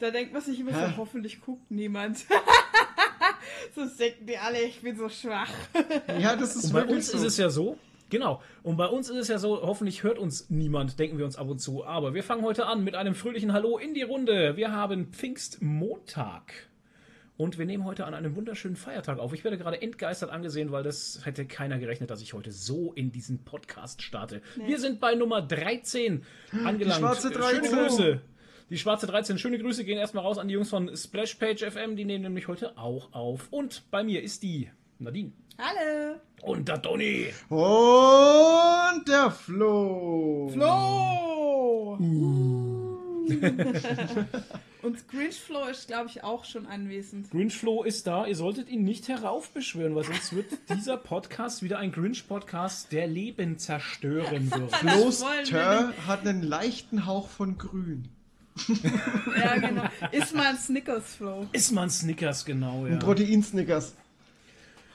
Da denkt man sich immer Hä? so, hoffentlich guckt niemand. so denken die alle, ich bin so schwach. Ja, das ist Und bei uns so. ist es ja so, genau, und bei uns ist es ja so, hoffentlich hört uns niemand, denken wir uns ab und zu. Aber wir fangen heute an mit einem fröhlichen Hallo in die Runde. Wir haben Pfingstmontag. Und wir nehmen heute an einem wunderschönen Feiertag auf. Ich werde gerade entgeistert angesehen, weil das hätte keiner gerechnet, dass ich heute so in diesen Podcast starte. Wir sind bei Nummer 13 angelangt. schwarze Schöne 13. Grüße. Die schwarze 13. Schöne Grüße gehen erstmal raus an die Jungs von Splashpage FM. Die nehmen nämlich heute auch auf. Und bei mir ist die Nadine. Hallo. Und der Donny. Und der Flo. Flo! Und Grinch Flo ist, glaube ich, auch schon anwesend. Grinch-Flo ist da. Ihr solltet ihn nicht heraufbeschwören, weil sonst wird dieser Podcast wieder ein Grinch-Podcast, der Leben zerstören wird. Flo's wollen wir Tör hat einen leichten Hauch von grün. Ja, genau. Ist mal ein Snickers Flo. Ist man Snickers, genau, ja. Proteinsnickers.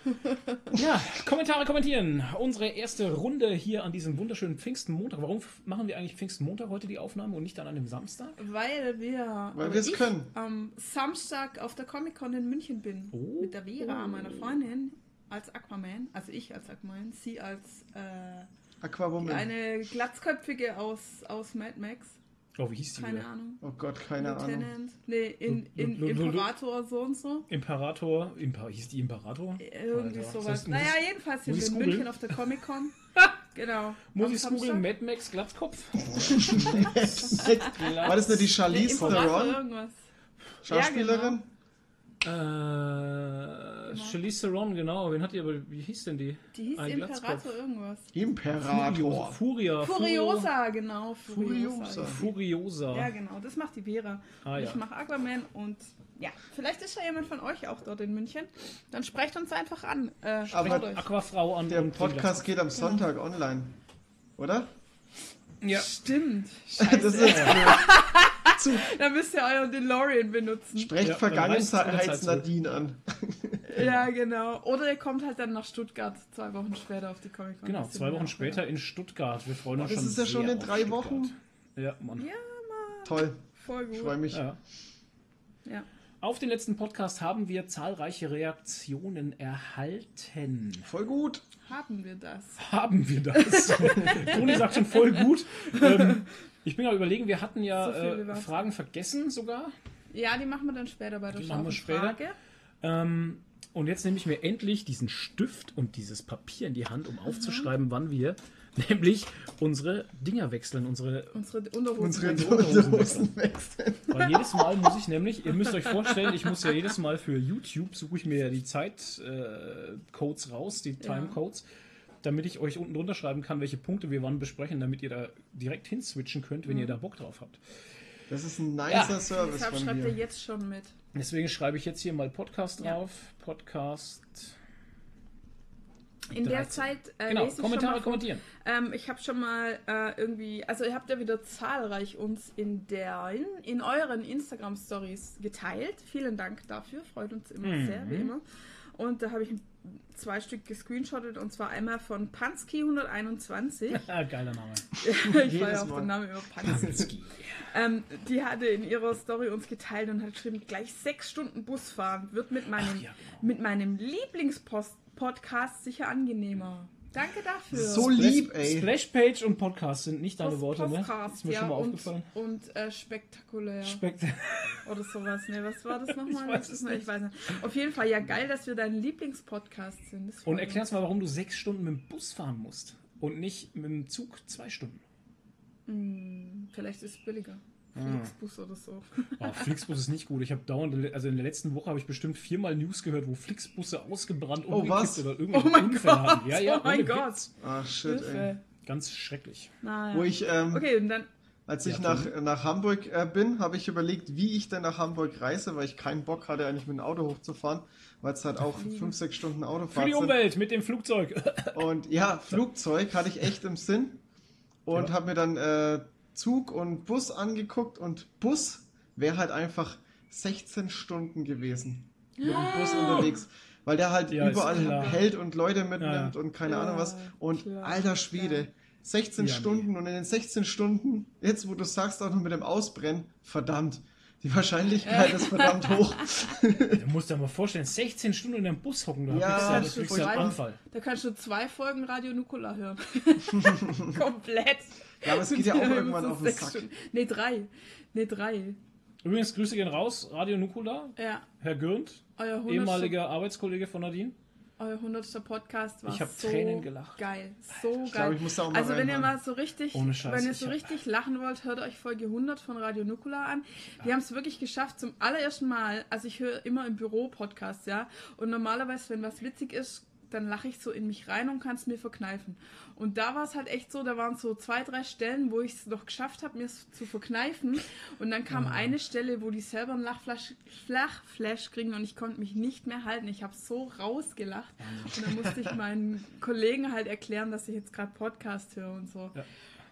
Ja, Kommentare kommentieren. Unsere erste Runde hier an diesem wunderschönen Pfingstenmontag. Warum machen wir eigentlich Pfingstenmontag heute die Aufnahme und nicht dann an einem Samstag? Weil wir. Weil wir es ich können. Am Samstag auf der Comic-Con in München bin. Oh. Mit der Vera, meiner Freundin, als Aquaman. Also ich als Aquaman. Sie als äh, Aquawoman. eine glatzköpfige aus, aus Mad Max. Oh, wie hieß die Keine wieder? Ahnung. Oh Gott, keine Ahnung. Lieutenant. Nee, in, in lu- Imperator so und so. Imperator. Imper hieß die Imperator? Irgendwie Alter. sowas. Das heißt, naja, jedenfalls sind muss wir ich's in? München auf der Comic-Con. genau. Muss ich es googeln? Mad Max Glatzkopf? War das nicht die Charlize Theron? Schauspielerin? Äh, Charlize Theron, genau. Wen hat die aber? Wie hieß denn die? Die hieß Ein Imperator Glatzkopf. irgendwas. Imperator. Furia. Furiosa, genau. Furiosa. Furiosa. Ja, genau, das macht die Vera. Ah, ja. Ich mache Aquaman und ja, vielleicht ist ja jemand von euch auch dort in München. Dann sprecht uns einfach an. Äh, Aber euch. Aquafrau an Der Podcast geht am Sonntag online. Oder? Ja. Stimmt. Das Scheiße. ist jetzt blöd. Dann müsst ihr euren DeLorean benutzen. Sprecht Ja. Vergangenheits-Nadine an. Ja, genau. Oder ihr kommt halt dann nach Stuttgart zwei Wochen später auf die Comic Con. Genau, Das zwei Wochen später in Stuttgart. Wir freuen uns Das schon ist ja schon in drei Stuttgart. Wochen. Ja, Mann. Ja, Mann. Toll. Voll Ich gut. freue mich. Ja. Ja. Auf den letzten Podcast haben wir zahlreiche Reaktionen erhalten. Voll gut. Haben wir das? Haben wir das? Toni sagt schon voll gut. Ähm, ich bin ja überlegen, wir hatten ja So äh. Fragen vergessen sogar. Ja, die machen wir dann später bei der Die machen wir später. Frage. Ähm, und jetzt nehme ich mir endlich diesen Stift und dieses Papier in die Hand, um aufzuschreiben, wann wir nämlich unsere Dinger wechseln. Unsere, Unsere Unterhosen. Unsere Unterhosen wechseln. weil jedes Mal muss ich nämlich, ihr müsst euch vorstellen, ich muss ja jedes Mal für YouTube, suche ich mir ja die Zeitcodes äh, raus, die Timecodes, damit ich euch unten drunter schreiben kann, welche Punkte wir wann besprechen, damit ihr da direkt hinswitchen könnt, wenn ihr da Bock drauf habt. Das ist ein nicer Ja. Service Deshalb von schreibt ihr jetzt schon mit. Deswegen schreibe ich jetzt hier mal Podcast Ja. drauf. Podcast. In der 13. Zeit äh, Genau, lese ich Kommentare schon mal kommentieren. Ähm, ich habe schon mal äh, irgendwie, also ihr habt ja wieder zahlreich uns in der in, in euren Instagram Stories geteilt. Vielen Dank dafür, freut uns immer Mhm. sehr, wie immer. Und da habe ich zwei Stück gescreenshottet und zwar einmal von Pansky 121. Ah, geiler Name. ich war ja auf den Namen immer Pansky. ähm, die hatte in ihrer Story uns geteilt und hat geschrieben, gleich sechs Stunden Bus fahren wird mit meinem, Ach ja, genau. mit meinem Lieblingspodcast sicher angenehmer. Danke dafür. So lieb, ey. Splashpage und Podcast sind nicht deine Worte, ne? Podcast, Ist mir ja, schon mal und, aufgefallen. Und äh, spektakulär. Spekt oder sowas. Ne, was war das nochmal? Ich weiß es nicht. Ich weiß nicht. Auf jeden Fall, ja geil, dass wir dein Lieblingspodcast sind. Das Und erklär's mal, warum du sechs Stunden mit dem Bus fahren musst und nicht mit dem Zug zwei Stunden. Hm, vielleicht ist es billiger. Ah. Flixbus oder so. Oh, Flixbus ist nicht gut. Ich habe dauernd, also in der letzten Woche habe ich bestimmt viermal News gehört, wo Flixbusse ausgebrannt, Oh, was? oder irgendwelche Oh mein Unfälle Gott, hatten. Ja, ja, oh mein Gott. Ah, shit, ey. Ganz schrecklich. Naja. Wo ich, ähm, Okay, und dann. als ich Ja, nach, nach Hamburg äh, bin, habe ich überlegt, wie ich denn nach Hamburg reise, weil ich keinen Bock hatte, eigentlich mit dem Auto hochzufahren, weil es halt auch fünf, sechs Stunden Für Autofahrt die sind. Umwelt mit dem Flugzeug. Und ja, Flugzeug hatte ich echt im Sinn und Ja. habe mir dann äh, Zug und Bus angeguckt und Bus wäre halt einfach 16 Stunden gewesen mit dem Bus unterwegs, weil der halt Ja, überall hält und Leute mitnimmt Ja. und keine Ja, Ahnung was. Und klar, alter Schwede, klar. 16 Ja, nee. Stunden und in den 16 Stunden, jetzt wo du sagst auch noch mit dem Ausbrennen, verdammt, Die Wahrscheinlichkeit ist verdammt hoch. Du musst dir mal vorstellen, 16 Stunden in einem Bus hocken, da Ja, kriegst du, das da. Da kannst du zwei Folgen Radio Nukola hören. Komplett. Ja, aber es geht ja auch irgendwann auf den Sack. Stunden. Nee, drei. Nee, drei. Übrigens, Grüße gehen raus, Radio Nukula, Ja. Herr Gürnt, Euer 100. ehemaliger Arbeitskollege von Nadine. Euer 100. Podcast war Ich hab so Tränen gelacht. geil. So Ich geil. glaube, ich muss da auch mal also wenn ihr mal so richtig, Ohne Scheiß, wenn ihr so hab- richtig lachen wollt, hört euch Folge 100 von Radio Nukula an. Die haben es wirklich geschafft zum allerersten Mal. Also ich höre immer im Büro Podcasts, ja. Und normalerweise, wenn was witzig ist, dann lache ich so in mich rein und kann es mir verkneifen. Und da war es halt echt so, da waren so zwei, drei Stellen, wo ich es noch geschafft habe, mir es zu verkneifen. Und dann kam eine Stelle, wo die selber einen Lachflash, Flachflash kriegen und ich konnte mich nicht mehr halten. Ich habe so rausgelacht. Und dann musste ich meinen Kollegen halt erklären, dass ich jetzt gerade Podcast höre und so. Ja.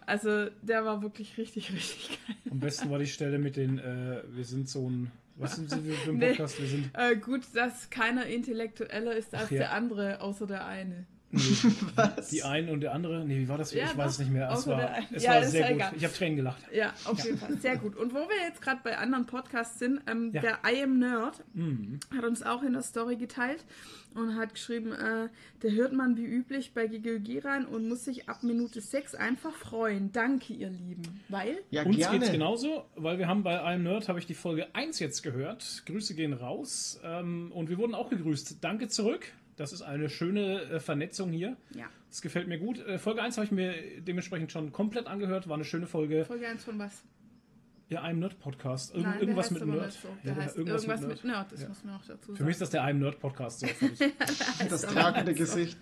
Also der war wirklich richtig, richtig geil. Am besten war die Stelle mit den, äh, wir sind so ein, was sind Sie für ein Nee. Podcast? Wir sind, Äh, gut, dass keiner intellektueller ist als ja. der andere, außer der eine. Nee, Was? die einen und der andere, nee, wie war das? Ja, ich weiß es nicht mehr. Es war, es Ja, war sehr ja gut. egal. Ich habe Tränen gelacht. Ja, auf jeden Fall. Sehr gut. Und wo wir jetzt gerade bei anderen Podcasts sind, ähm, Ja. der I Am Nerd Mhm. hat uns auch in der Story geteilt und hat geschrieben, äh, der hört man wie üblich bei GGG rein und muss sich ab Minute 6 einfach freuen. Danke, ihr Lieben. Weil? Ja, Uns gerne. geht's genauso, weil wir haben bei einem Nerd, habe ich die Folge 1 jetzt gehört. Grüße gehen raus. Ähm, und wir wurden auch gegrüßt. Danke zurück. Das ist eine schöne äh, Vernetzung hier. Ja. Das gefällt mir gut. Äh, Folge 1 habe ich mir dementsprechend schon komplett angehört. War eine schöne Folge. Folge 1 von was? Ja, einem Nerd-Podcast. Irgend, Nein, irgendwas heißt mit Nerd. so. Der Ja, heißt irgendwas, mit Nerd. Das Ja. muss man auch dazu sagen. Für mich ist das der einem Nerd-Podcast. So, fertig. Das tragende Gesicht.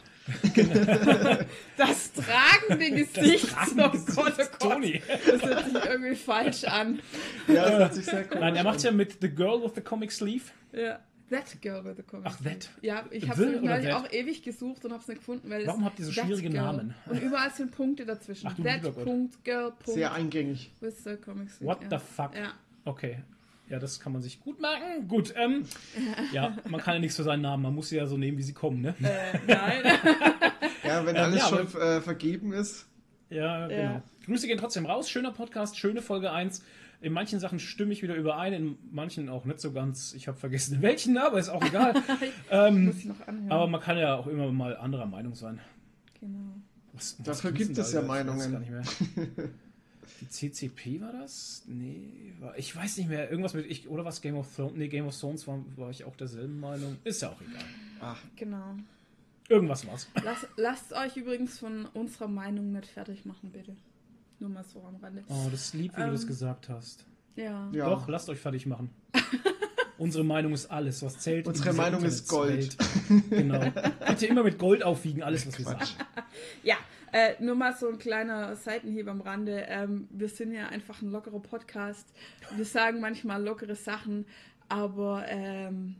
das tragende Gesicht. Tragende oh Gesicht. Gott, oh Gott. Toni. Das hört sich irgendwie falsch an. Ja, das hört sich sehr cool Nein, er macht ja mit The Girl with the Comic Sleeve. Ja. That Girl with the Comic. Ach, that. Ja, ich habe neulich that? auch ewig gesucht und habe es nicht gefunden, weil Warum es habt ihr so schwierige Girl. Namen? Und überall sind Punkte dazwischen. Ach, du that. Punkt, Girl, Punkt. Sehr eingängig. with the Comic Sleeve, What ja. the fuck? Ja. Okay. Ja, das kann man sich gut merken. Gut, ähm, ja, man kann ja nichts für seinen Namen. Man muss sie ja so nehmen, wie sie kommen, ne? Äh, nein. Ja, wenn Ähm, alles ja, schon äh, vergeben ist. Ja, genau. Ja. Grüße gehen trotzdem raus. Schöner Podcast, schöne Folge 1. In manchen Sachen stimme ich wieder überein, in manchen auch nicht so ganz. Ich habe vergessen, in welchen, aber ist auch egal. ähm, aber man kann ja auch immer mal anderer Meinung sein. genau. Was, Dafür gibt's gibt es da ja wieder? Ich weiß Meinungen. gar nicht mehr. Die CCP war das? Nee, war, ich weiß nicht mehr. Irgendwas mit ich oder was Game of Thrones? Nee, Game of Thrones war, war ich auch derselben Meinung. Ist ja auch egal. Ach, Genau. Irgendwas war's. Lass, lasst euch übrigens von unserer Meinung nicht fertig machen, bitte. Nur mal so am Rande. Oh, das ist lieb, wie du das Ähm, gesagt hast. Ja. ja. Doch, lasst euch fertig machen. Unsere Meinung ist alles, was zählt. Unsere Meinung ist Gold. Genau. Bitte immer mit Gold aufwiegen, alles, was wir sagen. Ja, äh, nur mal so ein kleiner Seitenhieb am Rande. Ähm, wir sind ja einfach ein lockerer Podcast. Wir sagen manchmal lockere Sachen, aber ähm,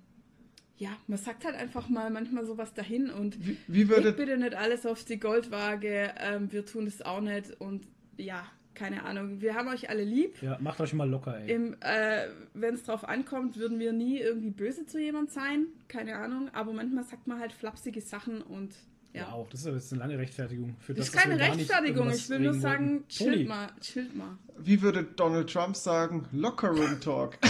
ja, man sagt halt einfach mal manchmal sowas dahin und Wie, wie bitte nicht alles auf die Goldwaage. Ähm, wir tun es auch nicht und ja, keine Ahnung. Wir haben euch alle lieb. Ja, macht euch mal locker, ey. Äh, Wenn es drauf ankommt, würden wir nie irgendwie böse zu jemand sein. Keine Ahnung. Aber manchmal sagt man halt flapsige Sachen und ja. Wow, das ist aber jetzt eine lange Rechtfertigung. Für Das das, ist keine dass wir gar nicht Rechtfertigung. Ich will nur sagen, chillt mal, chillt mal. wie würde Donald Trump sagen? Locker Room Talk.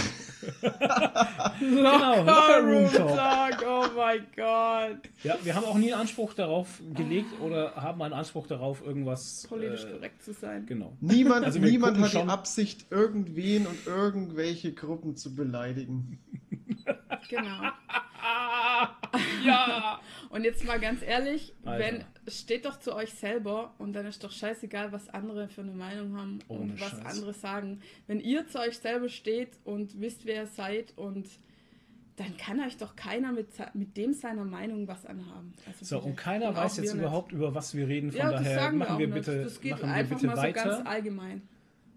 Genau, Locker Room Talk. Talk. Oh mein Gott. Ja, wir haben auch nie einen Anspruch darauf gelegt oder haben einen Anspruch darauf, irgendwas. Politisch äh, korrekt zu sein. Genau. Niemand, Also niemand hat die Absicht, irgendwen und irgendwelche Gruppen zu beleidigen. Genau. Ja! Und jetzt mal ganz ehrlich, Alter. wenn steht doch zu euch selber und dann ist doch scheißegal, was andere für eine Meinung haben Ohne und was Scheiß. andere sagen. Wenn ihr zu euch selber steht und wisst, wer ihr seid und dann kann euch doch keiner mit, mit dem seiner Meinung was anhaben. Also So, bitte. und keiner Und weiß jetzt wir nicht. überhaupt, über was wir reden. Von Ja, das daher sagen wir machen auch wir nicht. bitte, Das geht machen wir einfach bitte mal so weiter. ganz allgemein.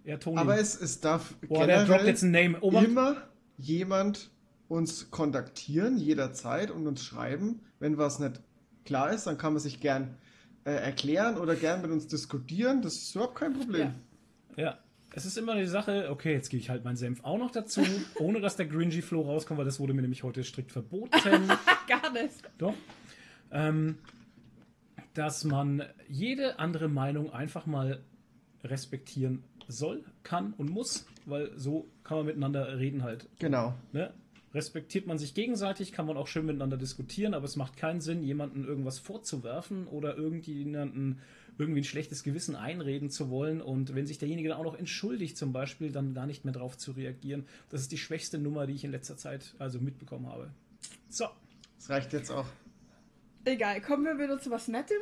ja, Toni. Aber es, es darf Boah, der droppt generell jetzt ein Name. Obacht. immer jemand uns kontaktieren, jederzeit und uns schreiben. Wenn was nicht klar ist, dann kann man sich gern äh, erklären oder gern mit uns diskutieren. Das ist überhaupt kein Problem. Ja. Es ist immer die Sache, okay, jetzt gebe ich halt meinen Senf auch noch dazu, ohne dass der Gringy Flow rauskommt, weil das wurde mir nämlich heute strikt verboten. Gar nicht. Doch. Ähm, dass man jede andere Meinung einfach mal respektieren soll, kann und muss, weil so kann man miteinander reden halt. Genau. Ne? Respektiert man sich gegenseitig, kann man auch schön miteinander diskutieren, aber es macht keinen Sinn, jemandem irgendwas vorzuwerfen oder irgendjemanden irgendwie ein schlechtes Gewissen einreden zu wollen und wenn sich derjenige dann auch noch entschuldigt zum Beispiel, dann gar nicht mehr drauf zu reagieren. Das ist die schwächste Nummer, die ich in letzter Zeit also mitbekommen habe. So, Das reicht jetzt auch. Egal, kommen wir wieder zu was Nettem.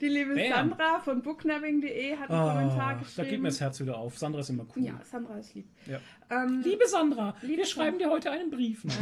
Die liebe Bam. Sandra von booknabbing.de hat einen Kommentar Ah, geschrieben. da geht mir das Herz wieder auf. Sandra ist immer cool. Ja, Sandra ist lieb. Ja. Ähm, Liebe Sandra, Liebe wir schreiben dir heute einen Brief.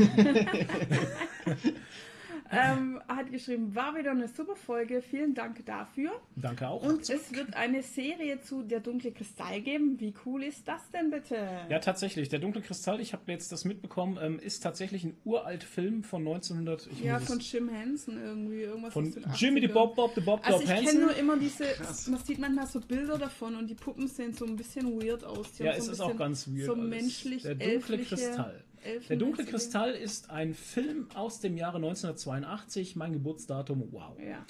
ähm, hat geschrieben, war wieder eine super Folge. Vielen Dank dafür. Danke auch. Und es wird eine Serie zu Der dunkle Kristall geben. Wie cool ist das denn bitte? Ja, tatsächlich. Der dunkle Kristall, ich habe jetzt das mitbekommen, ähm, ist tatsächlich ein uralt Film von 1900. Ich Ja, von Jim Henson irgendwie. Irgendwas von Jimmy the 80ern. Bob Bob the Bob Also Bob ich kenne Hansen. nur immer diese, Krass. man sieht manchmal so Bilder davon und die Puppen sehen so ein bisschen weird aus. Die Ja, es so ist auch bisschen ganz weird. So alles. menschlich, Der dunkle elfliche- Kristall. Der dunkle Kristall ist ein Film aus dem Jahre 1982, mein Geburtsdatum, wow. Ja.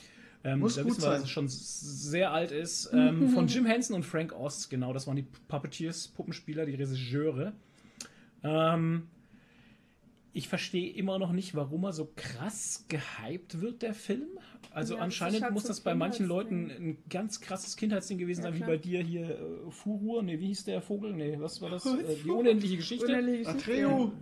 Ähm, Muss da gut wissen wir, dass sein. es schon sehr alt ist. Ähm, von Jim Henson und Frank Oz, genau, das waren die Puppeteers, Puppenspieler, die Regisseure. Ähm, ich verstehe immer noch nicht, warum er so krass gehypt wird, der Film. Also Ja, anscheinend halt muss so das bei manchen. Leuten ein ganz krasses Kindheitsding gewesen Ja, sein, wie klar. bei dir hier äh, Furur. Ne, wie hieß der Vogel? Ne, was war das? Äh, die unendliche Geschichte. Unendliche Geschichte. Atreo!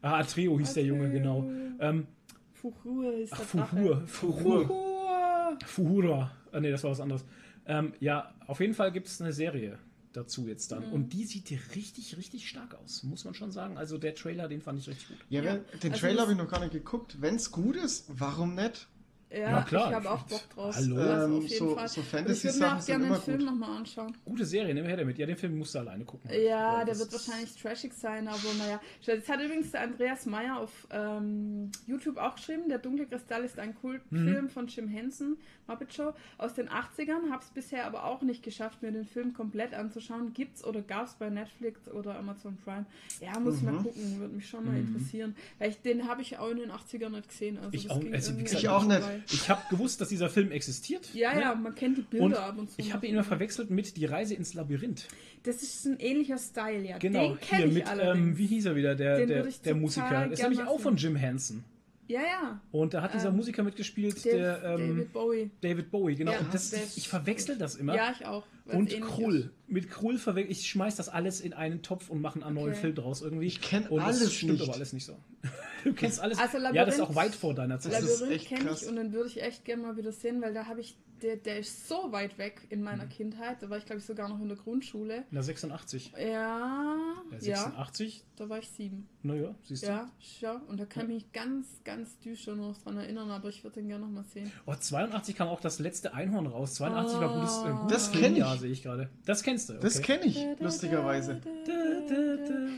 Ah, Atreo hieß der Junge, genau. Ähm, Fuhur ist ach. Drache. Fuhur. Fuhur. Fuhura. Ah, nee, das war was anderes. Ähm, ja, auf jeden Fall gibt es eine Serie dazu jetzt Mhm. dann. Und die sieht richtig, richtig stark aus, muss man schon sagen. Also der Trailer, den fand ich richtig gut. Ja, Ja. wenn, den Also Trailer habe ich noch gar nicht geguckt. Wenn es gut ist, warum nicht? Ja, Na klar, ich habe auch Bock drauf. Hallo? Also Ähm, auf jeden so- Fall. so Und ich würde mir auch gerne den Film nochmal anschauen. Gute Serie, nehmen wir her damit. Ja, den Film musst du alleine gucken. Ja, Weil der wird wahrscheinlich trashig sein, aber naja. Das hat übrigens der Andreas Meyer auf ähm, YouTube auch geschrieben. Der dunkle Kristall ist ein Kultfilm Mhm. von Jim Henson, Muppet Show, aus den 80ern. Hab's bisher aber auch nicht geschafft, mir den Film komplett anzuschauen. Gibt's oder gab's bei Netflix oder Amazon Prime? Ja, muss ich mal Mhm. gucken, würde mich schon mal interessieren. Weil ich, den habe ich auch in den 80ern nicht gesehen. Also Ich das auch- ging also Ich auch nicht. Ich habe gewusst, dass dieser Film existiert. Ja, ne? ja, man kennt die Bilder Und ab und zu. ich habe ihn immer verwechselt mit Die Reise ins Labyrinth. Das ist ein ähnlicher Style, ja. Genau, den kenne hier ich mit, ähm, wie hieß er wieder, der, Den der, der Musiker. Das ist nämlich auch von. Jim Henson. ja, ja. Und da hat dieser Ähm, Musiker mitgespielt, Dave, der ähm, David Bowie. David Bowie, genau. Ja, und das, ich verwechsel das immer. Ja, ich auch. Und Krull. ist. Mit Krull verwechsel ich schmeiß das alles in einen Topf und mache einen neuen Okay. Film draus irgendwie. Ich kenn und das alles stimmt nicht. aber alles nicht so. Du kennst alles. Also ja, das ist auch Labyrinth- weit vor deiner Zeit. Das ist Labyrinth kenne ich und den würde ich echt gerne mal wieder sehen, weil da habe ich, der, der ist so weit weg in meiner Mhm. Kindheit. Da war ich, glaube ich, sogar noch in der Grundschule. Na 86. Ja, Ja, ja, 86. da war ich sieben. Naja, siehst du. Ja, ja, und da kann ich mich ganz, ganz düster noch dran erinnern, aber ich würde den gerne noch mal sehen. Oh, 82 kam auch das letzte Einhorn raus. 82 war gutes, äh, gutes Das kenn ich. Sehe ich gerade. Das kennst du. Okay. Das kenne ich, lustigerweise.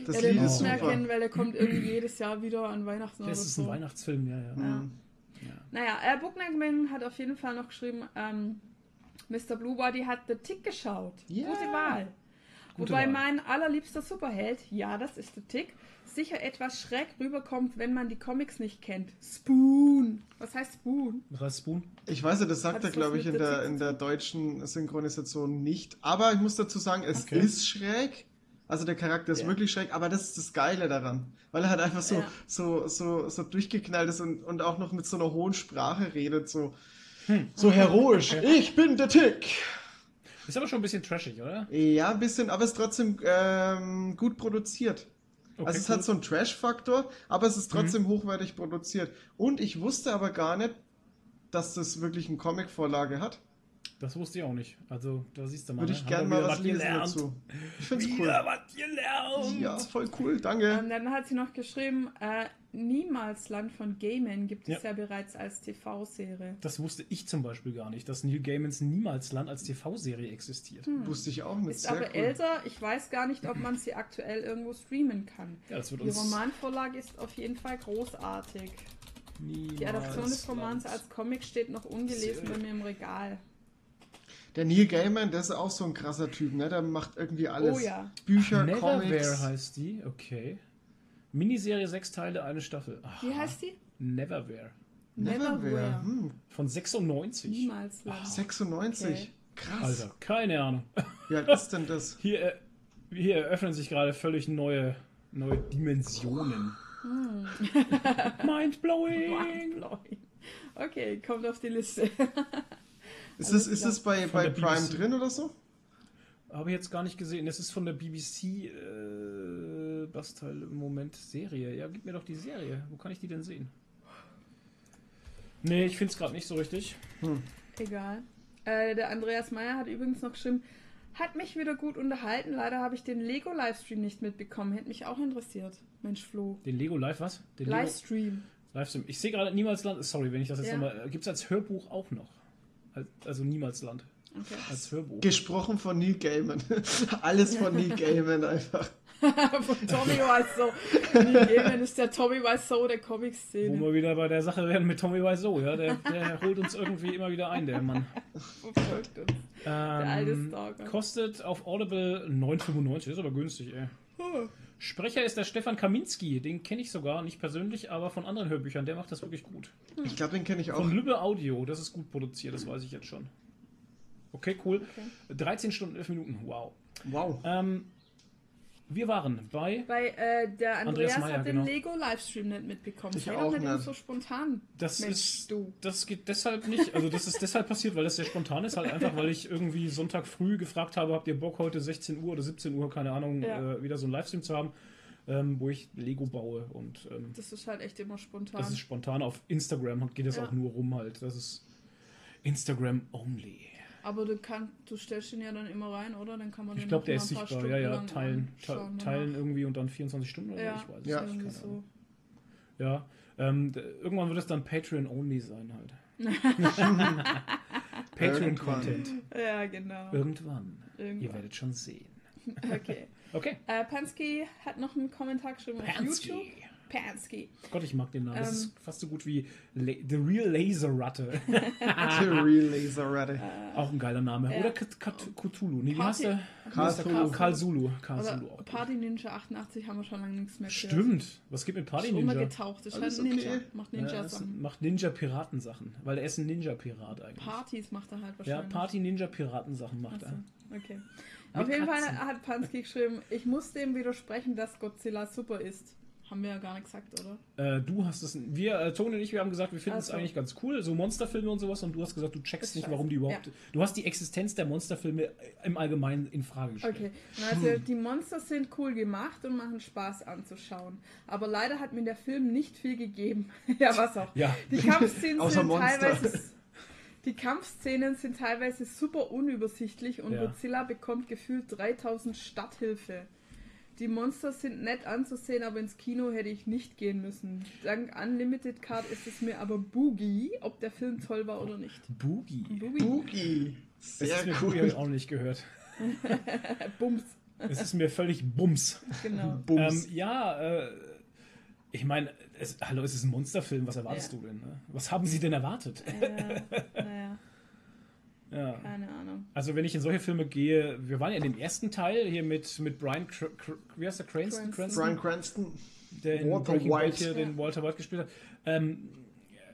Das ja, Lied ist super. erkennen, weil der kommt irgendwie jedes Jahr wieder an Weihnachten Das oder ist so. ein Weihnachtsfilm, ja, ja. Ja. Mhm. Naja, äh, Booknagman hat auf jeden Fall noch geschrieben, ähm, Mr. Bluebody hat The Tick geschaut. Ja. Gute Wahl. Gute Wobei Wahl. mein allerliebster Superheld, ja, das ist The Tick, sicher etwas schräg rüberkommt, wenn man die Comics nicht kennt. Spoon. Was heißt Spoon? Was heißt Spoon? Ich weiß ja, das sagt Hat er, glaube ich, in der in der deutschen Synchronisation nicht. Aber ich muss dazu sagen, es Okay. ist schräg. Also der Charakter ist Ja. wirklich schräg, aber das ist das Geile daran. Weil er halt einfach so, Ja. so, so, so durchgeknallt ist und, und auch noch mit so einer hohen Sprache redet. So, Hm. so heroisch. Ich bin der Tick. Ist aber schon ein bisschen trashig, oder? Ja, ein bisschen, aber es ist trotzdem ähm, gut produziert. Okay, also es cool. hat so einen Trash-Faktor, aber es ist trotzdem hochwertig produziert. Und ich wusste aber gar nicht, dass das wirklich eine Comic-Vorlage hat. Das wusste ich auch nicht. Also, da siehst du mal. Würde ne? ich Haben gerne mal wieder was lesen gelernt. dazu. Ich finde es cool. Wieder was gelernt. Ja, voll cool, danke. Ähm, dann hat sie noch geschrieben, äh, Niemals Land von Gaiman gibt es Ja. ja, bereits als TV-Serie. Das wusste ich zum Beispiel gar nicht, dass Neil Gaimans Niemals Land als TV-Serie existiert. Wusste ich auch nicht. Ist Sehr aber cool. älter, ich weiß gar nicht, ob man sie aktuell irgendwo streamen kann. Ja, das wird Die uns Romanvorlage ist auf jeden Fall großartig. niemals Die Adaption des Romans Land. als Comic steht noch ungelesen bei mir im Regal. Der Neil Gaiman, der ist auch so ein krasser Typ, ne? Der macht irgendwie alles. Oh ja. Bücher, Neverwhere Comics. heißt die, okay. Miniserie, sechs Teile, eine Staffel. Aha. Wie heißt die? Neverwhere. Neverwhere. Hm, Von 96. Niemals Land. 96. Okay. Krass. Alter, keine Ahnung. Wie alt ist denn das? Hier, äh, hier eröffnen sich gerade völlig neue, neue Dimensionen. Mindblowing! Mindblowing. Okay, kommt auf die Liste. Ist Alles es, ist bei, bei Prime BBC. drin oder so? Habe ich jetzt gar nicht gesehen. Das ist von der BBC äh, Bastteil im Moment Serie. Ja, gib mir doch die Serie. Wo kann ich die denn sehen? Nee, ich finde es gerade nicht so richtig. Egal. Äh, der Andreas Meyer hat übrigens noch geschrieben, hat mich wieder gut unterhalten. Leider habe ich den Lego-Livestream nicht mitbekommen. Hätte mich auch interessiert. Mensch, Flo. Den Lego Live, was? Den Lego Livestream. Livestream. Ich sehe gerade Niemalsland. Sorry, wenn ich das jetzt Ja. nochmal. Gibt es als Hörbuch auch noch? Als- Also Niemalsland. Okay. Als Hörbuch. Gesprochen von Neil Gaiman. Alles von Neil Gaiman einfach. Von Tommy Wiseau. Neil Gaiman ist der Tommy Wiseau der Wo Comic-Szene. wir wieder bei der Sache werden mit Tommy Wiseau, ja. Der, der holt uns irgendwie immer wieder ein, der Mann. Verfolgt uns. alte Ähm, Stalker. kostet auf Audible 9,95. Ist aber günstig, ey. Huh. Sprecher ist der Stefan Kaminski. Den kenne ich sogar, nicht persönlich, aber von anderen Hörbüchern. Der macht das wirklich gut. Ich glaube, den kenne ich auch. Von Lübbe Audio. Das ist gut produziert, das weiß ich jetzt schon. Okay, cool. 13 Stunden, 11 Minuten. Wow. Wow. Ähm, wir waren bei. Weil äh, der Andreas Andreas Meyer, hat den genau. Lego-Livestream nicht mitbekommen. Ich Sei auch nicht so spontan. Das Mensch, ist. du. Das geht deshalb nicht. Also, das ist deshalb passiert, weil das sehr spontan ist. Halt einfach, weil ich irgendwie Sonntag früh gefragt habe: Habt ihr Bock heute 16 Uhr oder 17 Uhr, keine Ahnung, Ja. äh, wieder so einen Livestream zu haben, ähm, wo ich Lego baue. Und ähm, Das ist halt echt immer spontan. das ist spontan. Auf Instagram geht es Ja. auch nur rum halt. Das ist Instagram only. Aber du kannst, du stellst ihn ja dann immer rein, oder? Dann kann man Ich den glaube, der ist sichtbar. Ja, Stunden ja, lang teilen, teilen danach. irgendwie und dann 24 Stunden oder Ja, so. Ich weiß es Ja. nicht, so. Ja, ähm, irgendwann wird es dann Patreon-only sein halt. Patreon-Content. Ja, genau. Irgendwann. Ihr Irgendwann. werdet schon sehen. Okay. Okay. Äh, Pansky hat noch einen Kommentar geschrieben auf Pansky. YouTube. Pansky. Gott, ich mag den Namen. Das Ähm. ist fast so gut wie La The Real Laser Ratte. The Real Laser Ready. auch ein geiler Name. Ja. Oder Cthulhu. Nee, wie Party- heißt der? Karl Wie heißt der? Zulu. Karl Zulu. Karl Oder Zulu. auch gut. Party Ninja 88 haben wir schon lange nichts mehr gehört. Stimmt. Was gibt mit Party Ist Ninja? untergetaucht. Ist halt Alles ein Ninja. okay. Macht Ja, das Ninja-Sachen. macht Ninja-Piraten-Sachen. Weil er ist ein Ninja-Pirat eigentlich. Partys macht er halt ja, wahrscheinlich. Party-Ninja-Piraten-Sachen macht Achso, er. okay. Mit Auf jeden Katzen. Fall hat Pansky geschrieben, ich muss dem widersprechen, dass Godzilla super ist. Haben wir ja gar nicht gesagt, oder? Äh, du hast es, wir, äh, Tone und ich, wir haben gesagt, wir finden es Ach so. eigentlich ganz cool, so Monsterfilme und sowas, und du hast gesagt, du checkst nicht, scheiße. warum die überhaupt. Ja. Du hast die Existenz der Monsterfilme im Allgemeinen in Frage gestellt. Okay, also die Monster sind cool gemacht und machen Spaß anzuschauen. Aber leider hat mir der Film nicht viel gegeben. ja, was auch. Ja, Die Kampfszenen sind Monster. teilweise. Die Kampfszenen sind teilweise super unübersichtlich und Ja. Godzilla bekommt gefühlt 3000 Starthilfe. Die Monster sind nett anzusehen, aber ins Kino hätte ich nicht gehen müssen. Dank Unlimited Card ist es mir aber Boogie, ob der Film toll war oder nicht. Boogie. Boogie. Boogie. Das Sehr ist mir Boogie hab ich cool. auch nicht gehört. Äh, Bums. Es ist mir völlig Bums. Genau. Bums. Ähm, ja, äh, ich meine, es, hallo, es ist ein Monsterfilm, was erwartest Ja. du denn? Ne? Was haben sie denn erwartet? Ja, naja, Ja. keine Ahnung. Also wenn ich in solche Filme gehe, wir waren ja in dem ersten Teil hier mit, mit Brian, Cr Cr wie heißt der, Cranston? Cranston. Brian Cranston. der in Walter Breaking Bad White. hier den Ja. Walter White gespielt hat. Ähm,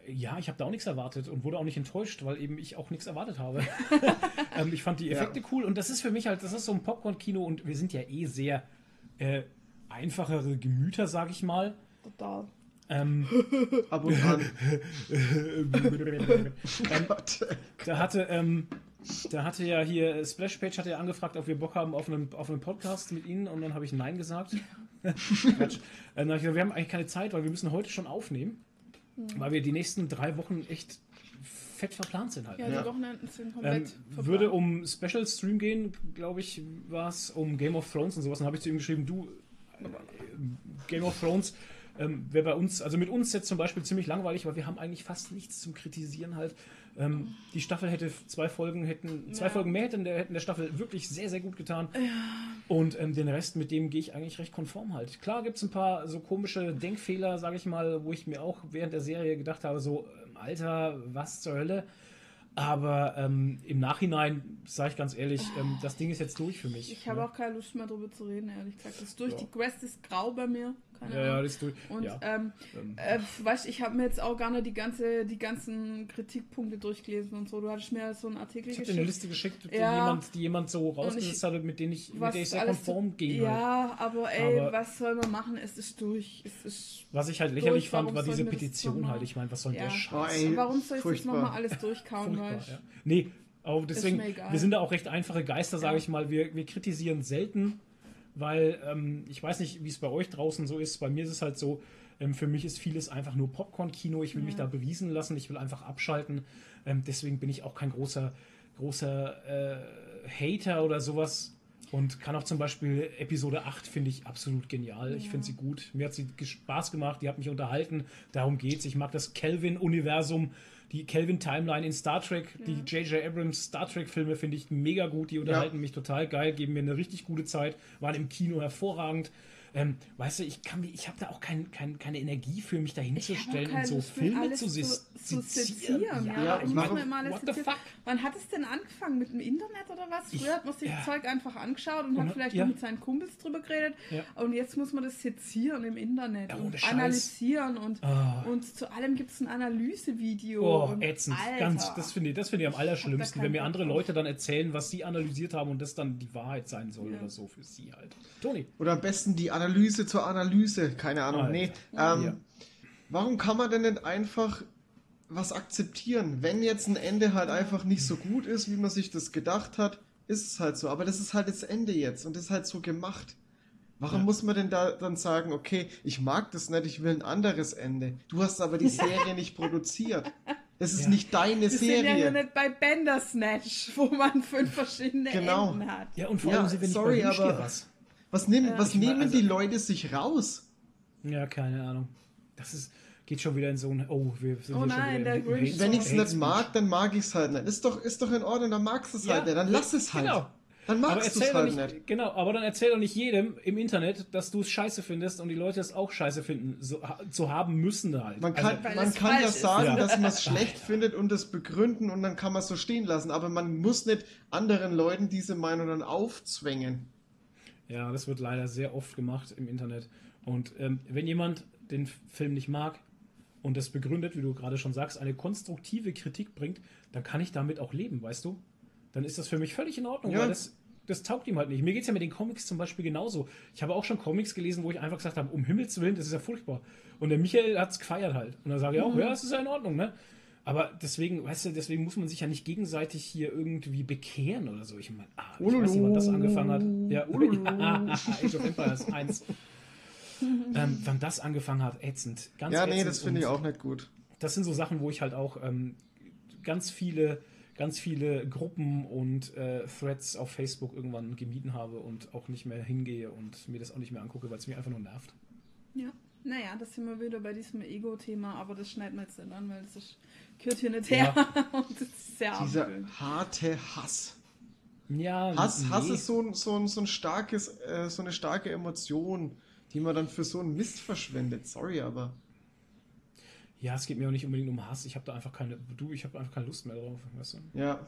ja, ich habe da auch nichts erwartet und wurde auch nicht enttäuscht, weil eben ich auch nichts erwartet habe. ähm, ich fand die Ja. Effekte cool und das ist für mich halt, das ist so ein Popcorn-Kino und wir sind ja eh sehr äh, einfachere Gemüter, sag ich mal. Total. Ähm, Ab und an. ähm, Gott. da hatte, ähm, da hatte ja hier Splashpage hat ja angefragt, ob wir Bock haben auf einen, auf einen Podcast mit ihnen und dann habe ich Nein gesagt. Quatsch. Äh, Dann habe ich gesagt, wir haben eigentlich keine Zeit, weil wir müssen heute schon aufnehmen, weil wir die nächsten drei Wochen echt fett verplant sind halt. Ja, Ja. die Wochenenden sind komplett Ähm, verplant. würde um Special Stream gehen, glaube ich, war es um Game of Thrones und sowas. Dann habe ich zu ihm geschrieben, du, äh, Game of Thrones ähm, wäre bei uns, also mit uns jetzt zum Beispiel ziemlich langweilig, weil wir haben eigentlich fast nichts zum Kritisieren halt. Ähm, die Staffel hätte zwei Folgen, hätten zwei Ja. Folgen mehr hätten der, hätten der Staffel wirklich sehr, sehr gut getan. Und ähm, den Rest, mit dem gehe ich eigentlich recht konform halt. Klar gibt es ein paar so komische Denkfehler, sage ich mal, wo ich mir auch während der Serie gedacht habe, so, ähm, Alter, was zur Hölle? Aber ähm, im Nachhinein, sage ich ganz ehrlich, ähm, das Ding ist jetzt durch für mich. Ich habe ne? auch keine Lust mehr darüber zu reden, ehrlich gesagt. Das ist durch. Ja. Die Quest ist grau bei mir. Keine Ja, ja, Ahnung. das ist durch. Und ja. ähm, Ähm, äh, weißt ich habe mir jetzt auch gar nicht die ganze, die ganzen Kritikpunkte durchgelesen und so. Du hattest mir so einen Artikel ich habe dir eine geschickt. Liste geschickt, die, Ja. jemand, die jemand so rausgesetzt hat, mit, denen ich, mit der ich sehr konform zu- ging. Halt. Ja, aber ey, Aber- was soll man machen? Es ist durch. Es ist Was ich halt lächerlich Durch, fand, war diese das Petition halt. Ich meine, was soll denn Ja. der Oh, Scheiß? ey, Warum soll ich das furchtbar. nochmal alles durchkauen? Furchtbar, weißt? ja. Nee, aber deswegen, wir sind da auch recht einfache Geister, sage Ja. ich mal. Wir, wir kritisieren selten, weil ähm, ich weiß nicht, wie es bei euch draußen so ist. Bei mir ist es halt so, ähm, für mich ist vieles einfach nur Popcorn-Kino. Ich will mich da beriesen lassen, ich will einfach abschalten. Ähm, deswegen bin ich auch kein großer, großer äh, Hater oder sowas. Und kann auch zum Beispiel Episode 8 finde ich absolut genial. Ich finde sie gut. Mir hat sie Spaß gemacht, die hat mich unterhalten. Darum geht's. Ich mag das Kelvin-Universum, die Kelvin-Timeline in Star Trek. Die J.J. Abrams Star Trek-Filme finde ich mega gut. Die unterhalten mich total geil, geben mir eine richtig gute Zeit, waren im Kino hervorragend. Ähm, weißt du, ich kann ich habe da auch kein, kein, keine Energie für mich da hinzustellen und so Lust, Filme alles zu, zu, sezieren. Ja, Ja, ich muss mir immer alles what the sezieren. fuck? Wann hat es denn angefangen? Mit dem Internet oder was? Früher hat man sich ja. das Zeug einfach angeschaut und, Und- hat vielleicht ja. mit seinen Kumpels drüber geredet. Ja. Und jetzt muss man das sezieren im Internet und Scheiß. analysieren und, Ah. und zu allem gibt es ein Analysevideo. Oh, ätzend. Alter. Ganz, das finde ich, das finde ich am allerschlimmsten, wenn mir andere drauf. Leute dann erzählen, was sie analysiert haben und das dann die Wahrheit sein soll Ja. oder so für sie halt. Toni. Oder am besten die Analyse zur Analyse. Keine Ahnung. Alter. Nee. Ähm, Ja. Warum kann man denn nicht einfach was akzeptieren? Wenn jetzt ein Ende halt einfach nicht so gut ist, wie man sich das gedacht hat, ist es halt so. Aber das ist halt das Ende jetzt und das ist halt so gemacht. Warum Ja. muss man denn da dann sagen, okay, ich mag das nicht, ich will ein anderes Ende. Du hast aber die Serie nicht produziert. Es ist Ja. nicht deine Wir sind ja Serie. nicht bei Bandersnatch, wo man fünf verschiedene Genau. Enden hat. Ja, und vor Ja, allem sind wir nicht sorry, bei aber- was. Was, nehmen, Ja. was nehmen also- die Leute sich raus? Ja, keine Ahnung. Das ist, geht schon wieder in so ein, oh, wir sind Oh hier schon nein, wieder der im Grinch Hate- Wenn ich es nicht mag, dann mag ich es halt nicht. Ist doch, ist doch in Ordnung, dann magst du es halt nicht. Dann lass es halt. Genau. Dann Aber magst du erzähl es halt nicht, nicht. genau, aber dann erzähl doch nicht jedem im Internet, dass du es scheiße findest und die Leute es auch scheiße finden, so, zu haben müssen halt. Man kann, also, man kann ja sagen, Ja. dass man es schlecht findet und es begründen und dann kann man es so stehen lassen. Aber man muss nicht anderen Leuten diese Meinung dann aufzwängen. Ja, das wird leider sehr oft gemacht im Internet. Und ähm, wenn jemand den Film nicht mag und das begründet, wie du gerade schon sagst, eine konstruktive Kritik bringt, dann kann ich damit auch leben, weißt du? Dann ist das für mich völlig in Ordnung, Ja. weil das, das taugt ihm halt nicht. Mir geht es ja mit den Comics zum Beispiel genauso. Ich habe auch schon Comics gelesen, wo ich einfach gesagt habe, um Himmels Willen, das ist ja furchtbar. Und der Michael hat es gefeiert halt. Und dann sage ich auch, ja, es ist ja in Ordnung, ne? Aber deswegen, weißt du, deswegen muss man sich ja nicht gegenseitig hier irgendwie bekehren oder so. Ich meine, ah, ich weiß nicht, wann das angefangen hat. Ja, ja Age of Empires 1. ähm, wann das angefangen hat, ätzend. Ganz ja, nee, ätzend. das finde ich auch nicht gut. Das sind so Sachen, wo ich halt auch ähm, ganz viele, ganz viele Gruppen und äh, Threads auf Facebook irgendwann gemieden habe und auch nicht mehr hingehe und mir das auch nicht mehr angucke, weil es mich einfach nur nervt. Ja. Naja, das sind wir wieder bei diesem Ego-Thema, aber das schneiden wir jetzt nicht an, weil das ist, gehört hier nicht her. Und das ist sehr Dieser abendfüllend. harte Hass. Ja, Hass, nee. Hass ist so, ein, so, ein, so, ein starkes, äh, so eine starke Emotion, die man dann für so einen Mist verschwendet. Sorry, aber. Ja, es geht mir auch nicht unbedingt um Hass. Ich habe da einfach keine, du, ich habe einfach keine Lust mehr drauf. Weißt du? Ja.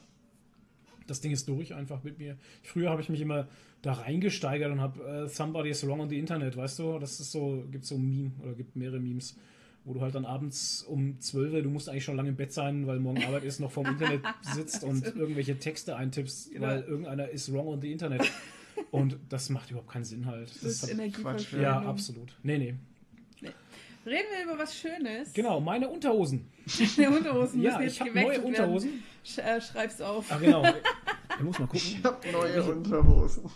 Das Ding ist durch einfach mit mir. Früher habe ich mich immer da reingesteigert und habe äh, Somebody is wrong on the Internet, weißt du? Das ist so, gibt so ein Meme oder gibt mehrere Memes, wo du halt dann abends um 12 Uhr, du musst eigentlich schon lange im Bett sein, weil morgen Arbeit ist, noch vorm Internet sitzt und irgendwelche Texte eintippst, Genau. weil irgendeiner ist wrong on the Internet. Und das macht überhaupt keinen Sinn halt. Das ist hat- Energieverschwendung. ja, absolut. Nee, nee. Reden wir über was Schönes. Genau, meine Unterhosen. Die Unterhosen Ja, müssen jetzt ich gewechselt neue Unterhosen. werden. Sch äh, schreib's auf. Ah, genau. Ich muss mal gucken. Ich habe neue Unterhosen.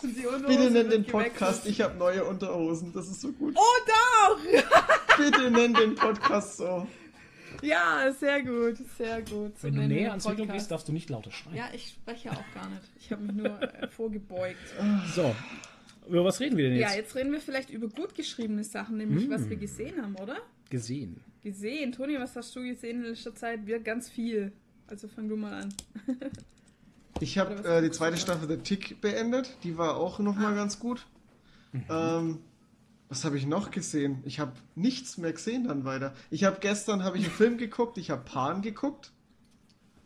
Sind die Unterhosen Bitte nenn den gewechselt. Podcast, ich habe neue Unterhosen. Das ist so gut. Oh, doch! Bitte nenn den Podcast so. Ja, sehr gut, sehr gut. So Wenn du näher ans Mikro gehst, darfst du nicht lauter schreien. Ja, ich spreche auch gar nicht. Ich habe mich nur äh, vorgebeugt. So. Über was reden wir denn jetzt? Ja, jetzt reden wir vielleicht über gut geschriebene Sachen, nämlich was wir gesehen haben, oder? Gesehen. Gesehen. Toni, was hast du gesehen in letzter Zeit? Wir ganz viel. Also fang du mal an. Ich habe äh, die zweite Staffel The Tick beendet. Die war auch nochmal ganz gut. Ähm, was habe ich noch gesehen? Ich habe nichts mehr gesehen dann weiter. Ich habe gestern habe ich einen Film geguckt. Ich habe Pan geguckt.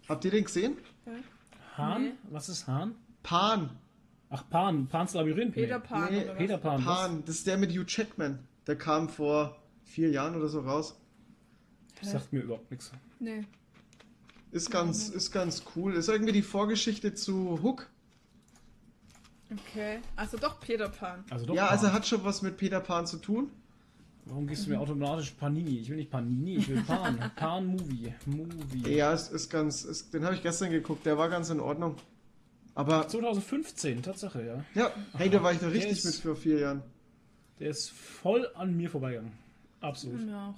Habt ihr den gesehen? Hahn? Nee. Was ist Hahn? Pan. Ach, Pan, Pans Labyrinth. Peter. Pan Nee, oder was? Peter Pan. Pan, das ist der mit Hugh Jackman. Der kam vor vier Jahren oder so raus. Das sagt mir überhaupt nichts. Nee. Ist ganz, ist ganz cool. Ist irgendwie die Vorgeschichte zu Hook. Okay. Also doch Peter Pan. Also doch ja, Pan. also hat schon was mit Peter Pan zu tun. Warum gibst du mir automatisch Panini? Ich will nicht Panini, ich will Pan. Pan Movie. Movie. Ja, es ist ganz, ist, den habe ich gestern geguckt. Der war ganz in Ordnung. Aber 2015, Tatsache, ja. ja, hey, da war ich noch Der richtig ist- mit vor vier Jahren. Der ist voll an mir vorbeigegangen. Absolut. Ja. auch.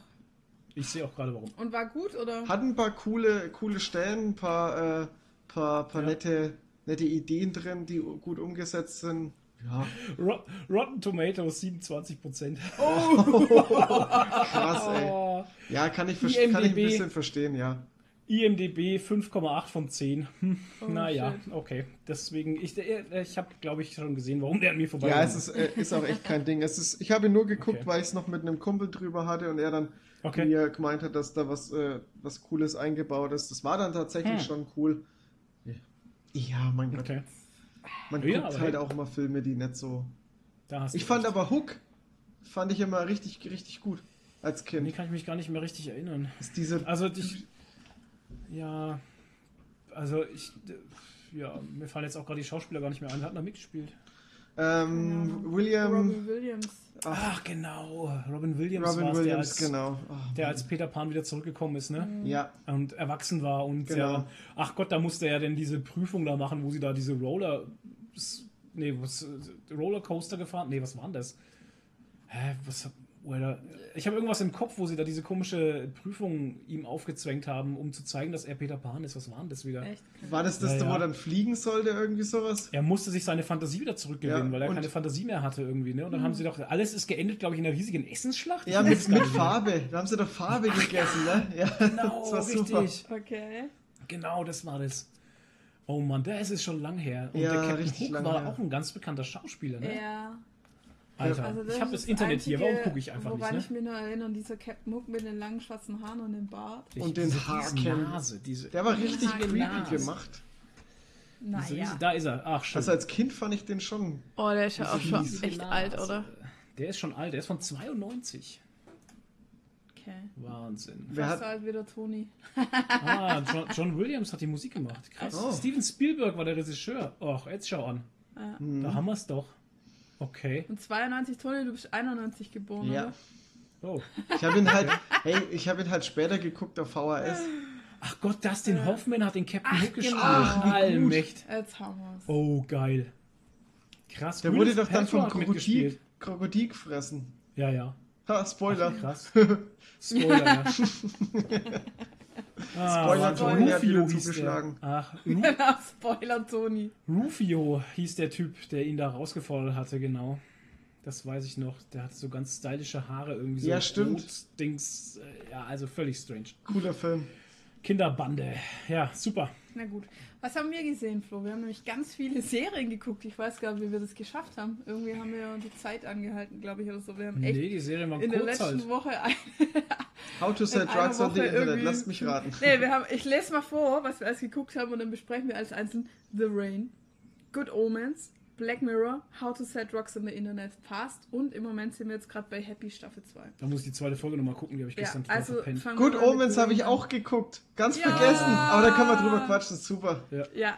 Ich sehe auch gerade warum. Und war gut oder? Hat ein paar coole, coole Stellen, ein paar, äh, paar, paar Ja. nette, nette Ideen drin, die gut umgesetzt sind. Ja, Rot Rotten Tomatoes 27%. krass, ey. Oh. Ja, kann ich, verste- kann ich ein IMDb. bisschen verstehen, ja. IMDB 5,8 von 10. Hm, Oh, naja, shit. okay. Deswegen, ich, äh, ich habe, glaube ich, schon gesehen, warum der an mir Ja, vorbeigegangen es ist, äh, ist auch echt kein Ding. Es ist, ich habe ihn nur geguckt, Okay. weil ich es noch mit einem Kumpel drüber hatte und er dann Okay. mir gemeint hat, dass da was, äh, was Cooles eingebaut ist. Das war dann tatsächlich Hm. schon cool. Ja, mein Gott. Okay. Man Ja, guckt halt hey. auch immer Filme, die nicht so. Da hast Ich fand recht. aber Hook, fand ich immer richtig, richtig gut als Kind. kann ich mich gar nicht mehr richtig erinnern. Ist diese, Also, ich. Ja. Also, ich. Ja, mir fallen jetzt auch gerade die Schauspieler gar nicht mehr ein. Wer hat noch mitgespielt? Ähm, Ja. William, Robin Williams. Ach, genau. Robin Williams Robin Williams, der als, genau. Oh, der als Peter Pan wieder zurückgekommen ist, ne? ja, Und erwachsen war und Genau. ja, ach Gott, da musste er denn diese Prüfung da machen, wo sie da diese Roller. Nee, was. Rollercoaster gefahren? Nee, was war denn das? Hä, was. Er da- Ich habe irgendwas im Kopf, wo sie da diese komische Prüfung ihm aufgezwängt haben, um zu zeigen, dass er Peter Pan ist. Was war denn das wieder? Echt? war das das, Ja, wo ja. er dann fliegen sollte, irgendwie sowas? Er musste sich seine Fantasie wieder zurückgewinnen, Ja, weil er keine Fantasie mehr hatte irgendwie. Ne? Und dann haben sie doch, alles ist geendet, glaube ich, in einer riesigen Essensschlacht. Ja, mit, es mit mehr. Farbe. Da haben sie doch Farbe gegessen, ne? Ja, Genau, das war super. richtig. Okay. Genau, das war das. Oh Mann, das ist schon lang her. Und Ja, der Captain Hook war her. auch ein ganz bekannter Schauspieler, ne? Ja. Alter, Also ich habe ist das Internet hier, warum Einzige, gucke ich einfach woran nicht? ich mich nur erinnere, dieser Captain Hook mit den langen schwarzen Haaren und dem Bart. Ne? Und den Haarcam. Nase, diese, Der war richtig Haare creepy Nase. gemacht. Naja. diese, da ist er. Ach, schön. Also als Kind fand ich den schon. Oh, der ist ja auch schon echt Nase. alt, oder? Der ist schon alt, der ist von 92. Okay. Wahnsinn. Wer Fast so hat, alt wie der Toni. Ah, John, John Williams hat die Musik gemacht. Krass. Oh. Steven Spielberg war der Regisseur. Och, jetzt schau an. Ja. Da haben wir es doch. Okay. Und 92, Toni, du bist 91 geboren, ja. oder? Oh. Ich habe ihn halt, hey, ich habe ihn halt später geguckt auf VHS. Ach Gott, Dustin Hoffman hat den Captain Ach, Hook gespielt. genau. Ach, wie Allmächt. Jetzt haben wir's. Oh, geil. Krass. Der wurde doch dann vom Krokodil. Krokodil gefressen. Ja, ja. Ha, Spoiler. Krass. Spoiler, ja. Ah, Spoiler. Tony hat wieder hieß der. zugeschlagen. Ach, Ru Spoiler, Toni. Rufio hieß der Typ, der ihn da rausgefordert hatte, genau. Das weiß ich noch. Der hatte so ganz stylische Haare irgendwie so. Ja, stimmt. Dings. äh, Ja, also völlig strange. Cooler Film. Kinderbande. Ja, super. Na gut. Was haben wir gesehen, Flo? Wir haben nämlich ganz viele Serien geguckt. Ich weiß gar nicht, wie wir das geschafft haben. Irgendwie haben wir ja die Zeit angehalten, glaube ich, oder so. Wir haben echt Nee, die Serie war in der letzten halt. Woche ein, How to Sell Drugs on the Woche Internet. irgendwie- Lasst mich raten. Nee, wir haben, ich lese mal vor, was wir alles geguckt haben und dann besprechen wir alles einzeln. The Rain, Good Omens, Black Mirror, How to Set Rocks in the Internet Fast und im Moment sind wir jetzt gerade bei Happy Staffel 2. Da muss ich die zweite Folge nochmal gucken, die habe ich Ja, gestern also verpennt. Good Omens habe ich auch geguckt. Ganz Ja. vergessen. Aber da kann man drüber quatschen. Super. Ja.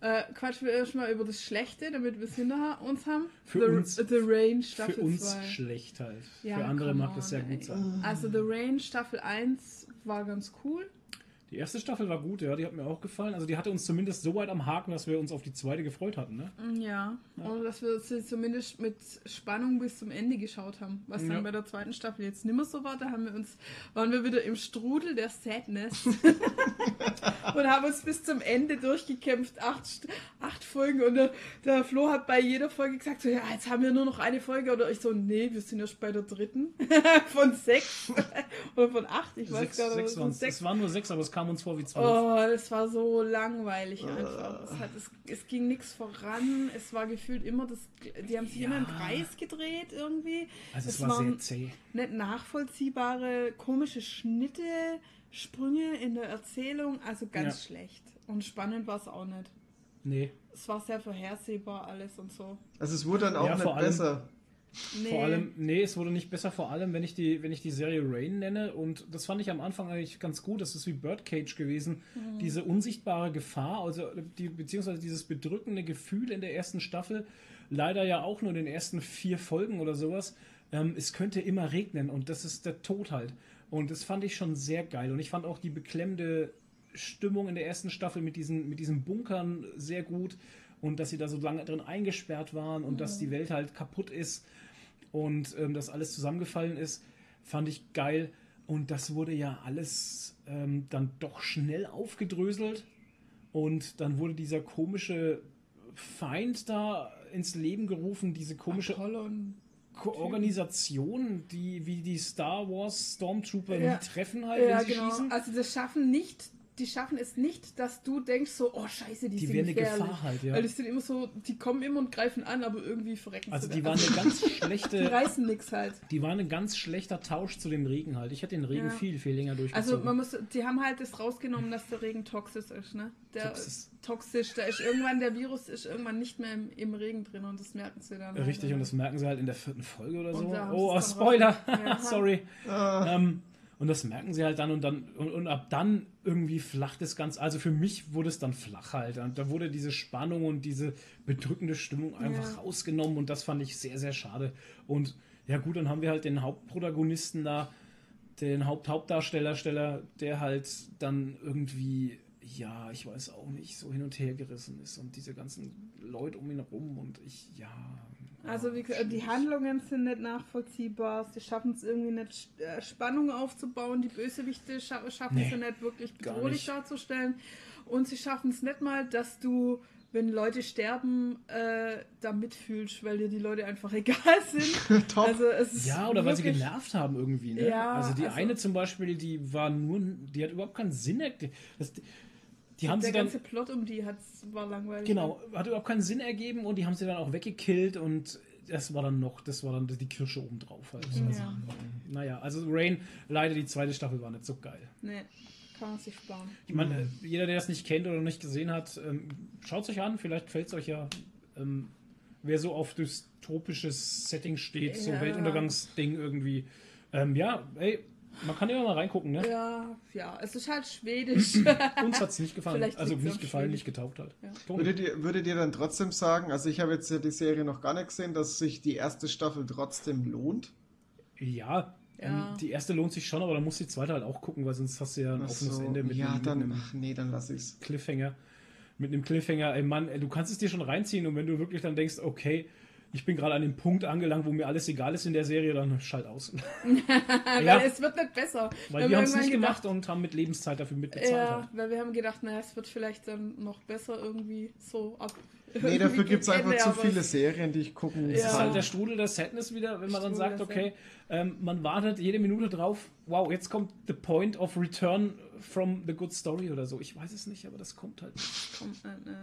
Äh, quatschen wir erstmal über das Schlechte, damit wir es hinter uns haben. Für The, uns- The Rain Staffel Für uns 2. schlecht halt. Ja, Für andere mag das on, sehr ey. gut sein. Also The Rain Staffel 1 war ganz cool. Die erste Staffel war gut, ja, die hat mir auch gefallen. Also die hatte uns zumindest so weit am Haken, dass wir uns auf die zweite gefreut hatten, ne? Ja. Und dass wir sie zumindest mit Spannung bis zum Ende geschaut haben. Was Ja. dann bei der zweiten Staffel jetzt nimmer so war, da haben wir uns, waren wir wieder im Strudel der Sadness. und haben uns bis zum Ende durchgekämpft. Acht, acht Folgen. Und der, der Flo hat bei jeder Folge gesagt, so, ja, jetzt haben wir nur noch eine Folge. Oder ich so, nee, wir sind erst bei der dritten. von sechs. Oder von acht, ich weiß Sechs, gar nicht. sechs von waren's. sechs. Es waren nur sechs, aber es kam uns vor wie zwölf. Oh, es war so langweilig einfach. Es, hat, es, es ging nichts voran. Es war gefühlt immer das. Die haben sich immer im Ja. Kreis gedreht irgendwie. also es, es war sehr waren- zäh. Nicht nachvollziehbare, komische Schnitte, Sprünge in der Erzählung. Also ganz schlecht. Und spannend war es auch nicht. Nee. Es war sehr vorhersehbar alles und so. Also es wurde dann auch Ja, nicht vor allem- besser. Nee. Vor allem, nee, es wurde nicht besser, vor allem, wenn ich die, wenn ich die Serie Rain nenne. Und das fand ich am Anfang eigentlich ganz gut. Das ist wie Birdcage gewesen. Mhm. Diese unsichtbare Gefahr, also die, beziehungsweise dieses bedrückende Gefühl in der ersten Staffel, leider ja auch nur in den ersten vier Folgen oder sowas. Ähm, es könnte immer regnen und das ist der Tod halt. Und das fand ich schon sehr geil. Und ich fand auch die beklemmende Stimmung in der ersten Staffel mit diesen, mit diesen Bunkern sehr gut. Und dass sie da so lange drin eingesperrt waren und dass die Welt halt kaputt ist und ähm, das alles zusammengefallen ist, fand ich geil. Und das wurde ja alles ähm, dann doch schnell aufgedröselt. Und dann wurde dieser komische Feind da ins Leben gerufen, diese komische Apollon. Organisation, die wie die Star Wars Stormtrooper Ja. nie treffen halt, Ja, wenn sie genau. schießen. Also das schaffen nicht, die schaffen es nicht, dass du denkst so, oh scheiße, die, Die sind wären eine gefährlich. Gefahr halt, ja. Weil die sind immer so, die kommen immer und greifen an, aber irgendwie verrecken Also sie die dann. waren eine ganz die schlechte, reißen nix halt. die waren ein ganz schlechter Tausch zu dem Regen halt. Ich hätte den Regen Ja. viel, viel länger Also durchgezogen. man muss, die haben halt das rausgenommen, dass der Regen toxisch ist, ne? Der Toxisch. toxisch, da ist irgendwann, der Virus ist irgendwann nicht mehr im, im Regen drin und das merken sie dann. halt, Richtig, ne? und das merken sie halt in der vierten Folge oder so. Oh, Spoiler! Ja. Sorry. Ah, Ähm, und das merken sie halt dann und dann und, und ab dann irgendwie flacht es ganz. Also für mich wurde es dann flach halt. Und Da wurde diese Spannung und diese bedrückende Stimmung einfach Ja. rausgenommen und das fand ich sehr, sehr schade. Und ja gut, dann haben wir halt den Hauptprotagonisten da, den Haupthauptdarsteller, Steller, der halt dann irgendwie, ja, ich weiß auch nicht, so hin und her gerissen ist und diese ganzen Leute um ihn herum und ich, ja. Also wie die Handlungen sind nicht nachvollziehbar, sie schaffen es irgendwie nicht, äh, Spannung aufzubauen, die Bösewichte scha schaffen Nee, es nicht wirklich bedrohlich nicht. darzustellen und sie schaffen es nicht mal, dass du, wenn Leute sterben, äh, da mitfühlst, weil dir die Leute einfach egal sind. top. Also Ja, oder weil sie genervt haben irgendwie. Ne? Ja, also die also- eine zum Beispiel, die war nur, die hat überhaupt keinen Sinn. Das, die haben der sie dann, ganze Plot um die hat's, war langweilig. genau, hat überhaupt keinen Sinn ergeben und die haben sie dann auch weggekillt und das war dann noch, das war dann die Kirsche obendrauf. Halt. Also, Ja. Naja, also Rain, leider die zweite Staffel war nicht so geil. Nee, kann man sich sparen. Ich meine, jeder, der das nicht kennt oder nicht gesehen hat, ähm, schaut es euch an, vielleicht fällt es euch ja. Ähm, wer so auf dystopisches Setting steht, so Ja. Weltuntergangsding irgendwie. Ähm, ja, ey, man kann immer mal reingucken, ne? Ja, ja, es ist halt schwedisch. Uns hat es nicht gefallen. Vielleicht Also nicht gefallen, Schwedisch. nicht getaugt halt. Ja. Würdet ihr, würdet ihr dann trotzdem sagen, also ich habe jetzt ja die Serie noch gar nicht gesehen, dass sich die erste Staffel trotzdem lohnt? Ja, Ja. Ähm, die erste lohnt sich schon, aber dann musst du die zweite halt auch gucken, weil sonst hast du ja ein Ach offenes so, Ende mit, ja, einem, mit dann, einem ach nee, dann lass ich's. Cliffhanger. Mit einem Cliffhanger, ey Mann, ey, du kannst es dir schon reinziehen und wenn du wirklich dann denkst, okay, ich bin gerade an dem Punkt angelangt, wo mir alles egal ist in der Serie, dann schalt aus. weil ja, es wird nicht besser. weil wir haben es nicht gedacht, gemacht und haben mit Lebenszeit dafür mitbezahlt. Ja, Halt. weil wir haben gedacht, naja, es wird vielleicht dann noch besser irgendwie so ab. Nee, dafür gibt es einfach zu viele Serien, die ich gucken Es ist Ja. halt der Strudel der Sadness wieder, wenn man dann Strudel sagt, der okay, ähm, man wartet jede Minute drauf, wow, jetzt kommt the point of return from the good story oder so. Ich weiß es nicht, aber das kommt halt. nicht. Kommt, äh, äh.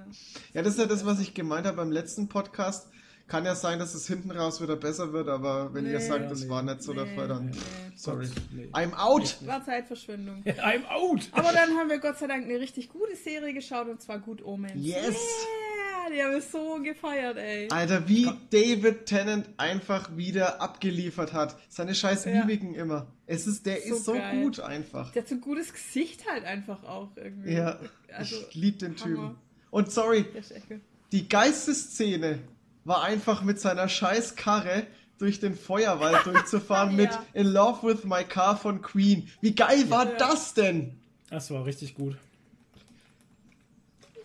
Ja, das ist ja das, was ich gemeint habe beim letzten Podcast. Kann ja sein, dass es hinten raus wieder besser wird, aber wenn ihr Nee. sagt, das Nee. war nicht so der Nee, Fall, dann nee. sorry. Nee. I'm out! War Zeitverschwendung. I'm out! Aber dann haben wir Gott sei Dank eine richtig gute Serie geschaut und zwar Good Omens. Yes! Yeah, die haben wir so gefeiert, ey. Alter, wie David Tennant einfach wieder abgeliefert hat. Seine scheiß Ja. Mimiken immer. Es ist, der So ist so geil. gut einfach. Der hat so ein gutes Gesicht halt einfach auch irgendwie. Ja, Also, ich lieb den Hammer. Typen. Und sorry, der die Geisteszene war einfach mit seiner scheiß Karre durch den Feuerwald durchzufahren mit Ja. In Love with My Car von Queen. Wie geil war Ja. das denn? Das war richtig gut.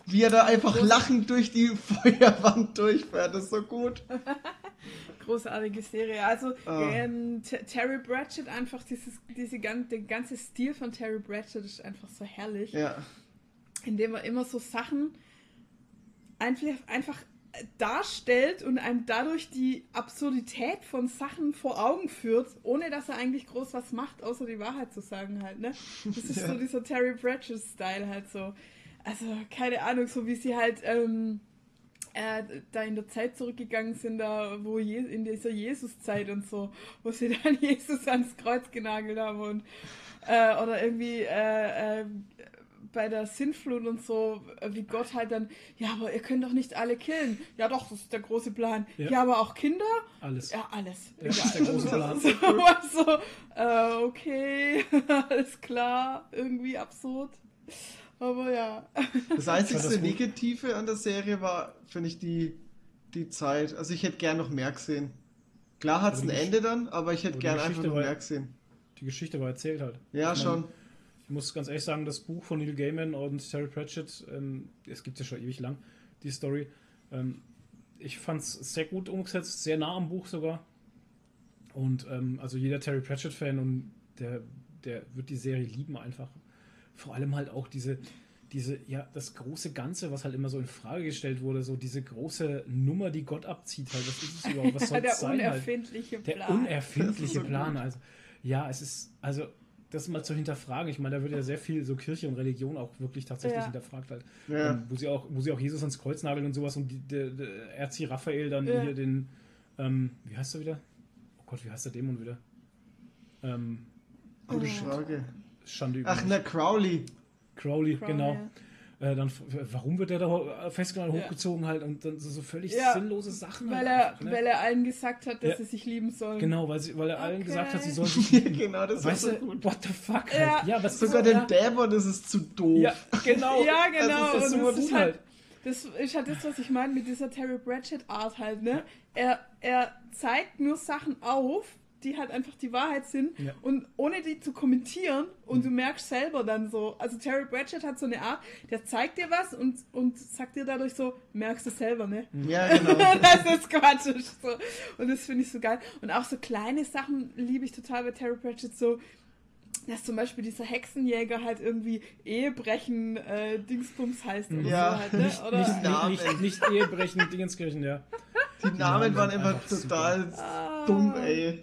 Wie er da einfach lachend durch die Feuerwand durchfährt, das ist so gut. Großartige Serie. Also Ah. ähm, Terry Pratchett einfach dieses, diese gan der ganze Stil von Terry Pratchett ist einfach so herrlich, Ja. indem er immer so Sachen einfach, einfach darstellt und einem dadurch die Absurdität von Sachen vor Augen führt, ohne dass er eigentlich groß was macht, außer die Wahrheit zu sagen halt, ne? Das ist Ja. so dieser Terry Pratchett-Style halt so. Also, keine Ahnung, so wie sie halt ähm, äh, da in der Zeit zurückgegangen sind, da wo Je in dieser Jesus-Zeit und so, wo sie dann Jesus ans Kreuz genagelt haben und äh, oder irgendwie äh, äh, bei der Sintflut und so, äh, wie Gott halt dann, ja, aber ihr könnt doch nicht alle killen. Ja, doch, das ist der große Plan. Ja. Ja, aber auch Kinder? Alles. Ja, alles. Ja, das ist der große Plan. So, so, äh, okay, alles klar, irgendwie absurd. Aber ja. Das einzige. Negative an der Serie war, finde ich, die, die Zeit. Also ich hätte gern noch mehr gesehen. Klar hat es ein Ende dann, aber ich hätte gern einfach noch mehr gesehen. Die Geschichte war erzählt halt. Ja, Ich schon. Ich muss ganz ehrlich sagen, das Buch von Neil Gaiman und Terry Pratchett, ähm, es gibt ja schon ewig lang, die Story. Ähm, ich fand es sehr gut umgesetzt, sehr nah am Buch sogar. Und ähm, also jeder Terry Pratchett-Fan und der, der wird die Serie lieben einfach. Vor allem halt auch diese, diese, ja, das große Ganze, was halt immer so in Frage gestellt wurde, so diese große Nummer, die Gott abzieht, halt, was ist es überhaupt, was soll der es sein halt? unerfindliche Der Plan. unerfindliche Das ist so Plan. Also, ja, es ist, also, das mal zu hinterfragen. Ich meine, da wird ja sehr viel so Kirche und Religion auch wirklich tatsächlich Ja. hinterfragt halt. Ja. Wo, sie auch, wo sie auch Jesus ans Kreuz nageln und sowas und die, der, der Erzi Raphael dann Ja. hier den, ähm, wie heißt er wieder? Oh Gott, wie heißt der Dämon wieder? Ähm, Gute Oh. Frage. Schande über Ach, na, Crowley. Crowley, Crowley, genau. Äh, dann, warum wird der da festgenommen, Ja. hochgezogen halt und dann so, so völlig Ja, sinnlose Sachen Weil halt er, einfach, ne? weil er allen gesagt hat, dass Ja. sie sich lieben sollen. Genau, weil, sie, weil er allen Okay. gesagt hat, sie sollen sich lieben. genau, das Weißt ist so du, gut. what the fuck Ja. halt. Ja, was Sogar ist dem Dämon ist es zu doof. Ja, genau. Ja, genau. Das ist und so das ist halt, das ist halt das, was ich meine mit dieser Terry Pratchett Art halt, ne? Er, er zeigt nur Sachen auf, die halt einfach die Wahrheit sind Ja. und ohne die zu kommentieren und du merkst selber dann so, also Terry Pratchett hat so eine Art, der zeigt dir was und, und sagt dir dadurch so, merkst du selber, ne? Ja, genau. das ist Quatsch. So. Und das finde ich so geil. Und auch so kleine Sachen liebe ich total bei Terry Pratchett. So, dass zum Beispiel dieser Hexenjäger halt irgendwie Ehebrechen äh, Dingsbums heißt oder Ja. so halt, ne? Oder, Nicht, Namen. nicht, nicht, nicht Ehebrechen, Dingenskirchen, ja. Die Namen Namen waren immer einfach total Ah. dumm, ey.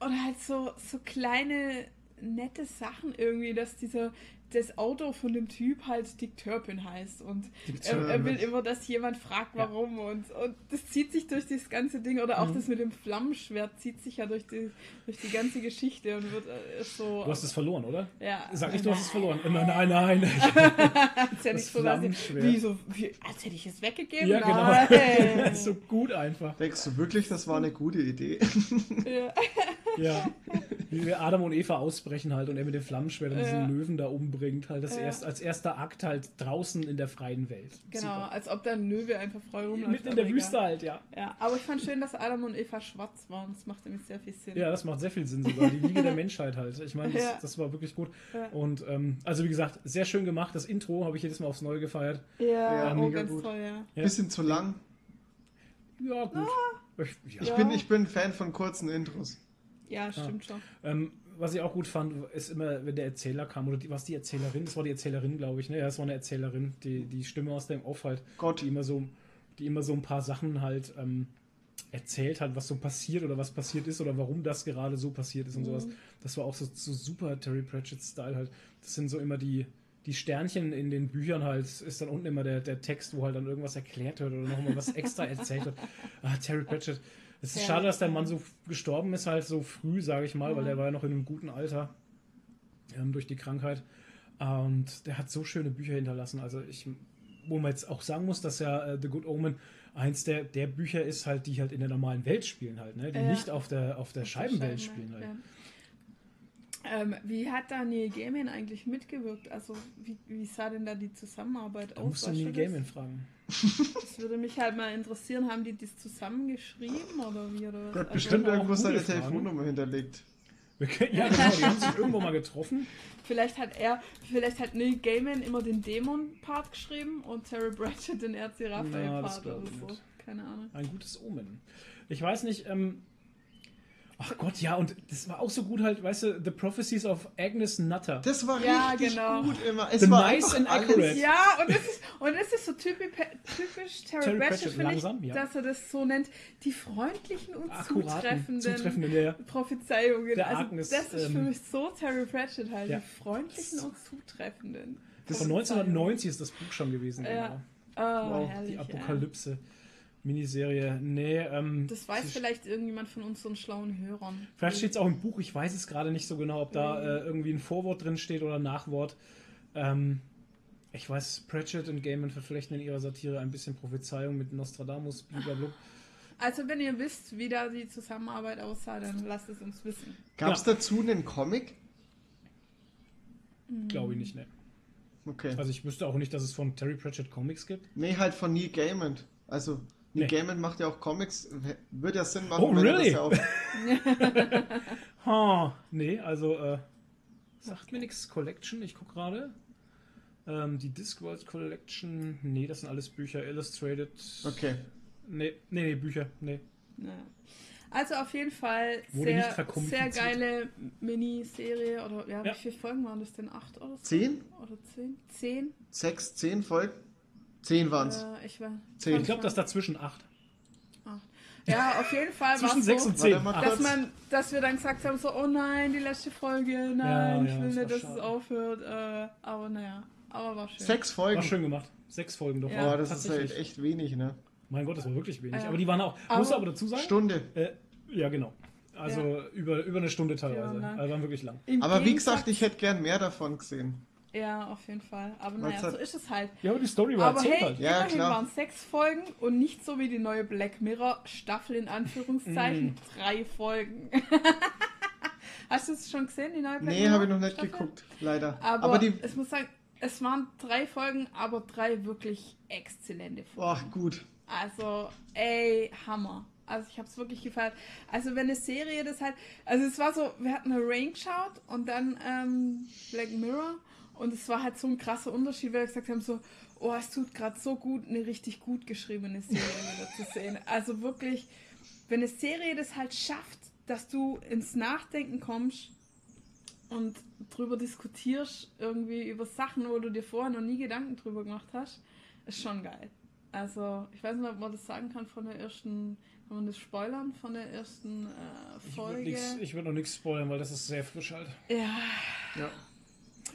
Oder halt so, so kleine, nette Sachen irgendwie, dass dieser das Auto von dem Typ halt Dick Turpin heißt und er, er will immer, dass jemand fragt, Ja. warum und, und das zieht sich durch das ganze Ding oder auch Mhm. das mit dem Flammenschwert zieht sich ja durch die, durch die ganze Geschichte und wird äh, ist so... Du hast es verloren, oder? ja, Sag nicht, du hast es verloren. Nein, nein, nein. Als hätte das ich Flammenschwert. wie so, wie, als hätte ich es weggegeben. ja, genau. So gut einfach. Denkst du wirklich, das war eine gute Idee? ja. Ja. Wie wir Adam und Eva ausbrechen halt und er mit dem Flammenschwert und Ja. diesen Löwen da umbringt. Halt das Ja. erst, als erster Akt halt draußen in der freien Welt. Genau, Super. als ob da ein Löwe einfach frei rumläuft. Mitten in der egal. Wüste halt, ja. Ja, aber ich fand schön, dass Adam und Eva schwarz waren. Das macht nämlich sehr viel Sinn. Ja, das macht sehr viel Sinn sogar. Die Wiege der Menschheit halt. Ich meine, das, Ja. das war wirklich gut. Ja. Und ähm, also wie gesagt, sehr schön gemacht. Das Intro habe ich jedes Mal aufs Neue gefeiert. Ja, Ja, oh, mega ganz gut. toll, ja. Ja. Bisschen zu lang. Ja, gut. Ich, ja. Ich, bin, ich bin Fan von kurzen Intros. Ja, stimmt schon. Ähm, was ich auch gut fand, ist immer, wenn der Erzähler kam, oder die, was die Erzählerin, das war die Erzählerin, glaube ich, ne? Ja, das war eine Erzählerin, die, die Stimme aus dem Off halt, Gott. die immer so, die immer so ein paar Sachen halt ähm, erzählt hat, was so passiert oder was passiert ist oder warum das gerade so passiert ist und sowas. Das war auch so, so super Terry Pratchett-Style halt. Das sind so immer die, die Sternchen in den Büchern halt, ist dann unten immer der, der Text, wo halt dann irgendwas erklärt wird oder nochmal was extra erzählt wird. Ah, Terry Pratchett. Es ist Ja. schade, dass der Mann so gestorben ist, halt so früh, sage ich mal, weil Ja. der war ja noch in einem guten Alter ähm, durch die Krankheit. Und der hat so schöne Bücher hinterlassen. Also ich, wo man jetzt auch sagen muss, dass ja äh, The Good Omen eins der, der Bücher ist, halt, die halt in der normalen Welt spielen halt, ne? Die Ja. nicht auf der, auf der Scheibenwelt Scheiben, spielen halt. ja. Ähm, wie hat da Neil Gaiman eigentlich mitgewirkt? Also, wie, wie sah denn da die Zusammenarbeit Da aus? musst du Neil das? Gaiman fragen. Das würde mich halt mal interessieren. Haben die das zusammengeschrieben oder wie? Oder hat Also- bestimmt irgendwo seine. Telefonnummer hinterlegt. Wir können, ja, genau, die haben sich irgendwo mal getroffen. Vielleicht hat er, vielleicht hat Neil Gaiman immer den Dämon-Part geschrieben und Terry Pratchett den RC Ja, das Raphael-Part glaub oder so. nicht. Keine Ahnung. Ein gutes Omen. Ich weiß nicht, ähm. Ach Gott, ja, und das war auch so gut halt, weißt du, The Prophecies of Agnes Nutter. Das war Ja, richtig genau. gut immer. Es The war nice and alles- accurate. Ja, und das ist, und das ist so typisch, typisch Terry, Terry Pratchett, finde ich, ja. dass er das so nennt. Die freundlichen und Akkuraten, zutreffenden, zutreffenden, ja. Prophezeiungen. Der also Agnes, das ist für ähm, mich so Terry Pratchett halt. ja. Die freundlichen und zutreffenden. Von 1990 ist das Buch schon gewesen. Ja. Genau. Oh, Wow, herrlich. Die ja. Miniserie. Nee, ähm. Das weiß sie- vielleicht irgendjemand von unseren schlauen Hörern. Vielleicht steht es auch im Buch, ich weiß es gerade nicht so genau, ob da Mhm. äh, irgendwie ein Vorwort drin steht oder ein Nachwort. Ähm, Ich weiß, Pratchett und Gaiman verflechten in ihrer Satire ein bisschen Prophezeiung mit Nostradamus, blablabla. Also wenn ihr wisst, wie da die Zusammenarbeit aussah, dann lasst es uns wissen. Gab es Ja. dazu einen Comic? Glaube ich nicht, ne. Okay. Also ich wüsste auch nicht, dass es von Terry Pratchett Comics gibt. Nee, halt von Neil Gaiman. Also, Nee. Gaiman macht ja auch Comics. W- Würde ja Sinn machen, Oh, wenn er really? das ja auch. Ha, nee, also äh, sagt mir nichts. Collection, ich gucke gerade. Ähm, die Discworld Collection, nee, das sind alles Bücher. Illustrated. Okay. Nee, nee, nee, Bücher, nee. Ja. Also auf jeden Fall sehr, sehr geile Miniserie. Oder ja, Ja. wie viele Folgen waren das denn? Acht oder so? Zehn? Oder zehn? Zehn? Sechs, zehn Folgen? Zehn waren's. Äh, ich war. Zehn. Ich glaube, das dazwischen acht. Ja, auf jeden Fall war Zwischen es sechs so, dass man, dass wir dann gesagt haben, so, oh nein, die letzte Folge, nein, Ja, ja, ich will das war nicht, dass schade. es aufhört. Äh, aber naja, aber war schön. Sechs War Folgen. schön gemacht. Sechs Folgen doch. Ja. Oh, das ist halt echt wenig, ne? Mein Gott, das war wirklich wenig. Ja. Aber die waren auch. Aber- muss aber dazu sagen. Stunde. Äh, ja, genau. Also über, über eine Stunde Ja, teilweise. lang. also waren wirklich lang. Im Aber wie Gegensatz- gesagt, ich hätte gern mehr davon gesehen. Ja, auf jeden Fall. Aber naja, so ist es halt. Ja, aber die Story war Aber erzählt hey, halt. Ja, immerhin klar. waren sechs Folgen und nicht so wie die neue Black Mirror Staffel in Anführungszeichen Mm. drei Folgen. Hast du es schon gesehen, die neue Black Nee, Mirror habe ich noch nicht Staffel? geguckt, leider. Aber, Aber die. es muss sagen, es waren drei Folgen, aber drei wirklich exzellente Folgen. Boah, gut. Also, ey, Hammer. Also ich habe es wirklich gefallen. Also wenn eine Serie das halt, also es war so, wir hatten eine Rain geschaut und dann ähm, Black Mirror und es war halt so ein krasser Unterschied, weil wir gesagt haben so, oh, es tut gerade so gut, eine richtig gut geschriebene Serie wieder zu sehen. Also wirklich, wenn eine Serie das halt schafft, dass du ins Nachdenken kommst und drüber diskutierst, irgendwie über Sachen, wo du dir vorher noch nie Gedanken drüber gemacht hast, ist schon geil. Also, ich weiß nicht, ob man das sagen kann von der ersten, kann man das spoilern von der ersten äh, Folge? ich würde noch nichts spoilern, weil das ist sehr frisch halt. ja, Ja.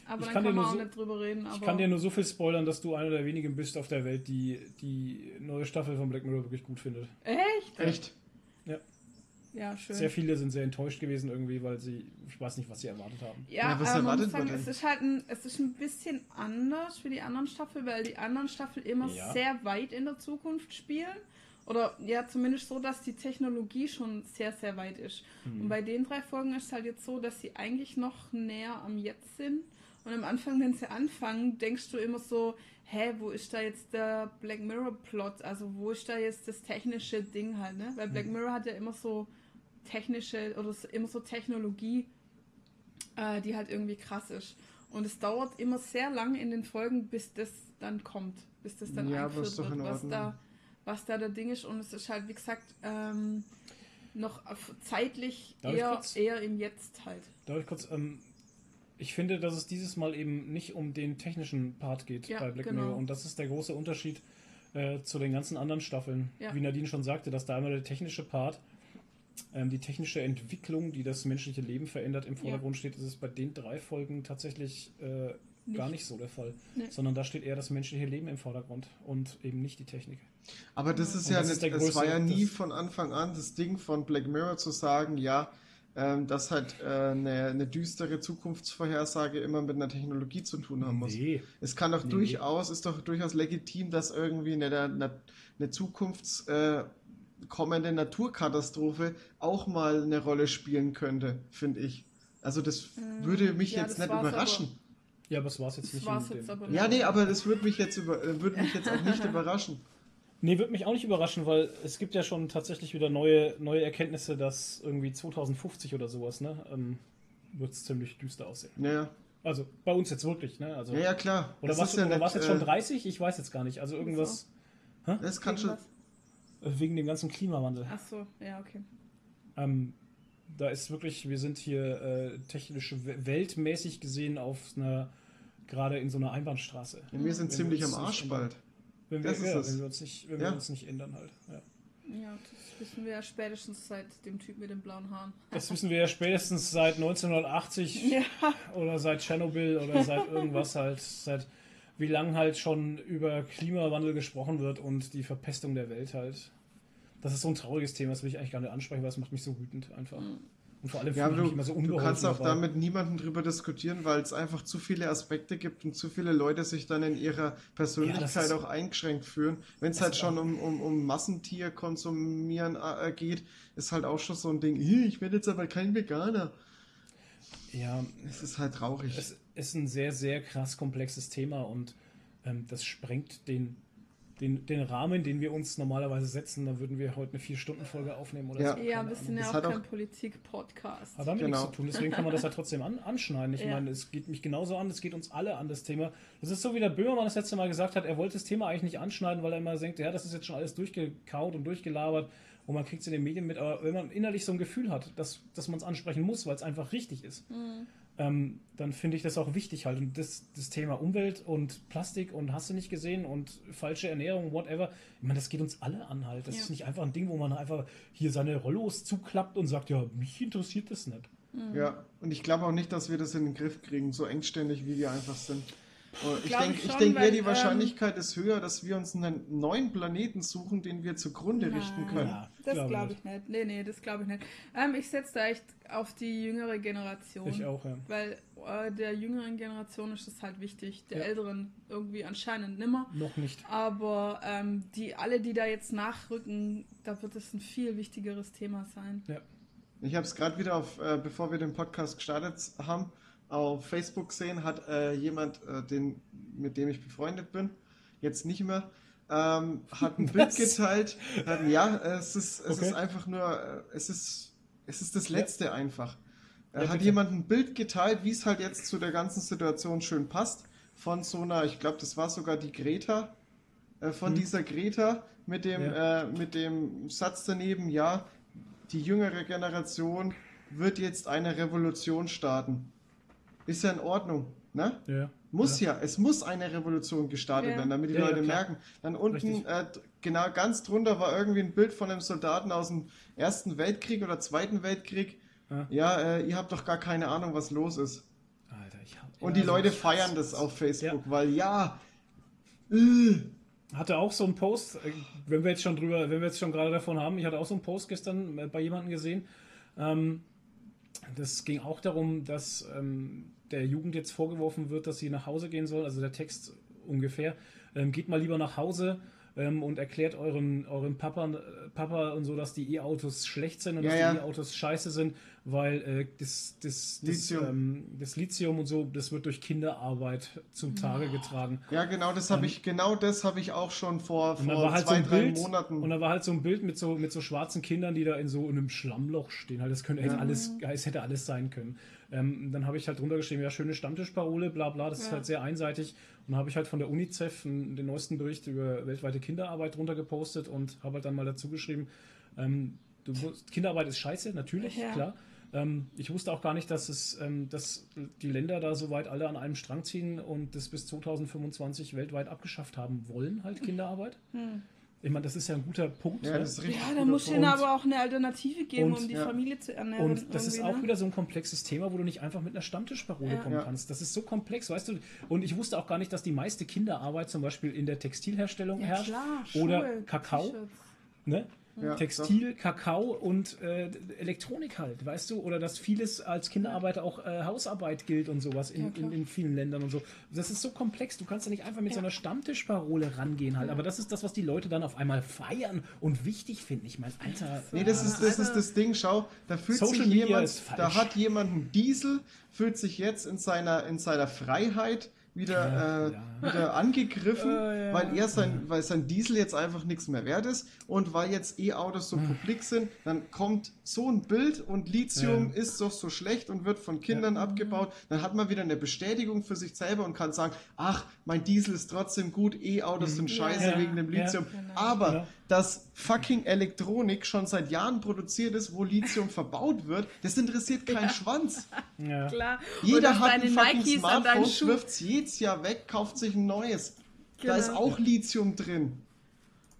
Aber Ich dann kann kann, dir man nur auch so- nicht drüber reden. Aber Ich kann dir nur so viel spoilern, dass du einer der wenigen bist auf der Welt, die die neue Staffel von Black Mirror wirklich gut findet. Echt? Echt? Ja, schön. Sehr viele sind sehr enttäuscht gewesen irgendwie, weil sie, ich weiß nicht, was sie erwartet haben. Ja, Ja, was aber man erwartet muss sagen, man es ist halt ein, es ist ein bisschen anders für die anderen Staffel, weil die anderen Staffel immer Ja. sehr weit in der Zukunft spielen. Oder ja, zumindest so, dass die Technologie schon sehr, sehr weit ist. Mhm. Und bei den drei Folgen ist es halt jetzt so, dass sie eigentlich noch näher am Jetzt sind. Und am Anfang, wenn sie anfangen, denkst du immer so, hä, wo ist da jetzt der Black Mirror Plot? Also wo ist da jetzt das technische Ding halt, ne? Weil Mhm. Black Mirror hat ja immer so technische oder immer so Technologie, äh, die halt irgendwie krass ist. Und es dauert immer sehr lang in den Folgen, bis das dann kommt, bis das dann Ja, eingeführt wird, was da, was da der Ding ist. Und es ist halt, wie gesagt, ähm, noch zeitlich Darf eher, eher im Jetzt halt. Darf ich kurz, ähm, ich finde, dass es dieses Mal eben nicht um den technischen Part geht Ja, bei Black genau. Mirror. Und das ist der große Unterschied äh, zu den ganzen anderen Staffeln. Ja. Wie Nadine schon sagte, dass da einmal der technische Part, ähm, die technische Entwicklung, die das menschliche Leben verändert, im Vordergrund steht, ist es bei den drei Folgen tatsächlich äh, gar nicht so der Fall. Nee. Sondern da steht eher das menschliche Leben im Vordergrund und eben nicht die Technik. Aber das ist Und ja das ist nicht, der es war ja nie das- von Anfang an das Ding von Black Mirror zu sagen, ja, ähm, dass halt äh, eine, eine düstere Zukunftsvorhersage immer mit einer Technologie zu tun haben muss. Nee. Es kann doch Nee. durchaus, ist doch durchaus legitim, dass irgendwie eine, eine, eine zukunfts äh, kommende Naturkatastrophe auch mal eine Rolle spielen könnte, finde ich. Also das würde mich ja, jetzt nicht überraschen. Ja, aber es war es jetzt Das nicht. jetzt aber Ja, nee, aber das würde mich jetzt über, äh, würde mich jetzt auch nicht überraschen. Nee, wird mich auch nicht überraschen, weil es gibt ja schon tatsächlich wieder neue, neue Erkenntnisse, dass irgendwie 2050 oder sowas, ne, ähm, wird es ziemlich düster aussehen. Ja, ja. Also bei uns jetzt wirklich, ne? Also, Ja, ja, klar. Oder was ja oder nicht, war's jetzt schon äh, 30? Ich weiß jetzt gar nicht. Also irgendwas Das kann schon. Irgendwas? äh, wegen dem ganzen Klimawandel. Ach so, ja, okay. Ähm, da ist wirklich, wir sind hier äh, technisch we- weltmäßig gesehen auf einer, gerade in so einer Einbahnstraße. Ja, wir sind Wenn ziemlich wir am Arsch bald. Wenn wir, Das ist ja, es. wenn wir uns nicht, wenn Ja. wir uns nicht ändern halt. Ja. Ja, das wissen wir ja spätestens seit dem Typ mit den blauen Haaren. Das wissen wir ja spätestens seit 1980 Ja. oder seit Tschernobyl oder seit irgendwas halt, seit wie lang halt schon über Klimawandel gesprochen wird und die Verpestung der Welt halt. Das ist so ein trauriges Thema, das will ich eigentlich gar nicht ansprechen, weil es macht mich so wütend einfach. Und vor allem Ja, du, immer so du kannst auch dabei. damit niemanden drüber diskutieren, weil es einfach zu viele Aspekte gibt und zu viele Leute sich dann in ihrer Persönlichkeit ist- auch eingeschränkt fühlen. Wenn es halt schon um, um, um Massentier konsumieren äh, geht, ist halt auch schon so ein Ding, "Ih, ich werde jetzt aber kein Veganer. Ja, Es ist halt traurig. es ist ein sehr, sehr krass komplexes Thema und ähm, das sprengt den, den, den Rahmen, den wir uns normalerweise setzen. Da würden wir heute eine Vier-Stunden-Folge aufnehmen oder Ja. so. Ja, wir sind ja Das auch kein auch- Politik-Podcast. Hat damit Genau. nichts zu tun, deswegen kann man das ja trotzdem an, anschneiden. Ich Ja. meine, es geht mich genauso an, es geht uns alle an das Thema. Das ist so, wie der Böhmermann das letzte Mal gesagt hat, er wollte das Thema eigentlich nicht anschneiden, weil er immer denkt, ja, das ist jetzt schon alles durchgekaut und durchgelabert und man kriegt es in den Medien mit, aber wenn man innerlich so ein Gefühl hat, dass, dass man es ansprechen muss, weil es einfach richtig ist, Mhm. Ähm, dann finde ich das auch wichtig halt. Und das, das Thema Umwelt und Plastik und hast du nicht gesehen und falsche Ernährung, whatever, ich meine, das geht uns alle an halt. Das Ja. ist nicht einfach ein Ding, wo man einfach hier seine Rollos zuklappt und sagt, ja, mich interessiert das nicht. Ja, und ich glaube auch nicht, dass wir das in den Griff kriegen, so engständig wie wir einfach sind. Und ich Glaub denke, ich schon, denk, weil, die ähm, Wahrscheinlichkeit ist höher, dass wir uns einen neuen Planeten suchen, den wir zugrunde richten können. Ja, Das glaube ich. ich nicht. Nee, nee, das glaube ich nicht. Ähm, ich setze da echt auf die jüngere Generation. Ich auch, ja. Weil äh, der jüngeren Generation ist das halt wichtig. Der Ja. älteren irgendwie anscheinend nimmer. Noch nicht. Aber ähm, die alle, die da jetzt nachrücken, da wird es ein viel wichtigeres Thema sein. Ja. Ich habe es gerade wieder auf, äh, bevor wir den Podcast gestartet haben, auf Facebook gesehen, hat äh, jemand, äh, den, mit dem ich befreundet bin, jetzt nicht mehr, ähm, hat ein Bild geteilt. Hat, ja, es ist, es Okay. ist einfach nur, äh, es ist, es ist das Ja. Letzte einfach. Äh, Ja, hat bitte. jemand ein Bild geteilt, wie es halt jetzt zu der ganzen Situation schön passt, von so einer, ich glaube, das war sogar die Greta, äh, von Hm. dieser Greta mit dem, Ja. äh, mit dem Satz daneben, ja, die jüngere Generation wird jetzt eine Revolution starten. Ist ja in Ordnung, ne? Ja. Muss ja. es muss eine Revolution gestartet Ja. werden, damit die Ja, ja, Leute merken. Dann unten, äh, genau ganz drunter war irgendwie ein Bild von einem Soldaten aus dem Ersten Weltkrieg oder Zweiten Weltkrieg. Ja. Ja, äh, ihr habt doch gar keine Ahnung, was los ist. Alter, ich hab, Und ja, die Leute so- feiern das auf Facebook, weil ja, äh, Hatte auch so einen Post, äh, wenn wir jetzt schon drüber, wenn wir jetzt schon gerade davon haben, ich hatte auch so einen Post gestern äh, bei jemandem gesehen. Ähm, das ging auch darum, dass ähm, der Jugend jetzt vorgeworfen wird, dass sie nach Hause gehen soll, also der Text ungefähr. Ähm, geht mal lieber nach Hause ähm, und erklärt euren, euren Papa, Papa und so, dass die E-Autos schlecht sind und Ja, dass ja. die E-Autos scheiße sind, weil äh, das, das, das, Lithium. ähm, das Lithium und so, das wird durch Kinderarbeit zum Tage getragen. ja genau, das habe ich, genau das habe ich auch schon vor, vor halt zwei, so drei Bild, Monaten. und da war halt so ein Bild mit so, mit so schwarzen Kindern, die da in so einem Schlammloch stehen. Halt, das könnte Ja. alles, es hätte alles sein können. Ähm, dann habe ich halt drunter geschrieben, ja, schöne Stammtischparole, bla bla, das ist Ja. halt sehr einseitig. Und dann habe ich halt von der UNICEF den neuesten Bericht über weltweite Kinderarbeit drunter gepostet und habe halt dann mal dazu geschrieben, ähm, du, Kinderarbeit ist scheiße, natürlich, Ja. klar. Ähm, ich wusste auch gar nicht, dass es, ähm, dass die Länder da soweit alle an einem Strang ziehen und das bis 2025 weltweit abgeschafft haben wollen, halt Kinderarbeit. Ich meine, das ist ja ein guter Punkt. ja, ne? das ist richtig. Ja, da muss ihnen aber auch eine Alternative geben, Und- um die ja. Familie zu ernähren. Und das ist auch ne? wieder so ein komplexes Thema, wo du nicht einfach mit einer Stammtischparole Ja. kommen Ja. kannst. Das ist so komplex, weißt du. Und ich wusste auch gar nicht, dass die meiste Kinderarbeit zum Beispiel in der Textilherstellung Ja, herrscht. klar, oder Schuhe, Kakao. T-Shirts. Ne? Ja, Textil, Kakao und äh, Elektronik halt, weißt du? Oder dass vieles als Kinderarbeiter auch äh, Hausarbeit gilt und sowas Ja, in, klar. in, in vielen Ländern und so. Das ist so komplex, du kannst ja nicht einfach mit so einer Stammtischparole rangehen halt. Aber das ist das, was die Leute dann auf einmal feiern und wichtig finden. Ich meine, Alter. Nee, das ist, das ist das Ding, schau, da fühlt Social sich Media jemand, da hat jemand einen Diesel, fühlt sich jetzt in seiner, in seiner Freiheit wieder, Ja, äh, ja. wieder angegriffen, Äh, ja. weil er sein, weil sein Diesel jetzt einfach nichts mehr wert ist und weil jetzt E-Autos so publik sind, dann kommt so ein Bild und Lithium Ja. ist doch so schlecht und wird von Kindern abgebaut, dann hat man wieder eine Bestätigung für sich selber und kann sagen, ach, mein Diesel ist trotzdem gut, E-Autos sind scheiße. Ja. wegen dem Ja. Lithium, Genau. aber. Dass fucking Elektronik schon seit Jahren produziert ist, wo Lithium verbaut wird, das interessiert keinen Schwanz. Ja. Klar. Jeder hat ein fucking Nikes Smartphone, wirft es jedes Jahr weg, kauft sich ein neues. Da Genau. ist auch Lithium drin.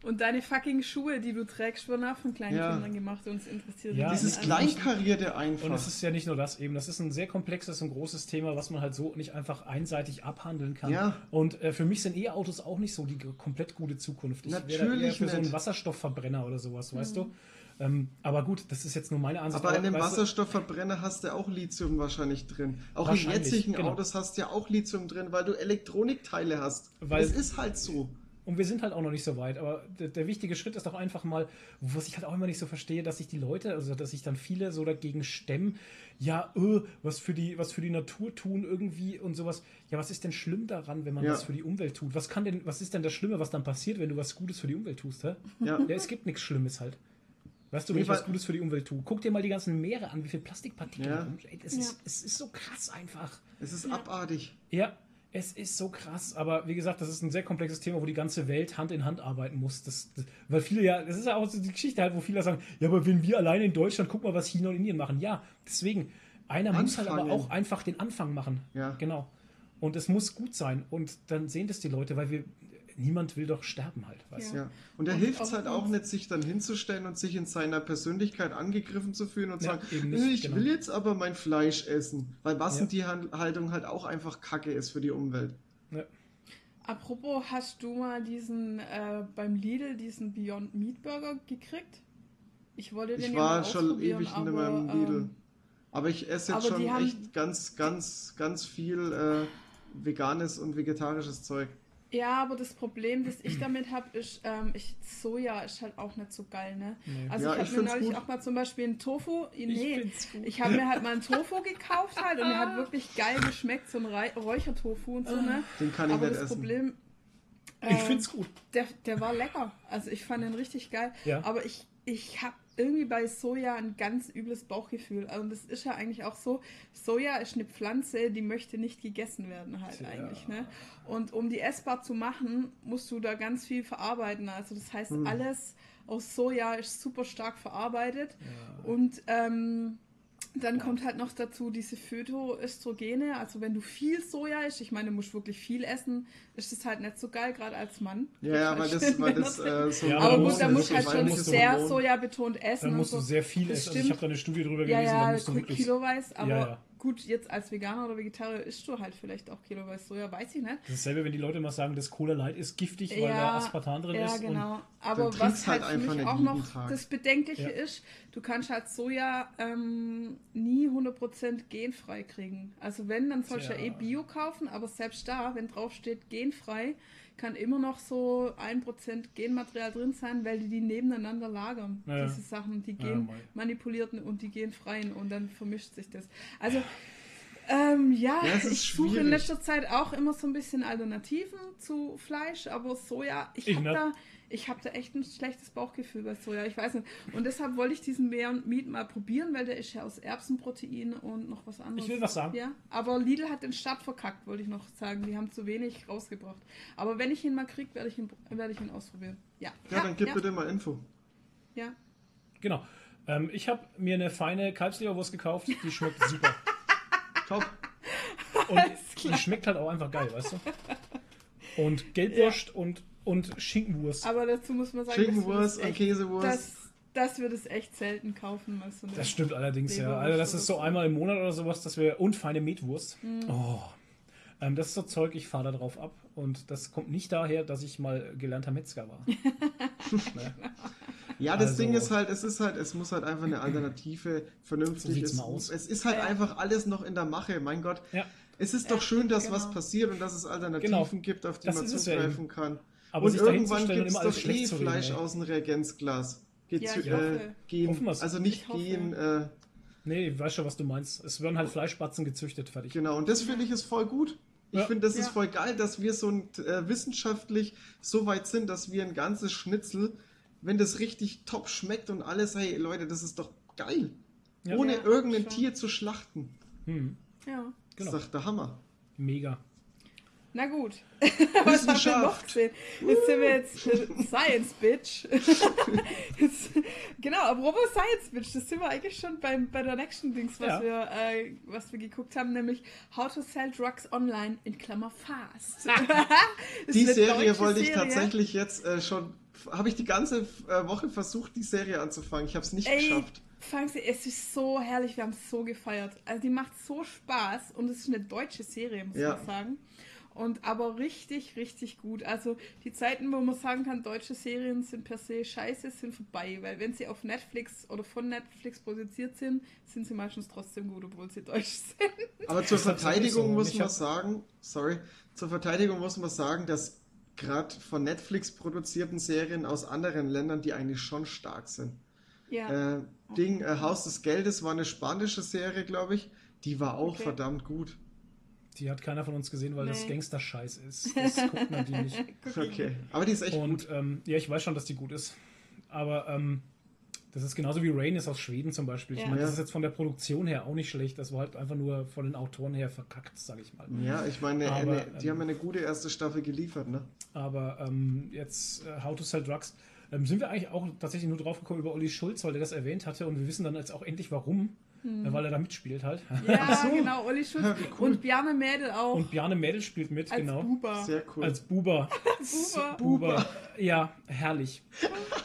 Und deine fucking Schuhe, die du trägst, wurden auch von kleinen Ja. Kindern gemacht. Uns interessiert Ja, die Dieses nicht. Kleinkarierte einfach. Und es ist ja nicht nur das eben, das ist ein sehr komplexes und großes Thema, was man halt so nicht einfach einseitig abhandeln kann. Ja. Und äh, für mich sind E-Autos auch nicht so die komplett gute Zukunft. Ich wäre da eher Natürlich für so einen nicht. Wasserstoffverbrenner oder sowas, weißt du? Ähm, aber gut, das ist jetzt nur meine Ansicht. Aber in dem Wasserstoffverbrenner hast du auch Lithium wahrscheinlich drin. Auch in Wahrscheinlich, jetzigen genau. Autos hast du ja auch Lithium drin, weil du Elektronikteile hast. Weil- es ist halt so. Und wir sind halt auch noch nicht so weit. Aber der, der wichtige Schritt ist doch einfach mal, was ich halt auch immer nicht so verstehe, dass sich die Leute, also dass sich dann viele so dagegen stemmen, ja, äh, was für die, was für die Natur tun irgendwie und sowas. Ja, was ist denn schlimm daran, wenn man Ja. was für die Umwelt tut? Was kann denn, was ist denn das Schlimme, was dann passiert, wenn du was Gutes für die Umwelt tust, hä? Ja. Ja, es gibt nichts Schlimmes halt. Weißt du, wenn ich was Gutes für die Umwelt tue, guck dir mal die ganzen Meere an, wie viel Plastikpartikel Ja. Ey, es, Ja. ist, es ist so krass einfach. Es ist abartig. Ja, es ist so krass, aber wie gesagt, das ist ein sehr komplexes Thema, wo die ganze Welt Hand in Hand arbeiten muss. Das, das, weil viele ja, das ist ja auch so die Geschichte halt, wo viele sagen, ja, aber wenn wir alleine in Deutschland, guck mal, was China und Indien machen. Ja, deswegen, einer muss halt aber Anfangen. auch einfach den Anfang machen. Ja. Genau. Und es muss gut sein. Und dann sehen das die Leute, weil wir, niemand will doch sterben halt, weißt du? Ja. Und da hilft es auch halt auch nicht, sich dann hinzustellen und sich in seiner Persönlichkeit angegriffen zu fühlen und Ja, sagen, eben nicht, "Nee, ich genau. will jetzt aber mein Fleisch essen. Weil Ja. Massentierhaltung halt auch einfach Kacke ist für die Umwelt. Ja. Apropos, hast du mal diesen äh, beim Lidl diesen Beyond Meat Burger gekriegt? Ich wollte den Ich ja mal war schon ewig in meinem Lidl. ähm, Aber ich esse jetzt aber schon die haben- echt ganz, ganz, ganz viel äh, veganes und vegetarisches Zeug. Ja, aber das Problem, das ich damit habe, ist, ähm, ich, Soja ist halt auch nicht so geil, ne? Nee. Also Ja, ich ich habe mir neulich gut. auch mal zum Beispiel einen Tofu, nee, find's gut. ich habe mir halt mal einen Tofu gekauft halt und der hat wirklich geil geschmeckt, so ein Räuchertofu und so, ne? Den kann ich aber nicht das essen. Problem, Ich ähm, find's gut. der, der war lecker. Also ich fand den richtig geil. Ja. Aber ich, ich habe irgendwie bei Soja ein ganz übles Bauchgefühl. Und das ist ja eigentlich auch so, Soja ist eine Pflanze, die möchte nicht gegessen werden halt Tja. eigentlich. Ne? Und um die essbar zu machen, musst du da ganz viel verarbeiten. Also das heißt, Hm. alles aus Soja ist super stark verarbeitet. Ja. Und ähm, dann kommt halt noch dazu diese Phytoöstrogene. Also wenn du viel Soja isst, ich meine, du musst wirklich viel essen, ist das halt nicht so geil, gerade als Mann. Ja, ja, weil das, weil das äh, so Ja, aber da gut, musst da du- musst du halt schon sehr Hormon. sojabetont essen. Da und musst du so. sehr viel essen. Also ich habe da eine Studie drüber Ja, gelesen, da ja, musst du wirklich. kiloweise, aber Ja, ja. Gut, jetzt als Veganer oder Vegetarier isst du halt vielleicht auch kiloweise Soja, weiß ich nicht. Das ist dasselbe, wenn die Leute mal sagen, das Cola Light ist giftig, weil Ja, da Aspartan drin Ja, ist. genau. dann Aber was halt halt für mich auch noch Tag. das Bedenkliche Ja. ist, du kannst halt Soja ähm, nie 100% genfrei kriegen. Also wenn, dann sollst du ja eh Bio kaufen, aber selbst da, wenn drauf steht genfrei, kann immer noch so 1% Genmaterial drin sein, weil die die nebeneinander lagern. Ja. Diese Sachen, die Ja, mei. genmanipulierten und die genfreien und dann vermischt sich das. Also ähm, ja, Ja, ich suche in schwierig. letzter Zeit auch immer so ein bisschen Alternativen zu Fleisch, aber Soja, ich Ich habe da, ich habe da echt ein schlechtes Bauchgefühl bei Soja. Ich weiß nicht. Und deshalb wollte ich diesen Beyond Meat mal probieren, weil der ist ja aus Erbsenprotein und noch was anderes. Ich will was sagen. Ja, aber Lidl hat den Start verkackt, wollte ich noch sagen. Die haben zu wenig rausgebracht. Aber wenn ich ihn mal kriege, werde ich ihn, werde ich ihn ausprobieren. Ja. Ja, dann gib ja, bitte mal Info. ja. Genau. Ähm, ich habe mir eine feine Kalbsleberwurst gekauft, die schmeckt super. Top. Und die schmeckt halt auch einfach geil, weißt du? Und Gelbwurst und, und Schinkenwurst. Aber dazu muss man sagen, Schinkenwurst und das echt, Käsewurst. dass, dass wir das echt selten kaufen. So eine Das stimmt allerdings, ja. Also das ist so so. einmal im Monat oder sowas, dass wir. Und feine Metwurst. Mhm. Oh. Ähm, das ist so Zeug, ich fahre da drauf ab. Und das kommt nicht daher, dass ich mal gelernter Metzger war. ne? Ja, das Also- Ding ist halt, es ist halt, es muss halt einfach eine Alternative vernünftig. sieht's es, aus. es ist halt Ja. einfach alles noch in der Mache, mein Gott. Ja. Es ist Ja, doch schön, dass genau. was passiert und dass es Alternativen gibt, auf die Das man es zugreifen kann. Aber und irgendwann gibt es immer alles doch schlecht eh zu reden, Fleisch ey. aus dem Reagenzglas. Geht Ja, zu, ich äh, gehen, also nicht Ich hoffe. gehen, äh, Nee, ich weiß schon, was du meinst. Es werden halt Fleischspatzen gezüchtet, fertig. genau. Und das finde ich ist voll gut. Ich Ja. finde, das ist Ja. voll geil, dass wir so ein, äh, wissenschaftlich so weit sind, dass wir ein ganzes Schnitzel, wenn das richtig top schmeckt und alles, hey Leute, das ist doch geil. Ja. Ohne Ja, irgendein schon. Tier zu schlachten. Hm, Ja. Das Genau. ist doch der Hammer. mega. Na gut. Was haben wir noch gesehen? Jetzt sind wir jetzt äh, Science Bitch. jetzt, genau, apropos Science Bitch, das sind wir eigentlich schon beim, bei der nächsten Dings, was, Ja. wir, äh, was wir geguckt haben, nämlich How to Sell Drugs Online in Klammer Fast. Ist Die Serie wollte ich Serie. tatsächlich jetzt äh, schon, habe ich die ganze äh, Woche versucht, die Serie anzufangen. Ich habe es nicht Ey, geschafft. fangen Sie, es ist so herrlich, wir haben es so gefeiert. Also die macht so Spaß und es ist eine deutsche Serie, muss Ja. man sagen. Und aber richtig, richtig gut. Also die Zeiten, wo man sagen kann, deutsche Serien sind per se scheiße, sind vorbei. Weil wenn sie auf Netflix oder von Netflix produziert sind, sind sie meistens trotzdem gut, obwohl sie deutsch sind. Aber zur Verteidigung muss man sagen, sorry, zur Verteidigung muss man sagen, dass gerade von Netflix produzierten Serien aus anderen Ländern, die eigentlich schon stark sind. Ja. Äh, Ding, äh, Haus des Geldes war eine spanische Serie, glaube ich. Die war auch Okay. verdammt gut. Die hat keiner von uns gesehen, weil das Nee. Gangster-Scheiß ist. Das guckt man die nicht. Okay. Aber die ist echt gut. Und ähm, ja, ich weiß schon, dass die gut ist. Aber ähm, das ist genauso wie Rain ist aus Schweden zum Beispiel. Ich Ja. meine, das ist jetzt von der Produktion her auch nicht schlecht. Das war halt einfach nur von den Autoren her verkackt, sage ich mal. Ja, ich meine, Aber, eine, die ähm, haben eine gute erste Staffel geliefert, ne? Aber ähm, jetzt äh, How to Sell Drugs ähm, sind wir eigentlich auch tatsächlich nur drauf gekommen über Olli Schulz, weil der das erwähnt hatte und wir wissen dann jetzt auch endlich warum, äh, weil er da mitspielt halt. Ja, so. genau, Olli Schulz. Cool. Und Bjarne Mädel auch. Und Bjarne Mädel spielt mit, als genau. Buba. Sehr cool. Als Buber. Buba. Buber. Ja, herrlich.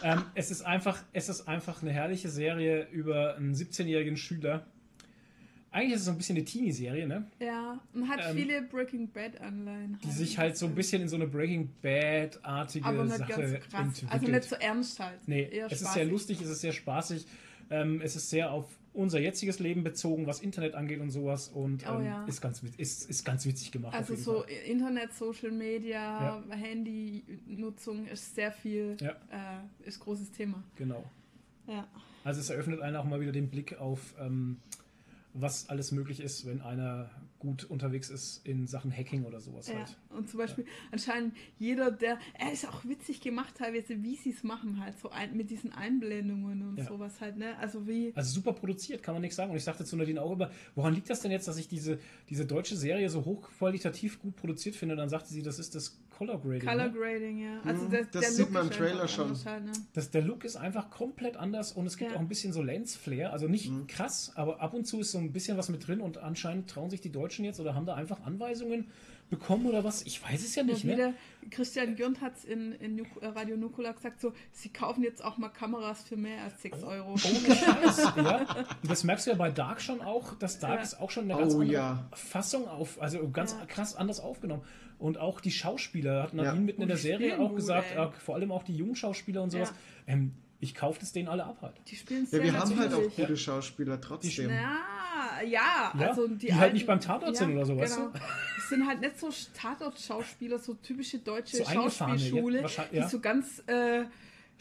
ähm, es, ist einfach, es ist einfach eine herrliche Serie über einen 17-jährigen Schüler. Eigentlich ist es so ein bisschen eine Teenie-Serie, ne? Ja, und hat Ähm, viele Breaking Bad Anleihen. Die sich halt so ein bisschen in so eine Breaking Bad-artige Sache ganz so krass. entwickelt. Also nicht so ernst halt. Nee, Eher es ist spaßig. sehr lustig, es ist sehr spaßig. Ähm, es ist sehr auf unser jetziges Leben bezogen, was Internet angeht und sowas. Und Oh ähm, ja. ist, ganz, ist, ist ganz witzig gemacht. Also so Fall. Internet, Social Media, Handy-Nutzung ist sehr viel, Ja. äh, ist großes Thema. Genau. Ja. Also es eröffnet einen auch mal wieder den Blick auf, ähm, was alles möglich ist, wenn einer gut unterwegs ist in Sachen Hacking oder sowas Ja, halt. und zum Beispiel anscheinend jeder, der, er ist auch witzig gemacht teilweise, wie sie es machen halt, so ein, mit diesen Einblendungen und Ja. sowas halt, ne? Also wie, Also super produziert, kann man nichts sagen. Und ich sagte zu Nadine auch immer, woran liegt das denn jetzt, dass ich diese, diese deutsche Serie so hochqualitativ gut produziert finde? Und dann sagte sie, das ist das Color Grading. Color ne? Grading, ja. Also Mhm, der, das der sieht Look man im Trailer schon. anders Halt, ne? Das, der Look ist einfach komplett anders und es gibt Ja. auch ein bisschen so Lens-Flair. Also nicht Mhm. krass, aber ab und zu ist so ein bisschen was mit drin und anscheinend trauen sich die Deutschen jetzt oder haben da einfach Anweisungen bekommen oder was? Ich weiß es ja nicht, Ja, ne? wieder, Christian Gürnt hat es in, in äh, Radio Nukula gesagt, so, sie kaufen jetzt auch mal Kameras für mehr als 6 Euro. Ohne Scheiß, ja. Und das merkst du ja bei Dark schon auch, dass Dark Ja. ist auch schon eine ganz Oh andere ja. Fassung auf, also ganz Ja. krass anders aufgenommen. Und auch die Schauspieler, hat Nadine Ja. mitten in der Serie auch gut, gesagt, ey. äh, vor allem auch die jungen Schauspieler und sowas, Ja. ähm, ich kaufe das denen alle ab halt. Die spielen Ja, wir haben halt auch gute Schauspieler trotzdem. Ja, ja, Ja, also die, die halt alten- nicht beim Tatort sind oder so, weißt genau. du? Es sind halt nicht so Tatort-Schauspieler, so typische deutsche So Schauspielschule, ja, ja. die so ganz äh,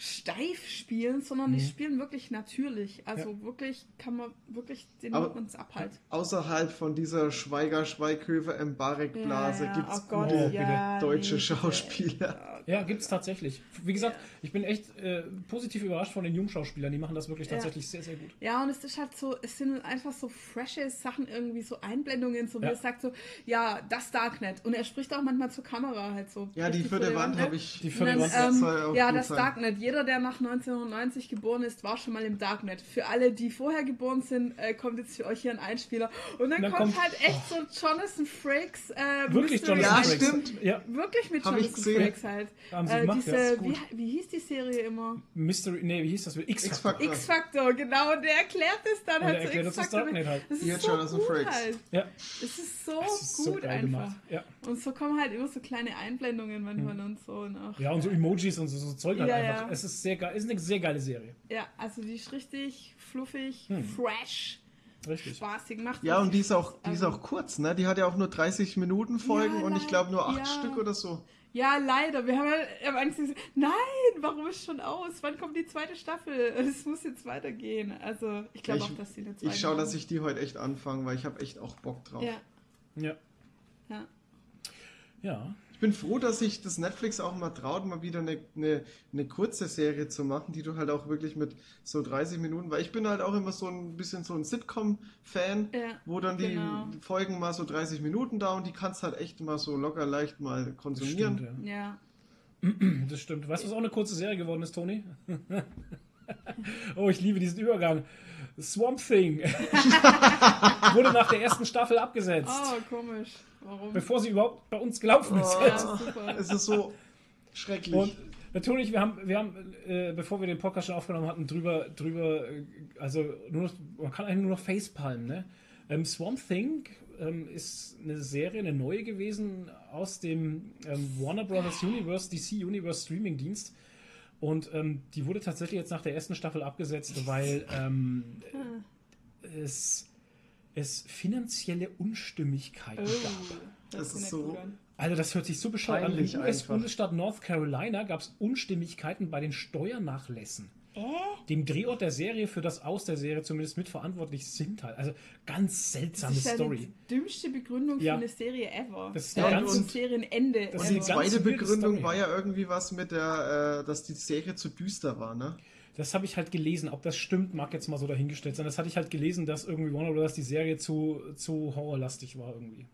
steif spielen, sondern die Mhm. spielen wirklich natürlich. Also wirklich kann man wirklich den Aber- nimmt man's ab halt. Außerhalb von dieser Schweiger, Schweighöfer, Mbarek-Blase ja, gibt es oh gute ja, deutsche nee. Schauspieler. Ja, gibt's tatsächlich. Wie gesagt, ich bin echt äh, positiv überrascht von den jungen Schauspielern, die machen das wirklich Ja. tatsächlich sehr, sehr gut. Ja, und es ist halt so, es sind einfach so frische Sachen, irgendwie so Einblendungen, so wie Ja. er sagt so, ja, das Darknet. Und er spricht auch manchmal zur Kamera halt so. Ja, die vierte Wand habe ich. Die vierte Wand, ähm, ja, das sein. Darknet. Jeder, der nach 1990 geboren ist, war schon mal im Darknet. Für alle, die vorher geboren sind, äh, kommt jetzt für euch hier ein Einspieler. Und dann, Dann kommt, kommt- halt echt so Jonathan Frakes. Äh, Wirklich Mystery Jonathan Ja, Frakes. stimmt. Ja, Wirklich mit Hab Jonathan. Frakes halt. Haben sie äh, gemacht, diese, ja, wie, wie hieß die Serie immer? Mystery, nee, wie hieß das? X-Factor. X-Factor. Genau. Und der erklärt es dann Und halt er so erklärt uns das. Darknet halt. Das ist so Jonathan gut Frakes. halt. Ja, Es ist so das ist gut so geil einfach. gemacht. Ja. Und so kommen halt immer so kleine Einblendungen manchmal und so. Und auch, ja, und so Emojis und so, so Zeug halt Ja, einfach. Es ist sehr geil, ist eine sehr geile Serie. Ja, also die ist richtig fluffig, Hm. fresh, Richtig. spaßig, macht Ja, und die ist auch, die ist Also- auch kurz, ne? Die hat ja auch nur 30 Minuten Folgen Ja, und ich glaube nur acht ja. Stück oder so. Ja, leider. Wir haben halt am Anfang gesagt, nein, warum ist schon aus? Wann kommt die zweite Staffel? Es muss jetzt weitergehen. Also, ich glaube Ja, auch, dass die eine zweite Ich schaue, dass ich die heute echt anfange, weil ich habe echt auch Bock drauf. Ja, Ja. ja. Ja. Ich bin froh, dass sich das Netflix auch mal traut, mal wieder eine, eine, eine kurze Serie zu machen, die du halt auch wirklich mit so 30 Minuten, weil ich bin halt auch immer so ein bisschen so ein Sitcom-Fan, Ja, wo dann die genau. Folgen mal so 30 Minuten dauern, die kannst halt echt mal so locker leicht mal Das konsumieren. stimmt, ja. Ja. Das stimmt. Weißt du, was auch eine kurze Serie geworden ist, Toni? oh, ich liebe diesen Übergang. Swamp Thing wurde nach der ersten Staffel abgesetzt, Oh, komisch. Warum? bevor sie überhaupt bei uns gelaufen ist. Oh. Ja. Es ist so schrecklich. Und natürlich, wir haben, wir haben äh, bevor wir den Podcast schon aufgenommen hatten, drüber, drüber, äh, also nur noch, man kann eigentlich nur noch facepalmen, ne? Ähm, Swamp Thing ähm, ist eine Serie, eine neue gewesen aus dem ähm, Warner Brothers Universe, DC Universe Streaming Dienst. Und ähm, die wurde tatsächlich jetzt nach der ersten Staffel abgesetzt, weil ähm, es, es finanzielle Unstimmigkeiten Oh, gab. Das ist sieht nicht so-. Also das hört sich so bescheuert an. Im. US-Bundesstaat North Carolina gab es Unstimmigkeiten bei den Steuernachlässen. Äh? Dem Drehort der Serie, für das Aus der Serie zumindest mitverantwortlich sind halt. Also ganz seltsame Das ist ja Story. die dümmste Begründung Ja. für eine Serie ever. Das ist ein ganz- Serienende. Das ist die ever. ganz zweite Begründung Story. war ja irgendwie was mit der, äh, dass die Serie zu düster war, ne? Das habe ich halt gelesen. Ob das stimmt, mag jetzt mal so dahingestellt sein. Das hatte ich halt gelesen, dass irgendwie Warner Brothers die Serie zu, zu horrorlastig war irgendwie.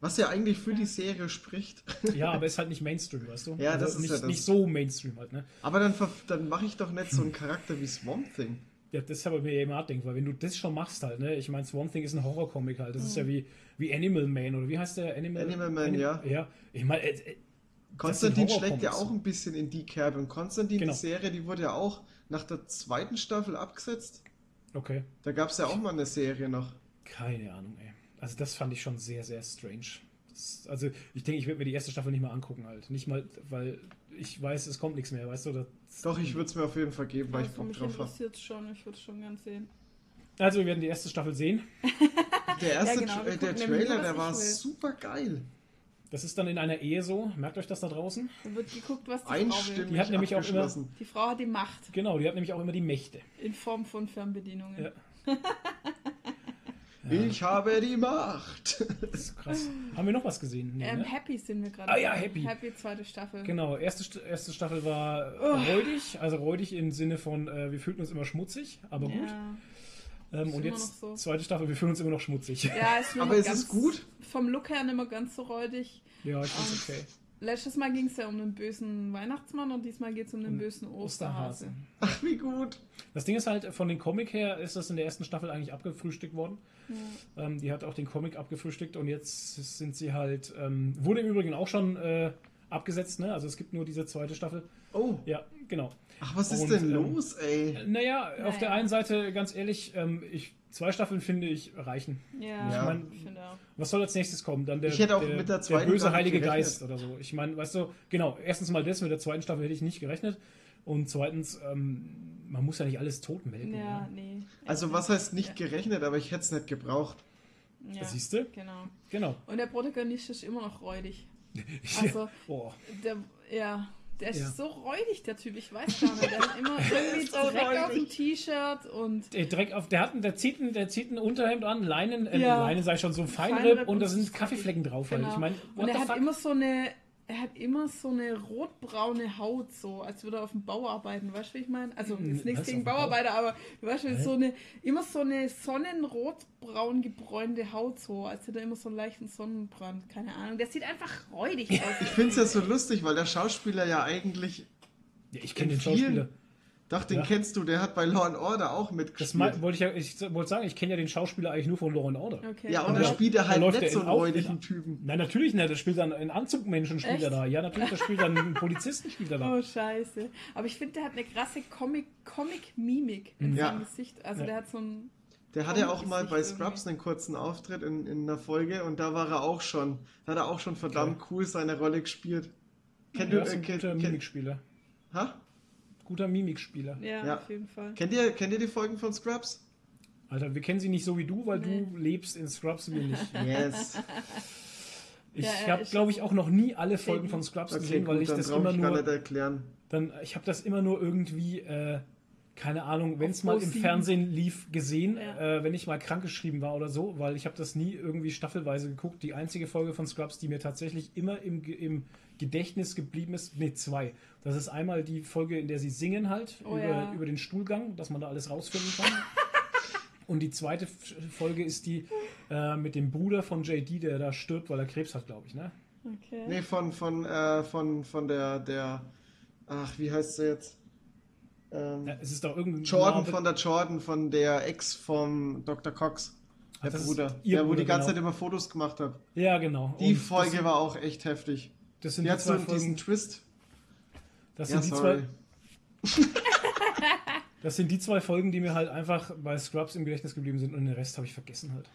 Was ja eigentlich für die Serie spricht. Ja, aber ist halt nicht Mainstream, weißt du? Also Ja, das ist nicht, ja das. nicht so Mainstream halt, ne? Aber dann, dann mache ich doch nicht so einen Charakter wie Swamp Thing. Ja, das ist aber mir eben nachdenkt, weil wenn du das schon machst halt, ne? Ich meine, Swamp Thing ist ein Horrorcomic halt. Das ist ja wie, wie Animal Man oder wie heißt der? Animal, Animal Man, ja. Ja, ich meine, äh, äh, Konstantin schlägt ja auch ein bisschen in die Kerbe. Und Konstantin, Genau. die Serie, die wurde ja auch nach der zweiten Staffel abgesetzt. okay. Da gab es ja auch mal eine Serie noch. Keine Ahnung, ey. Also das fand ich schon sehr, sehr strange. Das, also ich denke, ich werde mir die erste Staffel nicht mal angucken halt. Nicht mal, weil ich weiß, es kommt nichts mehr, weißt du? Das, Doch, ich würde es mir auf jeden Fall geben, weil ich Also Bock drauf habe. es schon, ich würde es schon gern sehen. Also wir werden die erste Staffel sehen. Der erste genau, Tra wir äh, der Trailer, der war ich super geil. Das ist dann in einer Ehe so. Merkt euch das da draußen? Da wird geguckt, was die Frau will. Einstimmig Die hat nämlich auch immer- abgeschlossen. Die Frau hat die Macht Genau, die hat nämlich auch immer die Mächte. in Form von Fernbedienungen. Ja. Ich habe die Macht. Das ist krass. Haben wir noch was gesehen? Nee, Ähm, ne? Happy sind wir gerade. Ah ja. Happy. Happy zweite Staffel. Genau, erste, St- erste Staffel war Oh. räudig, also räudig im Sinne von, äh, wir fühlten uns immer schmutzig, aber gut. Ja. Ähm, ist und jetzt so. zweite Staffel, wir fühlen uns immer noch schmutzig. ja, ist nur Aber noch es ist gut. Vom Look her nicht mehr ganz so räudig. Ja, ich find's Und okay. Letztes Mal ging es ja um den bösen Weihnachtsmann und diesmal geht es um den Um bösen Osterhase. Osterhase. Ach, wie gut. Das Ding ist halt, von den Comic her ist das in der ersten Staffel eigentlich abgefrühstückt worden. Ähm, die hat auch den Comic abgefrühstückt und jetzt sind sie halt, ähm, wurde im Übrigen auch schon äh, abgesetzt, ne? Also es gibt nur diese zweite Staffel. Oh, Ja, genau. Ach, was ist Und, denn ähm, los, ey? Naja, auf Naja. der einen Seite, ganz ehrlich, ähm, ich, zwei Staffeln finde ich reichen. Ja, ich, mein- finde auch. Was soll als nächstes kommen? Dann der, Ich hätte auch der, mit der zweiten der böse heilige gerechnet. Geist oder so. Ich meine, weißt du, genau, erstens mal das, mit der zweiten Staffel hätte ich nicht gerechnet. Und zweitens, ähm, man muss ja nicht alles totmelken. Ja, Ja. nee. Also, was heißt nicht Ja. gerechnet, aber ich hätte es nicht gebraucht. Ja, Siehst du? Genau. Genau. Und der Protagonist ist immer noch räudig. Also, oh. der, ja, der ist Ja. so räudig, der Typ. Ich weiß gar nicht. Der hat immer irgendwie so Dreck auf räudig. dem T-Shirt und Der Dreck auf, der hat, ein- der zieht ein, der zieht ein Unterhemd an, Leinen, äh, Ja. Leinen sei schon so Feinripp, Feinripp und da sind Kaffeeflecken drauf. Halt. Genau. Ich meine, Und er hat fuck? immer so eine, er hat immer so eine rotbraune Haut, so als würde er auf dem Bau arbeiten, weißt du, wie ich meine? Also Hm, ist nichts gegen? Bauarbeiter, aber du weißt schon, so eine, immer so eine sonnenrotbraun gebräunte Haut, so als hätte er immer so einen leichten Sonnenbrand, keine Ahnung. Der sieht einfach räudig aus. Ich finde es ja so lustig, weil der Schauspieler ja eigentlich. Ja, ich kenne den Schauspieler. Doch, den Ja. kennst du, der hat bei Law and Order auch Das mitgespielt. mal- wollte ich ja, ich wollte sagen, ich kenne ja den Schauspieler eigentlich nur von Law and Order. Okay. ja, und da spielt er halt läuft nicht er so in einen räudigen Typen. Nein, natürlich nicht. Der spielt dann einen Anzugmenschen spielt er da. Ja, natürlich, der spielt dann einen Polizisten spielt er da. Oh, scheiße. Aber ich finde, der hat eine krasse Comic- Comic-Mimik in Ja. seinem Gesicht. Also Ja. der hat so ein. Der hatte ja auch mal bei Scrubs irgendwie. einen kurzen Auftritt in, in einer Folge und da war er auch schon. Da hat er auch schon verdammt cool seine Rolle gespielt. Kennt, Ja, du, äh, ein kennt, kennt, Mimikspieler. ha? Guter Mimikspieler. Ja, Ja. auf jeden Fall. kennt, ihr, kennt ihr die Folgen von Scrubs? Alter, wir kennen sie nicht so wie du, weil Nee. du lebst in Scrubs, wir nicht. Yes. Ich Ja, habe, glaube ich, auch noch nie alle Folgen von Scrubs Okay, gesehen, weil gut, ich dann das immer ich nur, nicht erklären. dann, ich habe das immer nur irgendwie, äh, keine Ahnung, wenn es mal im Pro7. Fernsehen lief, gesehen, Ja. äh, wenn ich mal krankgeschrieben war oder so, weil ich habe das nie irgendwie staffelweise geguckt. Die einzige Folge von Scrubs, die mir tatsächlich immer im, im Gedächtnis geblieben ist, nee, zwei. Das ist einmal die Folge, in der sie singen halt Oh über, ja. über den Stuhlgang, dass man da alles rausfinden kann. Und die zweite Folge ist die äh, mit dem Bruder von JD, der da stirbt, weil er Krebs hat, glaube ich, ne? Okay. Nee, von, von, äh, von, von der, der, ach, wie heißt sie jetzt? Ähm, Ja, es ist doch irgendein Jordan Name- von der Jordan, von der Ex vom Dr. Cox. Der Ach, Bruder. ihr Der, wo Bruder, die ganze genau. Zeit immer Fotos gemacht hat. Ja, genau. Die Und Folge war auch echt heftig. Das sind Die die, zwei diesen Folgen. Twist. Das Ja, sind, die sorry. zwei, das sind die zwei Folgen, die mir halt einfach bei Scrubs im Gedächtnis geblieben sind und den Rest habe ich vergessen halt.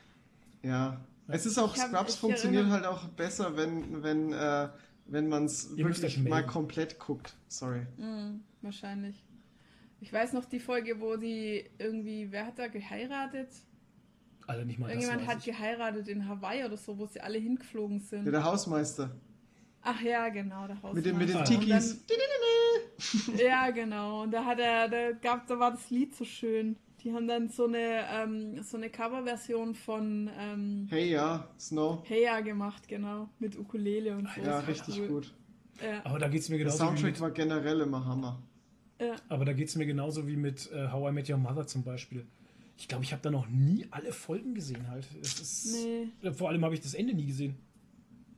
Ja. Es ist auch, Scrubs funktioniert halt auch besser, wenn, wenn, äh, wenn man es wirklich mal melden. komplett guckt. Sorry. Mhm, wahrscheinlich. Ich weiß noch die Folge, wo die irgendwie, wer hat da geheiratet? Alter, nicht mal das Irgendjemand weiß hat ich. geheiratet in Hawaii oder so, wo sie alle hingeflogen sind. Ja, der Hausmeister. Ach ja, genau, der Hausmeister. Mit den, mit den. Tikis. Dann, ja, genau. Und da hat er, da gab, da war das Lied so schön. Die haben dann so eine, ähm, so eine Coverversion von ähm, Hey, ja, Snow. Heya gemacht, genau. Mit Ukulele und so. Ja, richtig cool. gut. Ja, Aber da geht's mir Der genauso wie Soundtrack mit, war generell immer Hammer. ja. aber da geht's mir genauso wie mit äh, How I Met Your Mother zum Beispiel. Ich glaube, ich habe da noch nie alle Folgen gesehen halt. Es ist, Nee, Vor allem habe ich das Ende nie gesehen.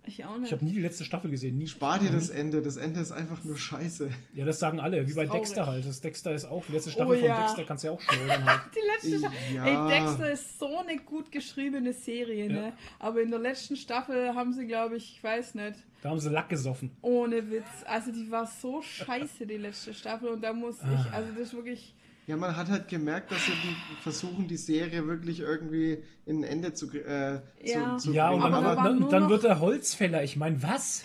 Ich auch Ich nicht. habe nie die letzte Staffel gesehen. Nie. Spar dir das Ende. Das Ende ist einfach nur scheiße. Ja, das sagen alle. Wie bei Traurig. Dexter halt. Das Dexter ist auch. Die letzte Staffel Oh von ja. Dexter kannst du ja auch schleudern halt. Die letzte Staffel. Ja. Ey, Dexter ist so eine gut geschriebene Serie, ne? Ja. Aber in der letzten Staffel haben sie, glaube ich, ich weiß nicht, Da haben sie Lack gesoffen. ohne Witz. Also die war so scheiße, die letzte Staffel. Und da muss Ah. ich, also das ist wirklich. Ja, man hat halt gemerkt, dass sie die versuchen, die Serie wirklich irgendwie in ein Ende zu, äh, Ja. zu, zu Ja, und bringen. dann, Aber da dann, dann, wird er Holzfäller. Ich meine, was?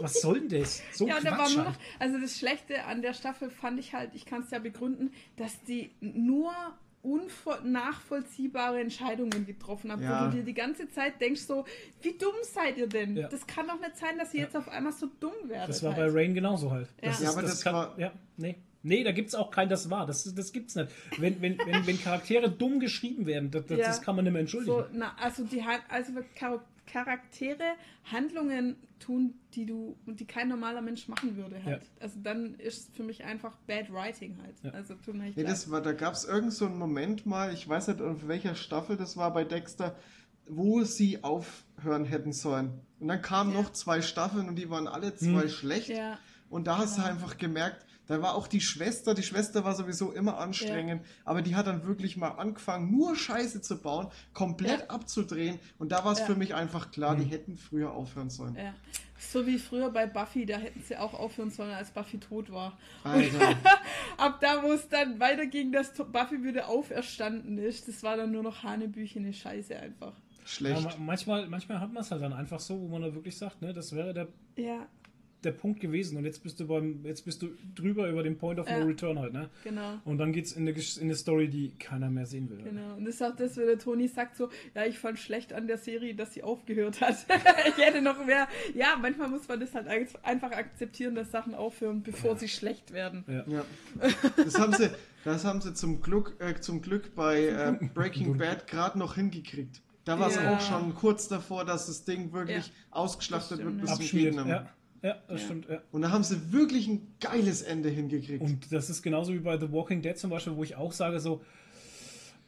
was soll denn das? So ja, und da war nur halt. noch, also das Schlechte an der Staffel fand ich halt, ich kann es ja begründen, dass die nur unnachvollziehbare Entscheidungen getroffen haben, Ja. wo du dir die ganze Zeit denkst so, wie dumm seid ihr denn? Ja. Das kann doch nicht sein, dass ihr jetzt auf einmal so dumm werdet. Das war bei halt. Rain genauso halt. Ja. Das Ja, aber das war- Ja, nee. Nee, da gibt's auch kein Das war. Das, das gibt's nicht. Wenn, wenn, wenn, wenn Charaktere dumm geschrieben werden, das, das, Ja. das kann man nicht mehr entschuldigen. So, na, also die also Char Charaktere Handlungen tun, die du die kein normaler Mensch machen würde halt. Ja. Also dann ist für mich einfach Bad Writing halt. Ja. Also tut mir echt Nee, das war, da gab es irgend so einen Moment mal, ich weiß nicht, auf welcher Staffel das war bei Dexter, wo sie aufhören hätten sollen. Und dann kamen Ja. noch zwei Staffeln und die waren alle zwei Hm. schlecht. ja. Und da hast du einfach gemerkt, da war auch die Schwester, die Schwester war sowieso immer anstrengend, aber die hat dann wirklich mal angefangen, nur Scheiße zu bauen, komplett Ja. abzudrehen. Und da war es Ja. für mich einfach klar, die Hm. hätten früher aufhören sollen. Ja. So wie früher bei Buffy, da hätten sie auch aufhören sollen, als Buffy tot war. Alter. Ab da, wo es dann weiterging, dass Buffy wieder auferstanden ist, das war dann nur noch Hanebüchene Scheiße einfach. Ja, Schlecht. ma- manchmal, manchmal hat man es halt dann einfach so, wo man da wirklich sagt, ne, das wäre der, Ja, der Punkt gewesen und jetzt bist du beim, jetzt bist du drüber über den Point of Ja. No Return halt, ne? genau. Und dann geht's in eine, Gesch- in eine Story, die keiner mehr sehen will. Genau. Und das ist auch das, wenn der Toni sagt so, ja, ich fand schlecht an der Serie, dass sie aufgehört hat. ich hätte noch mehr. Ja, manchmal muss man das halt einfach akzeptieren, dass Sachen aufhören, bevor sie schlecht werden. Ja. Ja. Das haben sie, das haben sie zum Glück, äh, zum Glück bei äh, Breaking Bad gerade noch hingekriegt. Da war es Ja. auch schon kurz davor, dass das Ding wirklich Ja. ausgeschlachtet stimmt, wird bis ja. zum. Gegner. Ja, ja, das Ja. stimmt, ja. Und da haben sie wirklich ein geiles Ende hingekriegt. Und das ist genauso wie bei The Walking Dead zum Beispiel, wo ich auch sage so,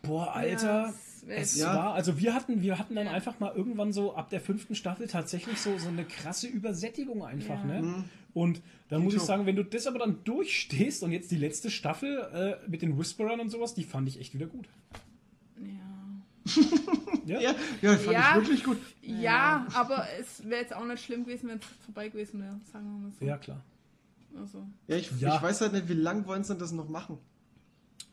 boah, Ja, Alter, das wär es Ja. war, also wir hatten, wir hatten dann Ja. einfach mal irgendwann so ab der fünften Staffel tatsächlich so, so eine krasse Übersättigung einfach, Ja. ne? Mhm. Und dann muss ich sagen, wenn du das aber dann durchstehst und jetzt die letzte Staffel äh, mit den Whisperern und sowas, die fand ich echt wieder gut. Ja. Ja, Ja, ja, fand Ja. ich wirklich gut. Ja, aber es wäre jetzt auch nicht schlimm gewesen, wenn es vorbei gewesen wäre, sagen wir mal so. ja klar. Also, Ja, ich, Ja. ich weiß halt nicht, wie lang wollen sie denn das noch machen?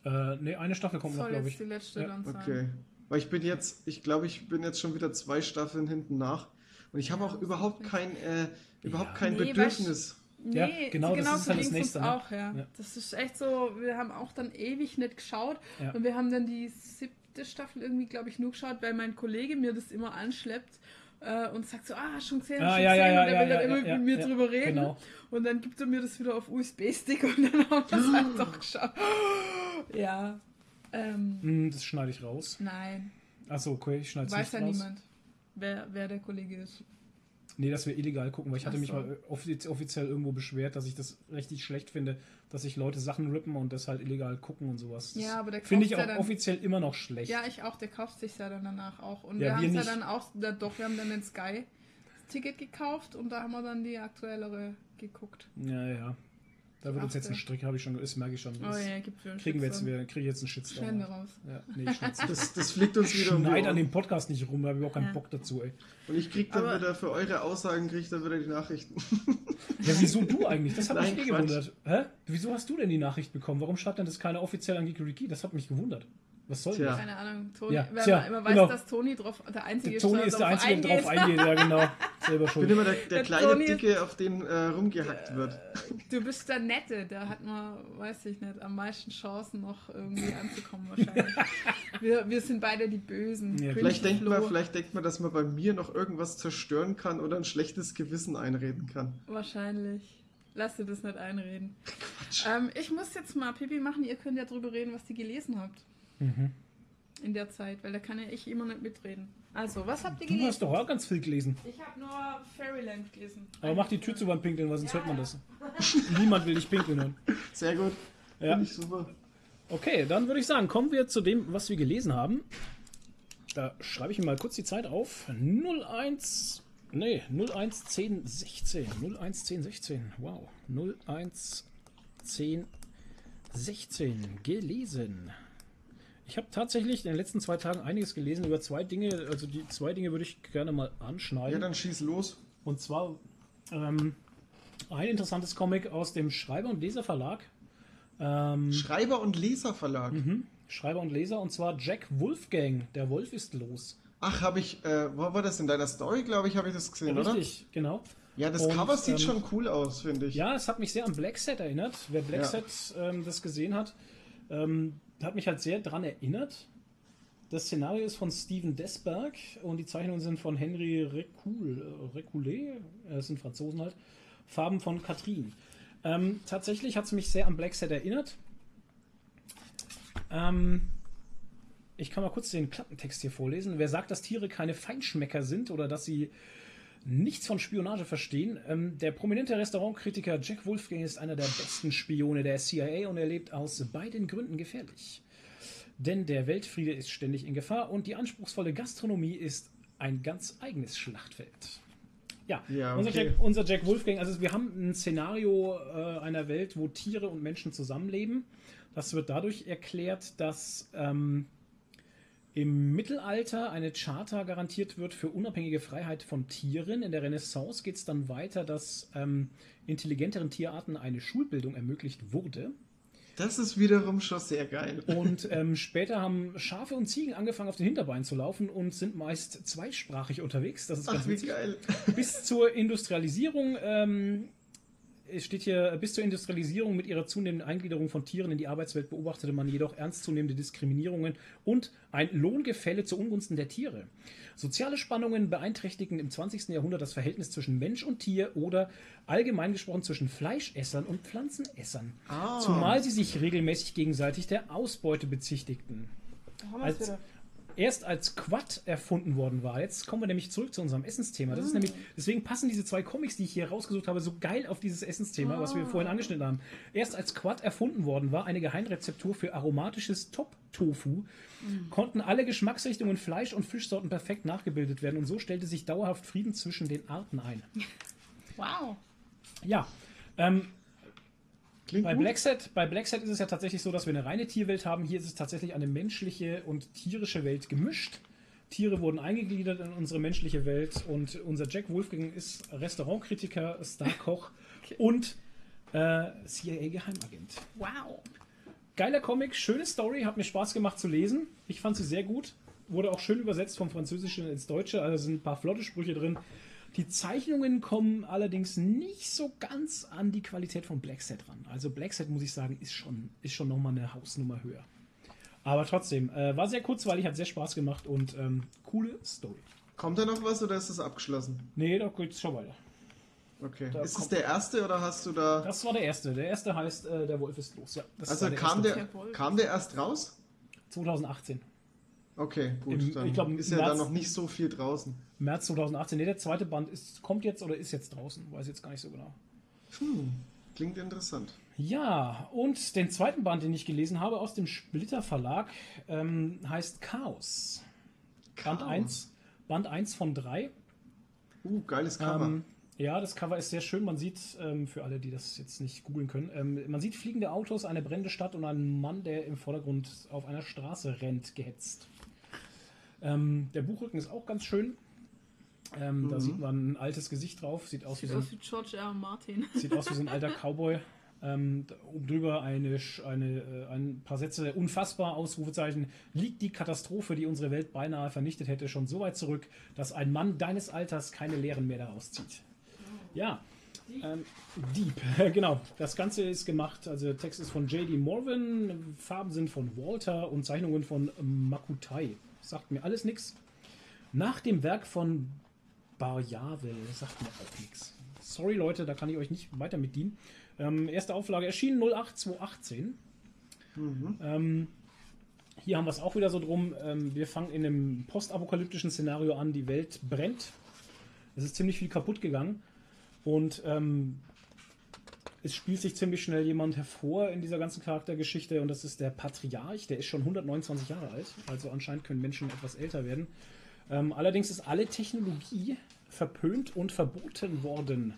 Äh, ne, eine Staffel kommt noch, soll glaube jetzt ich. die letzte Ja. dann sein. Okay. Weil ich bin jetzt, ich glaube, ich bin jetzt schon wieder zwei Staffeln hinten nach. Und ich habe Ja, auch überhaupt kein, äh, überhaupt kein Nee, Bedürfnis. Nee, Ja, genau, das ist so halt das Nächste, uns ne? auch, ja. Ja. Das ist echt so, wir haben auch dann ewig nicht geschaut Ja. und wir haben dann die siebte Staffel irgendwie, glaube ich, nur geschaut, weil mein Kollege mir das immer anschleppt äh, und sagt so, ah, schon gesehen, Ah, schon ja, ja, gesehen ja, und er ja, will dann ja, immer ja, mit mir ja, drüber reden genau. und dann gibt er mir das wieder auf USB-Stick und dann haben wir es halt doch geschaut. Ja, ähm, Hm, das schneide ich raus. nein, Achso, okay, ich schneide es weiß nicht ja raus. niemand, wer, wer der Kollege ist. Nee, dass wir illegal gucken, weil ich hatte Ach mich so. mal offiz offiziell irgendwo beschwert, dass ich das richtig schlecht finde, dass sich Leute Sachen rippen und das halt illegal gucken und sowas. Das Ja, aber der Finde ich kauft auch ja dann- offiziell immer noch schlecht. Ja, ich auch. Der kauft sich ja dann danach auch. Und Ja, wir haben es ja dann auch, ja, doch, wir haben dann den Sky Ticket gekauft und da haben wir dann die aktuellere geguckt. Ja, ja. Da wird uns jetzt ein. Strick, habe ich schon, das merke ich schon. Oh Das ja, gibt für einen kriegen wir jetzt, wir kriegen jetzt einen Shitstorm. Schneiden wir raus. Ja, nee. Das, das fliegt uns wieder die Schneid an dem Podcast nicht rum, da habe ich auch keinen Ja. Bock dazu, ey. Und ich krieg dann Aber- wieder für eure Aussagen, krieg ich dann wieder die Nachrichten. Ja, wieso du eigentlich? Das hat Nein, mich eh Quatsch. gewundert. Hä? Wieso hast du denn die Nachricht bekommen? Warum schreibt denn das keiner offiziell an Geeky Das hat mich gewundert. Was soll das? Keine Ahnung, Toni, Ja, wenn tja, man immer weiß, genau. dass Toni drauf, der Einzige Der Toni ist der Einzige, der drauf eingeht, ja genau. Selber Ich bin immer der, der Der kleine Toni- Dicke, auf den äh, rumgehackt wird. Du bist der Nette, der hat nur, weiß ich nicht, am meisten Chancen noch irgendwie anzukommen wahrscheinlich. wir, wir sind beide die Bösen. Ja, Vielleicht denkt, man, vielleicht denkt man, dass man bei mir noch irgendwas zerstören kann oder ein schlechtes Gewissen einreden kann. Wahrscheinlich. Lass dir das nicht einreden. Ähm, ich muss jetzt mal Pipi machen. Ihr könnt ja drüber reden, was ihr gelesen habt. Mhm. In der Zeit, weil da kann ja ich immer nicht mitreden. Also, was habt ihr Du gelesen? hast doch auch ganz viel gelesen. Ich habe nur Fairyland gelesen. Aber mach die Tür zu beim Pinkeln, weil sonst hört man das. Niemand will dich pinkeln hören. Sehr gut. Ja. Finde ich super. Okay, dann würde ich sagen, kommen wir zu dem, was wir gelesen haben. Da schreibe ich mir mal kurz die Zeit auf. 01, nee, 01 10 16. 01 10 16. Wow. 01 10 16 gelesen. Ich habe tatsächlich in den letzten zwei Tagen einiges gelesen über zwei Dinge. Also die zwei Dinge würde ich gerne mal Ja, anschneiden. dann schieß los. Und zwar ähm, ein interessantes Comic aus dem Schreiber- und Leserverlag. Ähm, Schreiber- und Leserverlag. Mhm. Schreiber und Leser, und zwar Jack Wolfgang. Der Wolf ist los. Ach, habe ich, äh, wo war das in deiner Story, glaube ich, habe ich das gesehen, oder? Richtig, genau. Ja, das Und, Cover sieht ähm, schon cool aus, finde ich. Ja, es hat mich sehr an Black Set erinnert. Wer Black Ja. Set ähm, das gesehen hat, ähm, hat mich halt sehr dran erinnert. Das Szenario ist von Steven Desberg und die Zeichnungen sind von Henry äh, Reculé, das sind Franzosen halt. Farben von Catherine. Ähm, tatsächlich hat es mich sehr an Black Set erinnert. Ähm, ich kann mal kurz den Klappentext hier vorlesen. Wer sagt, dass Tiere keine Feinschmecker sind oder dass sie nichts von Spionage verstehen. Ähm, der prominente Restaurantkritiker Jack Wolfgang ist einer der besten Spione der CIA und er lebt aus beiden Gründen gefährlich. Denn der Weltfriede ist ständig in Gefahr und die anspruchsvolle Gastronomie ist ein ganz eigenes Schlachtfeld. Ja, Ja, unser, okay. Jack, unser Jack Wolfgang, also wir haben ein Szenario äh, einer Welt, wo Tiere und Menschen zusammenleben. Das wird dadurch erklärt, dass ähm, im Mittelalter eine Charta garantiert wird für unabhängige Freiheit von Tieren. In der Renaissance geht es dann weiter, dass ähm, intelligenteren Tierarten eine Schulbildung ermöglicht wurde. Das ist wiederum schon sehr geil. Und ähm, später haben Schafe und Ziegen angefangen, auf den Hinterbeinen zu laufen und sind meist zweisprachig unterwegs. Das ist ganz Ach, wie witzig. geil. Bis zur Industrialisierung ähm, es steht hier, bis zur Industrialisierung mit ihrer zunehmenden Eingliederung von Tieren in die Arbeitswelt beobachtete man jedoch ernstzunehmende Diskriminierungen und ein Lohngefälle zu Ungunsten der Tiere. Soziale Spannungen beeinträchtigten im 20. Jahrhundert das Verhältnis zwischen Mensch und Tier oder allgemein gesprochen zwischen Fleischessern und Pflanzenessern. Ah. Zumal sie sich regelmäßig gegenseitig der Ausbeute bezichtigten. Als, erst als Quad erfunden worden war. Jetzt kommen wir nämlich zurück zu unserem Essensthema. Das ist nämlich, deswegen passen diese zwei Comics, die ich hier rausgesucht habe, so geil auf dieses Essensthema, was wir vorhin angeschnitten haben. Erst als Quad erfunden worden war, eine Geheimrezeptur für aromatisches Top-Tofu, konnten alle Geschmacksrichtungen Fleisch- und Fischsorten perfekt nachgebildet werden und so stellte sich dauerhaft Frieden zwischen den Arten ein. Wow. Ja, ähm, Klingt bei gut. Blackset, bei Blackset ist es ja tatsächlich so, dass wir eine reine Tierwelt haben. Hier ist es tatsächlich eine menschliche und tierische Welt gemischt. Tiere wurden eingegliedert in unsere menschliche Welt und unser Jack Wolfgang ist Restaurantkritiker, Starkoch und äh, CIA-Geheimagent. Wow. Geiler Comic, schöne Story, hat mir Spaß gemacht zu lesen. Ich fand sie sehr gut. Wurde auch schön übersetzt vom Französischen ins Deutsche, also sind ein paar flotte Sprüche drin. Die Zeichnungen kommen allerdings nicht so ganz an die Qualität von Blackset ran. Also Blackset, muss ich sagen, ist schon, ist schon nochmal eine Hausnummer höher. Aber trotzdem, äh, war sehr kurzweilig, hat sehr Spaß gemacht und ähm, coole Story. Kommt da noch was oder ist es abgeschlossen? Nee, da geht's schon weiter. Okay. Da ist es der erste oder hast du da. Das war der erste. Der erste heißt äh, Der Wolf ist los. Ja, das also war kam der, Jawohl. kam der erst raus? 2018. Okay, gut. Im- dann ich glaub, im ist ja da noch nicht so viel draußen. März 2018. Nee, der zweite Band ist, kommt jetzt oder ist jetzt draußen. Weiß jetzt gar nicht so genau. Hm, klingt interessant. Ja, und den zweiten Band, den ich gelesen habe aus dem Splitter Verlag, ähm, heißt Chaos. Band Chaos. 1, Band 1 von 3. Uh, geiles Cover. Ähm, ja, das Cover ist sehr schön. Man sieht, ähm, für alle, die das jetzt nicht googeln können, ähm, man sieht fliegende Autos, eine brennende Stadt und einen Mann, der im Vordergrund auf einer Straße rennt, gehetzt. Ähm, der Buchrücken ist auch ganz schön. Ähm, Da Mhm. sieht man ein altes Gesicht drauf, sieht aus wie Sieht so ein aus wie George R. Martin. Sieht aus wie so ein alter Cowboy. Ähm, oben drüber eine, eine, äh, ein paar Sätze, unfassbar, Ausrufezeichen, liegt die Katastrophe, die unsere Welt beinahe vernichtet hätte, schon so weit zurück, dass ein Mann deines Alters keine Lehren mehr daraus zieht. Ja, ähm, Deep, genau. Das Ganze ist gemacht, also Text ist von J.D. Morvan, Farben sind von Walter und Zeichnungen von Makutai. Sagt mir alles nichts. Nach dem Werk von Barjavel sagt mir auch nichts. Sorry Leute, da kann ich euch nicht weiter mit dienen. Ähm, erste Auflage erschienen 08218. Ähm, hier haben wir es auch wieder so drum. Ähm, wir fangen in einem postapokalyptischen Szenario an. Die Welt brennt. Es ist ziemlich viel kaputt gegangen. Und ähm, es spielt sich ziemlich schnell jemand hervor in dieser ganzen Charaktergeschichte. Und das ist der Patriarch. Der ist schon 129 Jahre alt. Also anscheinend können Menschen etwas älter werden. Ähm, allerdings ist alle Technologie verpönt und verboten worden.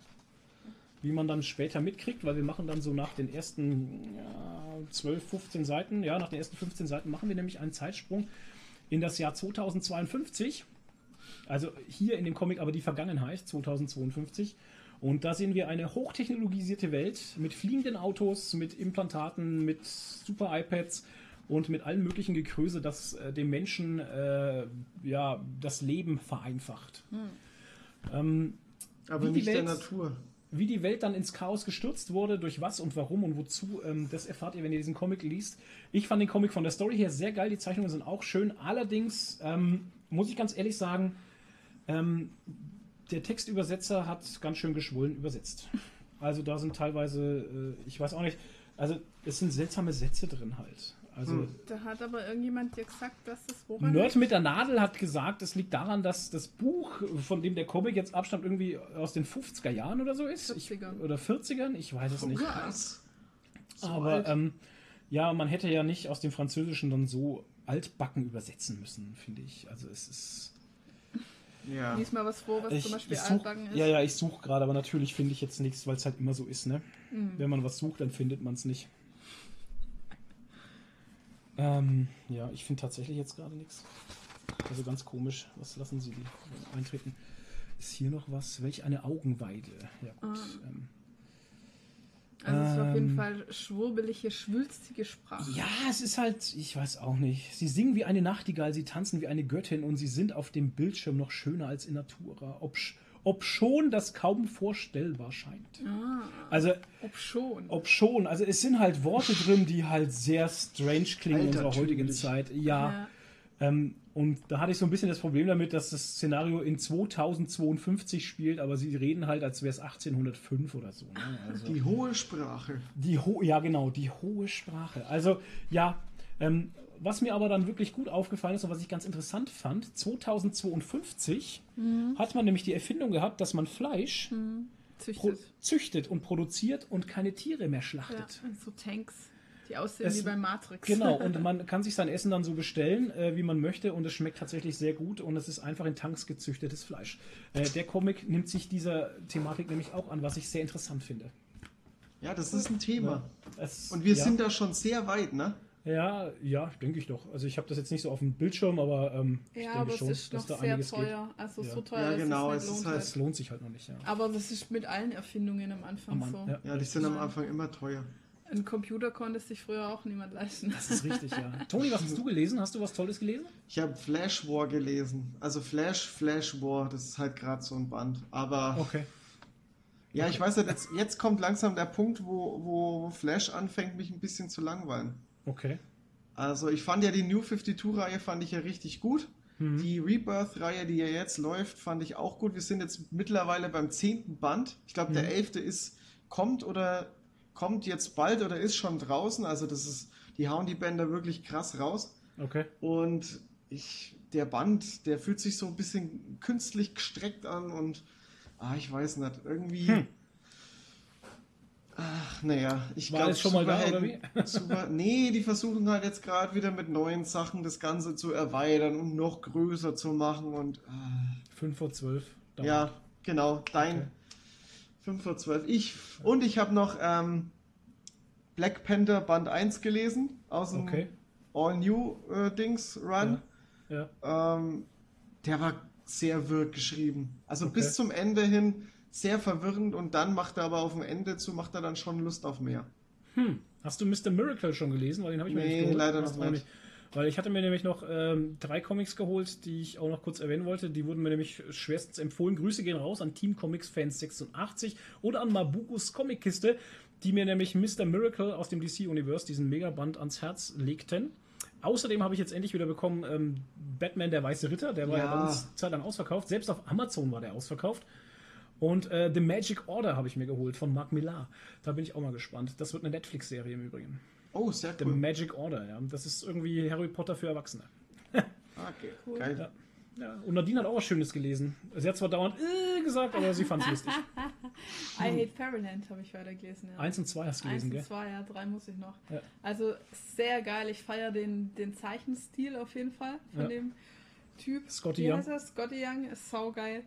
Wie man dann später mitkriegt, weil wir machen dann so nach den ersten ja, 12, 15 Seiten, ja, nach den ersten 15 Seiten machen wir nämlich einen Zeitsprung in das Jahr 2052. Also hier in dem Comic aber die Vergangenheit, 2052. Und da sehen wir eine hochtechnologisierte Welt mit fliegenden Autos, mit Implantaten, mit super iPads und mit allem möglichen Gekröse, das äh, dem Menschen äh, ja, das Leben vereinfacht. Ähm, Aber Wie die nicht der Welt- Natur. wie die Welt dann ins Chaos gestürzt wurde, durch was und warum und wozu, ähm, das erfahrt ihr, wenn ihr diesen Comic liest. Ich fand den Comic von der Story her sehr geil, die Zeichnungen sind auch schön. Allerdings ähm, muss ich ganz ehrlich sagen, ähm, der Textübersetzer hat ganz schön geschwollen übersetzt. Also da sind teilweise, äh, ich weiß auch nicht, also es sind seltsame Sätze drin halt. Also Hm. Da hat aber irgendjemand dir gesagt, dass das woran Nerd mit der Nadel hat gesagt, es liegt daran, dass das Buch, von dem der Comic jetzt abstammt, irgendwie aus den 50er Jahren oder so ist. Ich, 40ern. oder 40ern, ich weiß es nicht. Krass. So Aber ähm, ja, man hätte ja nicht aus dem Französischen dann so altbacken übersetzen müssen, finde ich. Also es ist. Ja. Lies mal was vor, was Ich, zum Beispiel such, altbacken ist. ja, ja, ich suche gerade, aber natürlich finde ich jetzt nichts, weil es halt immer so ist, ne? Mhm. Wenn man was sucht, dann findet man es nicht. Ähm, ja, ich finde tatsächlich jetzt gerade nichts. Also ganz komisch. Was lassen Sie die eintreten? Ist hier noch was? Welch eine Augenweide. Ja, gut. Ah. Ähm, Also es ist auf jeden Ähm. Fall schwurbelige, schwülstige Sprache. Ja, es ist halt, ich weiß auch nicht. Sie singen wie eine Nachtigall, sie tanzen wie eine Göttin und sie sind auf dem Bildschirm noch schöner als in Natura. Ob, ob schon das kaum vorstellbar scheint. Ah, Also, ob schon. ob schon, also es sind halt Worte drin, die halt sehr strange klingen in unserer heutigen. Zeit. Ja. Ähm, und da hatte ich so ein bisschen das Problem damit, dass das Szenario in 2052 spielt, aber sie reden halt, als wäre es 1805 oder so. Ne? Also, Die hohe Sprache. die ho ja, genau, die hohe Sprache. Also, ja, ähm, was mir aber dann wirklich gut aufgefallen ist und was ich ganz interessant fand, 2052 hat man nämlich die Erfindung gehabt, dass man Fleisch pro Züchtet. züchtet und produziert und keine Tiere mehr Ja, schlachtet. so Tanks, die aussehen Es- wie bei Matrix. Genau, und man kann sich sein Essen dann so bestellen, äh, wie man möchte, und es schmeckt tatsächlich sehr gut und es ist einfach in Tanks gezüchtetes Fleisch. Äh, der Comic nimmt sich dieser Thematik nämlich auch an, was ich sehr interessant finde. Ja, das ist ein Thema. Es, Und wir ja, sind da schon sehr weit, ne? Ja, ja, denke ich doch. Also ich habe das jetzt nicht so auf dem Bildschirm, aber ähm, ich Ja, denke aber es schon, ist dass noch da sehr einiges geht. teuer. Also Ja. so teuer, Ja, dass genau, es es lohnt. halt- Das lohnt sich halt noch nicht, ja. Aber das ist mit allen Erfindungen am Anfang Am so. ja. Ja, die sind am Anfang immer teuer. Ein Computer konnte sich früher auch niemand leisten. Das ist richtig, ja. Toni, was hast du gelesen? Hast du was Tolles gelesen? Ich habe Flash War gelesen. Also Flash, Flash War, das ist halt gerade so ein Band. Aber Okay. ja, ich weiß nicht, jetzt, jetzt kommt langsam der Punkt, wo, wo Flash anfängt, mich ein bisschen zu langweilen. Okay. Also ich fand ja die New 52-Reihe fand ich ja richtig gut. Mhm. Die Rebirth-Reihe, die ja jetzt läuft, fand ich auch gut. Wir sind jetzt mittlerweile beim zehnten Band. Ich glaube, der Mhm. elfte ist, kommt oder kommt jetzt bald oder ist schon draußen. Also das ist, die hauen die Bänder wirklich krass raus. Okay. Und ich, der Band, der fühlt sich so ein bisschen künstlich gestreckt an und ah, ich weiß nicht, irgendwie. Hm. Ach, naja, ich War glaube, es schon mal da, oder Super, nee, die versuchen halt jetzt gerade wieder mit neuen Sachen das Ganze zu erweitern und noch größer zu machen und ah, 5 vor 12. dauert. ja, genau, dein Okay. 5 vor 12. Ich und ich habe noch ähm, Black Panther Band 1 gelesen aus dem Okay. All New äh, Dings Run. Ja. Ähm, der war sehr wirr geschrieben. Also Okay. bis zum Ende hin sehr verwirrend und dann macht er aber auf dem Ende zu, macht er dann schon Lust auf mehr. Hm. Hast du Mr. Miracle schon gelesen? Weil den habe ich mir Nee, nicht geholt. leider noch nicht. Weil ich hatte mir nämlich noch ähm, drei Comics geholt, die ich auch noch kurz erwähnen wollte. Die wurden mir nämlich schwerstens empfohlen. Grüße gehen raus an Team Comics Fans 86 oder an Mabukus Comickiste, die mir nämlich Mr. Miracle aus dem DC-Universe, diesen Megaband, ans Herz legten. Außerdem habe ich jetzt endlich wieder bekommen ähm, Batman, der Weiße Ritter. Der war ja, Ja. bei uns zeitlang ausverkauft. Selbst auf Amazon war der ausverkauft. Und äh, The Magic Order habe ich mir geholt von Mark Millar. Da bin ich auch mal gespannt. Das wird eine Netflix-Serie im Übrigen. Oh, sehr The cool. Magic Order, ja. Das ist irgendwie Harry Potter für Erwachsene. Ah, okay. Cool. Geil. Ja. Ja, und Nadine hat auch was Schönes gelesen. Sie hat zwar dauernd äh, gesagt, aber sie fand es lustig. I Hate Fairyland habe ich weitergelesen. Ja. Eins und zwei hast du Eins gelesen, und gell? zwei, ja, drei muss ich noch. Ja. Also sehr geil. Ich feiere den, den Zeichenstil auf jeden Fall von Ja. dem Typ. Scotty Wie Young. heißt er? Scotty Young ist saugeil.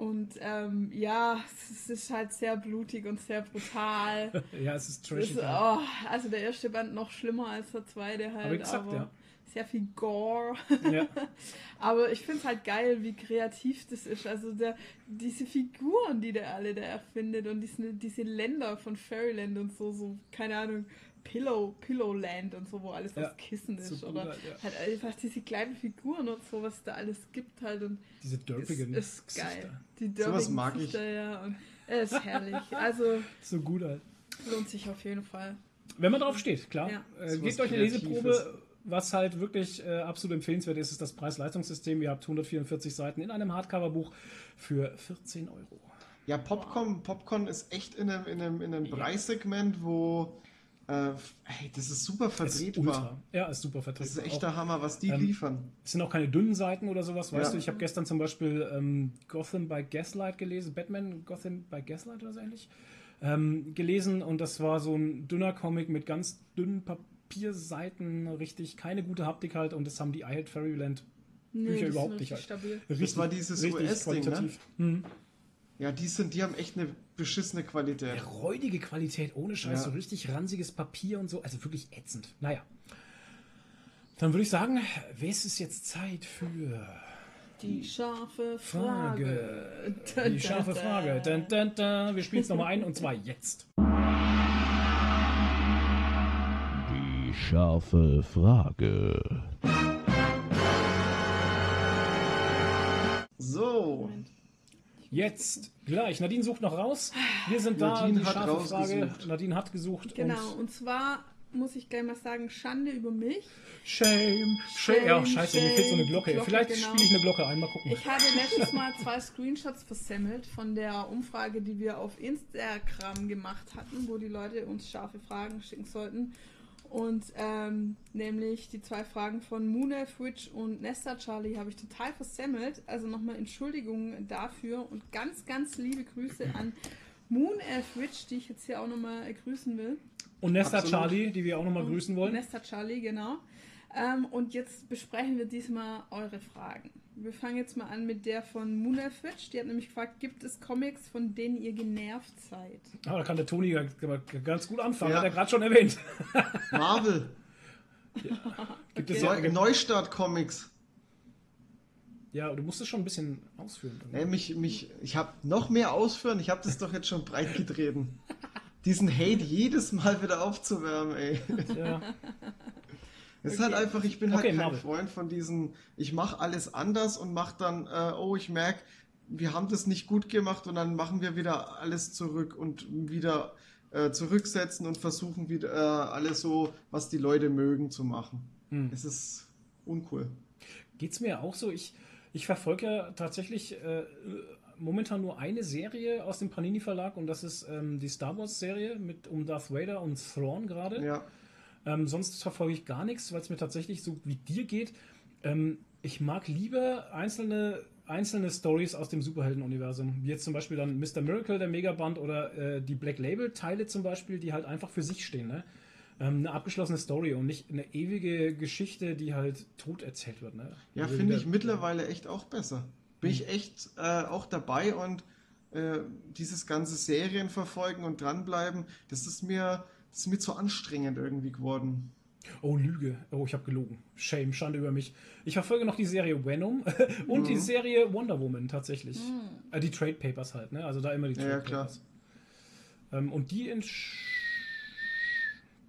Und ähm, ja, es ist halt sehr blutig und sehr brutal. Ja, es ist trashig. ist, oh, also der erste Band noch schlimmer als der zweite halt. Ich gesagt, aber ja. Sehr viel Gore. ja. Aber ich finde es halt geil, wie kreativ das ist. Also der, diese Figuren, die der alle da erfindet und diese, diese Länder von Fairyland und so, so, keine Ahnung, Pillow, Pillowland und so, wo alles Ja, aus Kissen ist. so oder halt, ja. halt einfach diese kleinen Figuren und so, was da alles gibt halt. Und Diese es dörpigen ist Gesichter. geil. Die Sowas dörpigen mag ich. Ja. Und es ist herrlich. Also So gut halt. lohnt sich auf jeden Fall. Wenn man drauf steht, klar. Ja. Äh, gebt euch eine. Leseprobe. Was halt wirklich äh, absolut empfehlenswert ist, ist das Preis-Leistungssystem. Ihr habt 144 Seiten in einem Hardcover-Buch für 14 Euro. Ja, Popcorn, Popcorn ist echt in einem, in einem, in einem Preissegment, wo äh, hey, das ist super Ist ultra. vertretbar. Ja, ist super vertretbar. Das ist echt Auch- der Hammer, was die Ähm, liefern. Es sind auch keine dünnen Seiten oder sowas, weißt Ja. du? Ich habe gestern zum Beispiel ähm, Gotham by Gaslight gelesen, Batman Gotham by Gaslight oder so ähnlich, ähm, gelesen und das war so ein dünner Comic mit ganz dünnen Papierseiten, richtig keine gute Haptik halt und das haben die I Hate Fairyland Nee, Bücher sind überhaupt nicht richtig halt. stabil. richtig, war dieses US-Ding, ne? Hm. Ja, die sind, die haben echt eine beschissene Qualität. Ja, räudige Qualität, ohne Scheiß, Ja. so richtig ranziges Papier und so, also wirklich ätzend. Naja. Dann würde ich sagen, es ist jetzt Zeit für Die scharfe Frage. Frage. Die scharfe Frage. Dun, dun, dun. Wir spielen es nochmal ein und zwar jetzt. Die scharfe Frage. So, Moment. Jetzt gleich. Nadine sucht noch raus. Wir sind da. Nadine die hat scharfe Frage. Nadine hat gesucht. Genau, Und und zwar muss ich gleich mal sagen, Schande über mich. shame, shame. Ja, scheiße, mir fehlt so eine Glocke. Glocke, Vielleicht genau. spiele ich eine Glocke ein. Mal gucken. Ich hatte letztes Mal zwei Screenshots versemmelt von der Umfrage, die wir auf Instagram gemacht hatten, wo die Leute uns scharfe Fragen schicken sollten. Und ähm, nämlich die zwei Fragen von Moonel, Fridge und Nesta Charlie habe ich total versemmelt. Also nochmal Entschuldigung dafür und ganz, ganz liebe Grüße an Moon Fridge, die ich jetzt hier auch nochmal grüßen will. Und Nesta Absolut. Charlie, die wir auch nochmal grüßen wollen. Nesta Charlie, genau. Ähm, und jetzt besprechen wir diesmal eure Fragen. Wir fangen jetzt mal an mit der von Muna Fitch. Die hat nämlich gefragt, gibt es Comics, von denen ihr genervt seid? Ah, da kann der Toni ja ganz gut anfangen. Ja. Hat er gerade schon erwähnt. Marvel, Gibt es Neu ja, Neustart Comics. ja, du musst es schon ein bisschen ausführen. Ey, mich, mich, ich habe noch mehr ausführen, ich habe das doch jetzt schon breit getreten. Diesen Hate jedes Mal wieder aufzuwärmen, ey. Ja. Es ist halt einfach, ich bin Okay, halt kein Marvel. Freund von diesen, ich mache alles anders und mache dann, äh, oh, ich merke, wir haben das nicht gut gemacht und dann machen wir wieder alles zurück und wieder äh, zurücksetzen und versuchen wieder äh, alles so, was die Leute mögen, zu machen. Hm. Es ist uncool. Geht's mir auch so? Ich, ich verfolge ja tatsächlich äh, momentan nur eine Serie aus dem Panini Verlag und das ist ähm, die Star Wars Serie mit um Darth Vader und Thrawn gerade. Ja. Ähm, sonst verfolge ich gar nichts, weil es mir tatsächlich so wie dir geht. Ähm, ich mag lieber einzelne, einzelne Stories aus dem Superhelden-Universum. Wie jetzt zum Beispiel dann Mr. Miracle, der Megaband oder äh, die Black Label-Teile zum Beispiel, die halt einfach für sich stehen. Ne? Ähm, eine abgeschlossene Story und nicht eine ewige Geschichte, die halt tot erzählt wird. Ne? Ja, Also finde ich mittlerweile echt auch besser. Bin ich echt äh, auch dabei und äh, dieses ganze Serien verfolgen und dranbleiben, das ist mir, das ist mir zu anstrengend irgendwie geworden. Oh, Lüge. Oh, ich habe gelogen. Shame, Schande über mich. Ich verfolge noch die Serie Venom und die Serie Wonder Woman tatsächlich. Äh, die Trade Papers halt, ne? Also da immer die Ja, Trade ja, klar. Papers. Ähm, und die in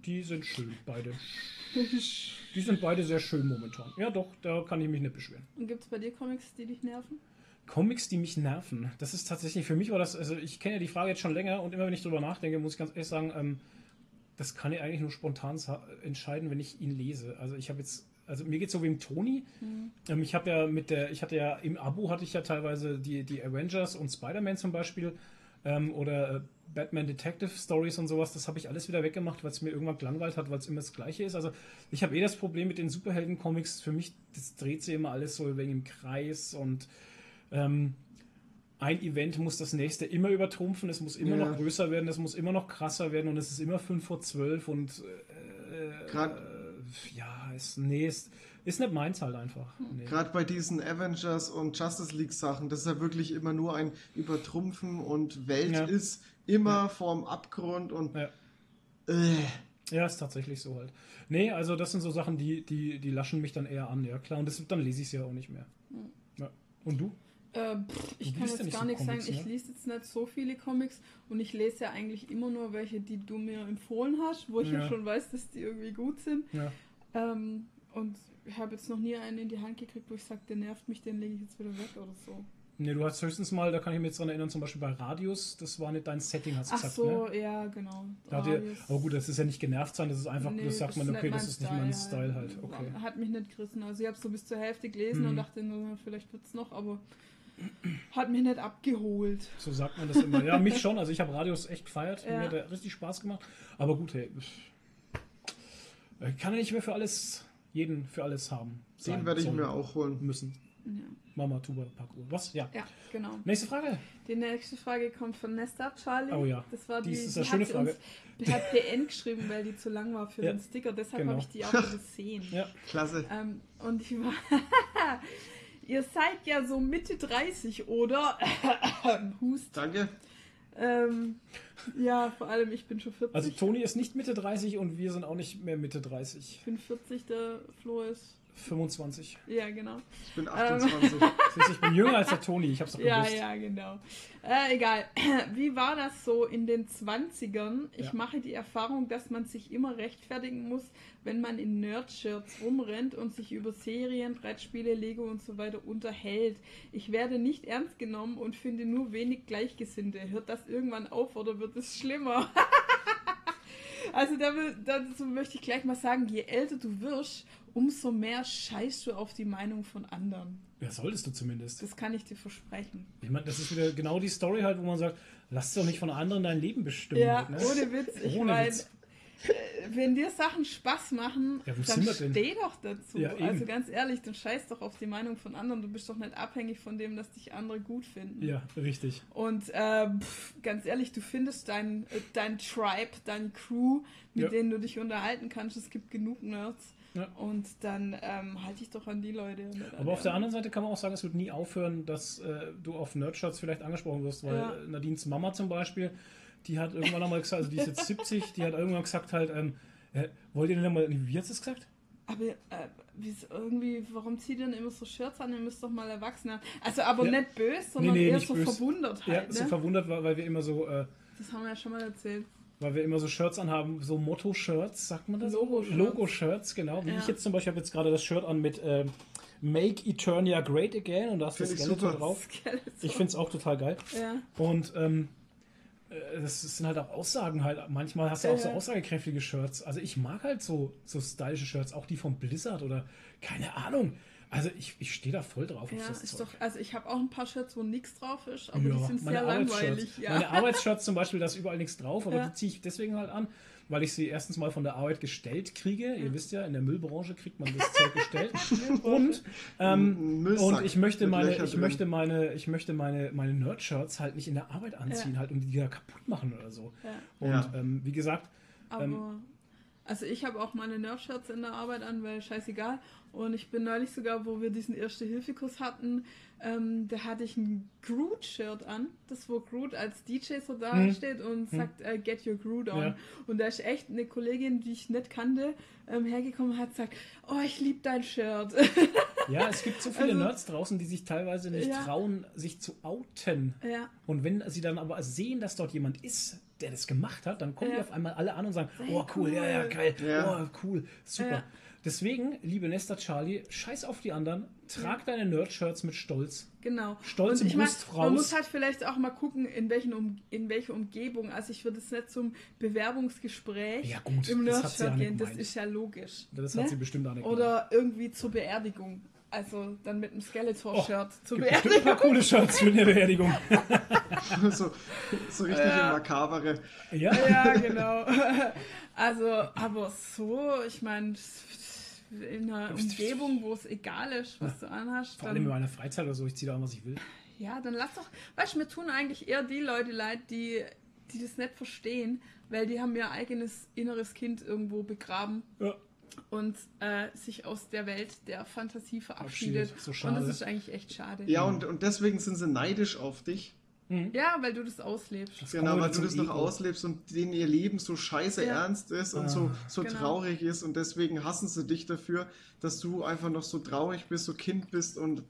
die sind schön, beide. Die sind beide sehr schön momentan. Ja, doch, da kann ich mich nicht beschweren. Und gibt es bei dir Comics, die dich nerven? Comics, die mich nerven. Das ist tatsächlich, für mich war das, also ich kenne ja die Frage jetzt schon länger und immer wenn ich drüber nachdenke, muss ich ganz ehrlich sagen, ähm, das kann ich eigentlich nur spontan entscheiden, wenn ich ihn lese. Also ich habe jetzt, also mir geht so wie im Toni. Ähm, ich habe ja mit der, ich hatte ja im Abo hatte ich ja teilweise die, die Avengers und Spider-Man zum Beispiel ähm, oder äh, Batman Detective Stories und sowas, das habe ich alles wieder weggemacht, weil es mir irgendwann gelangweilt hat, weil es immer das Gleiche ist. Also ich habe eh das Problem mit den Superhelden-Comics. Für mich, das dreht sich immer alles so wegen im Kreis und ähm, ein Event muss das nächste immer übertrumpfen, es muss immer Ja. noch größer werden, es muss immer noch krasser werden und es ist immer 5 vor 12 und äh, Grad- äh, ja, ist, nee, ist, ist nicht meins halt einfach. Nee. Gerade bei diesen Avengers und Justice League Sachen, das ist ja wirklich immer nur ein Übertrumpfen und Welt Ja. ist immer vorm Abgrund und Ja. äh, Ja, ist tatsächlich so halt. Nee, also das sind so Sachen, die, die, die laschen mich dann eher an, ja klar. Und das, dann lese ich es ja auch nicht mehr. Ja. Und du? Äh, pff, ich kann ja jetzt nicht gar nichts sagen. Ich ne? lese jetzt nicht so viele Comics und ich lese ja eigentlich immer nur welche, die du mir empfohlen hast, wo ich ja, Ja. schon weiß, dass die irgendwie gut sind. Ja. Ähm, und ich habe jetzt noch nie einen in die Hand gekriegt, wo ich sage, der nervt mich, den lege ich jetzt wieder weg oder so. Nee, du hast höchstens mal, da kann ich mich jetzt dran erinnern, zum Beispiel bei Radius, das war nicht dein Setting, hast du Ach gesagt, so, ne? ja, genau. Da ihr, aber gut, das ist ja nicht genervt sein, das ist einfach, Nee, das sagt man, okay, das ist nicht mein Style halt. Okay. Hat mich nicht gerissen. Also ich habe so bis zur Hälfte gelesen Mhm. und dachte nur, vielleicht wird es noch, aber hat mich nicht abgeholt. So sagt man das immer. Ja, mich schon. Also ich habe Radius echt gefeiert. Ja. Mir hat richtig Spaß gemacht. Aber gut, hey. Kann ja nicht mehr für alles, jeden für alles haben. den sein, werde ich mir auch holen. Müssen. Ja, Mama, Tuba, Parkour. Was? Ja. ja genau. Nächste Frage. Die nächste Frage kommt von Nesta Charlie. Oh ja, Das war die die, ist die eine schöne hat Frage. Uns, die hat PN geschrieben, weil die zu lang war für Ja, den Sticker. Deshalb genau. habe ich die auch übersehen. Ja. Klasse. Ähm, und ich war. Ihr seid ja so Mitte 30, oder? Hust. Danke. Ähm, ja, vor allem ich bin schon 40. Also Toni ist nicht Mitte 30 und wir sind auch nicht mehr Mitte 30. ich bin 40, der Flo ist. 25. Ja, genau. Ich bin 28. Siehst du, ich bin jünger als der Toni, ich hab's doch Ja, gewusst. ja, genau. Äh, egal. Wie war das so in den 20ern? Ich Ja. mache die Erfahrung, dass man sich immer rechtfertigen muss, wenn man in Nerd-Shirts rumrennt und sich über Serien, Brettspiele, Lego und so weiter unterhält. Ich werde nicht ernst genommen und finde nur wenig Gleichgesinnte. Hört das irgendwann auf oder wird es schlimmer? also dazu möchte ich gleich mal sagen, je älter du wirst, umso mehr scheißt du auf die Meinung von anderen. Ja, solltest du zumindest. Das kann ich dir versprechen. Ich meine, das ist wieder genau die Story halt, wo man sagt, lass doch nicht von anderen dein Leben bestimmen. Ja, halt, ne? ohne Witz. Ich Ohne meine, Witz. wenn dir Sachen Spaß machen, Ja, dann steh doch dazu. Ja, also ganz ehrlich, dann scheiß doch auf die Meinung von anderen. Du bist doch nicht abhängig von dem, dass dich andere gut finden. Ja, richtig. Und äh, pff, ganz ehrlich, du findest dein, äh, dein Tribe, deine Crew, mit Ja. denen du dich unterhalten kannst. Es gibt genug Nerds. Ja. Und dann ähm, halte ich doch an die Leute. Aber auf der anderen Seite kann man auch sagen, es wird nie aufhören, dass äh, du auf Nerdshirts vielleicht angesprochen wirst, weil Ja. Nadines Mama zum Beispiel, die hat irgendwann einmal gesagt, also die ist jetzt 70, die hat irgendwann gesagt halt, ähm, äh, wollt ihr denn mal, wie hat sie es gesagt? Aber äh, irgendwie, warum zieht ihr denn immer so Shirts an? Ihr müsst doch mal erwachsen werden. Also aber Ja. nicht böse, sondern nee, eher nicht so böse. verwundert Ja, halt. so ne? verwundert, weil, weil wir immer so, äh, Das haben wir ja schon mal erzählt. Weil wir immer so Shirts anhaben, so Motto-Shirts, sagt man das? Logo-Shirts. Logo-Shirts, genau. Wie Ja. ich jetzt zum Beispiel habe jetzt gerade das Shirt an mit ähm, Make Eternia Great Again und da ist das super. drauf. Skeleton. Ich finde es auch total geil. Ja. Und ähm, äh, das sind halt auch Aussagen halt. Manchmal hast du auch so aussagekräftige Shirts. Also ich mag halt so, so stylische Shirts, auch die von Blizzard oder keine Ahnung. Also ich, ich stehe da voll drauf auf Ja, das ist Zeug. doch, also ich habe auch ein paar Shirts, wo nichts drauf ist, aber ja, die sind meine sehr langweilig. Ja. Meine Arbeitsshirts zum Beispiel, da ist überall nichts drauf, aber Ja. die ziehe ich deswegen halt an, weil ich sie erstens mal von der Arbeit gestellt kriege. Ihr wisst ja, in der Müllbranche kriegt man das Zeug gestellt. und ähm, und ich möchte meine, ich möchte meine, ich möchte meine, meine Nerd-Shirts halt nicht in der Arbeit anziehen, Ja. halt und die da kaputt machen oder so. Ja. Und Ja. ähm, wie gesagt, Aber Ähm, Also ich habe auch meine Nerf-Shirts in der Arbeit an, weil scheißegal. Und ich bin neulich sogar, wo wir diesen Erste-Hilfe-Kurs hatten, ähm, da hatte ich ein Groot-Shirt an. Das, wo Groot als DJ so da Hm. steht und sagt, äh, get your Groot on. Ja. Und da ist echt eine Kollegin, die ich nicht kannte, ähm, hergekommen und hat gesagt, oh, ich liebe dein Shirt. Ja, es gibt so viele Also- Nerds draußen, die sich teilweise nicht Ja. trauen, sich zu outen. ja. Und wenn sie dann aber sehen, dass dort jemand ist, der das gemacht hat, dann kommen Ja. die auf einmal alle an und sagen, oh cool, ja, ja, cool. geil, Ja. oh cool, super. Ja. Deswegen, liebe Nester Charlie, scheiß auf die anderen, trag deine Nerd-Shirts mit Stolz. Genau. Stolz und im Brust Man raus. muss halt vielleicht auch mal gucken, in, welchen um, in welche Umgebung. Also ich würde es nicht zum Bewerbungsgespräch Ja, gut, im ja Nerdshirt gehen, das ist ja logisch. Das ne? hat sie bestimmt auch nicht Oder irgendwie zur Beerdigung. Also dann mit einem Skeletor-Shirt zur Gibt bestimmt ein paar coole Shirts für eine Beerdigung. so, so richtig Ja. im Makabere. Ja. Ja, genau. Also, aber so, ich meine, in einer Umgebung, wo es egal ist, was du anhast, Vor allem in meiner Freizeit oder so, ich ziehe da an, was ich will. ja, dann lass doch, weißt du, mir tun eigentlich eher die Leute leid, die, die das nicht verstehen, weil die haben ihr eigenes inneres Kind irgendwo begraben Ja. Und äh, sich aus der Welt der Fantasie verabschiedet. So und das ist eigentlich echt schade. Ja, und, und deswegen sind sie neidisch auf dich. Ja, weil du das auslebst. Das Genau, weil du das noch Ego. auslebst und denen ihr Leben so scheiße Ja. ernst ist und Ah. so, so Genau. traurig ist und deswegen hassen sie dich dafür, dass du einfach noch so traurig bist, so Kind bist und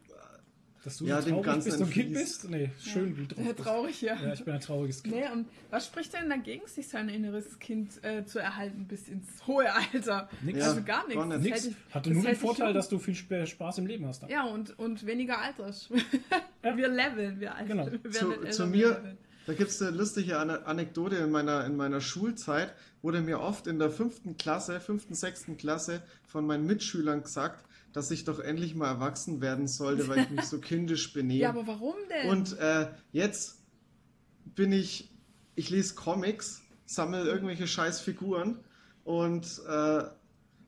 Dass du Ja, so dem traurig Ganzen bist und Kind bist? Nee, schön, wie drauf Ja, traurig, ja. Ja, ich bin ein trauriges Kind. Nee, und was spricht denn dagegen, sich sein inneres Kind äh, zu erhalten bis ins hohe Alter? Nix. Ja, also gar nichts. gar. Nix. dich- Hatte das nur den Vorteil, dass du viel Sp- Spaß im Leben hast. Dann. Ja, und, und weniger alters. Ja. Wir leveln, wir alt. Genau. Wir zu, zu mir, leveln. da gibt es eine lustige Ane- Anekdote in meiner, in meiner Schulzeit, wurde mir oft in der fünften Klasse, fünften, sechsten Klasse von meinen Mitschülern gesagt, dass ich doch endlich mal erwachsen werden sollte, weil ich mich so kindisch benehme. Ja, aber warum denn? Und äh, jetzt bin ich, ich lese Comics, sammle irgendwelche scheiß Figuren und äh,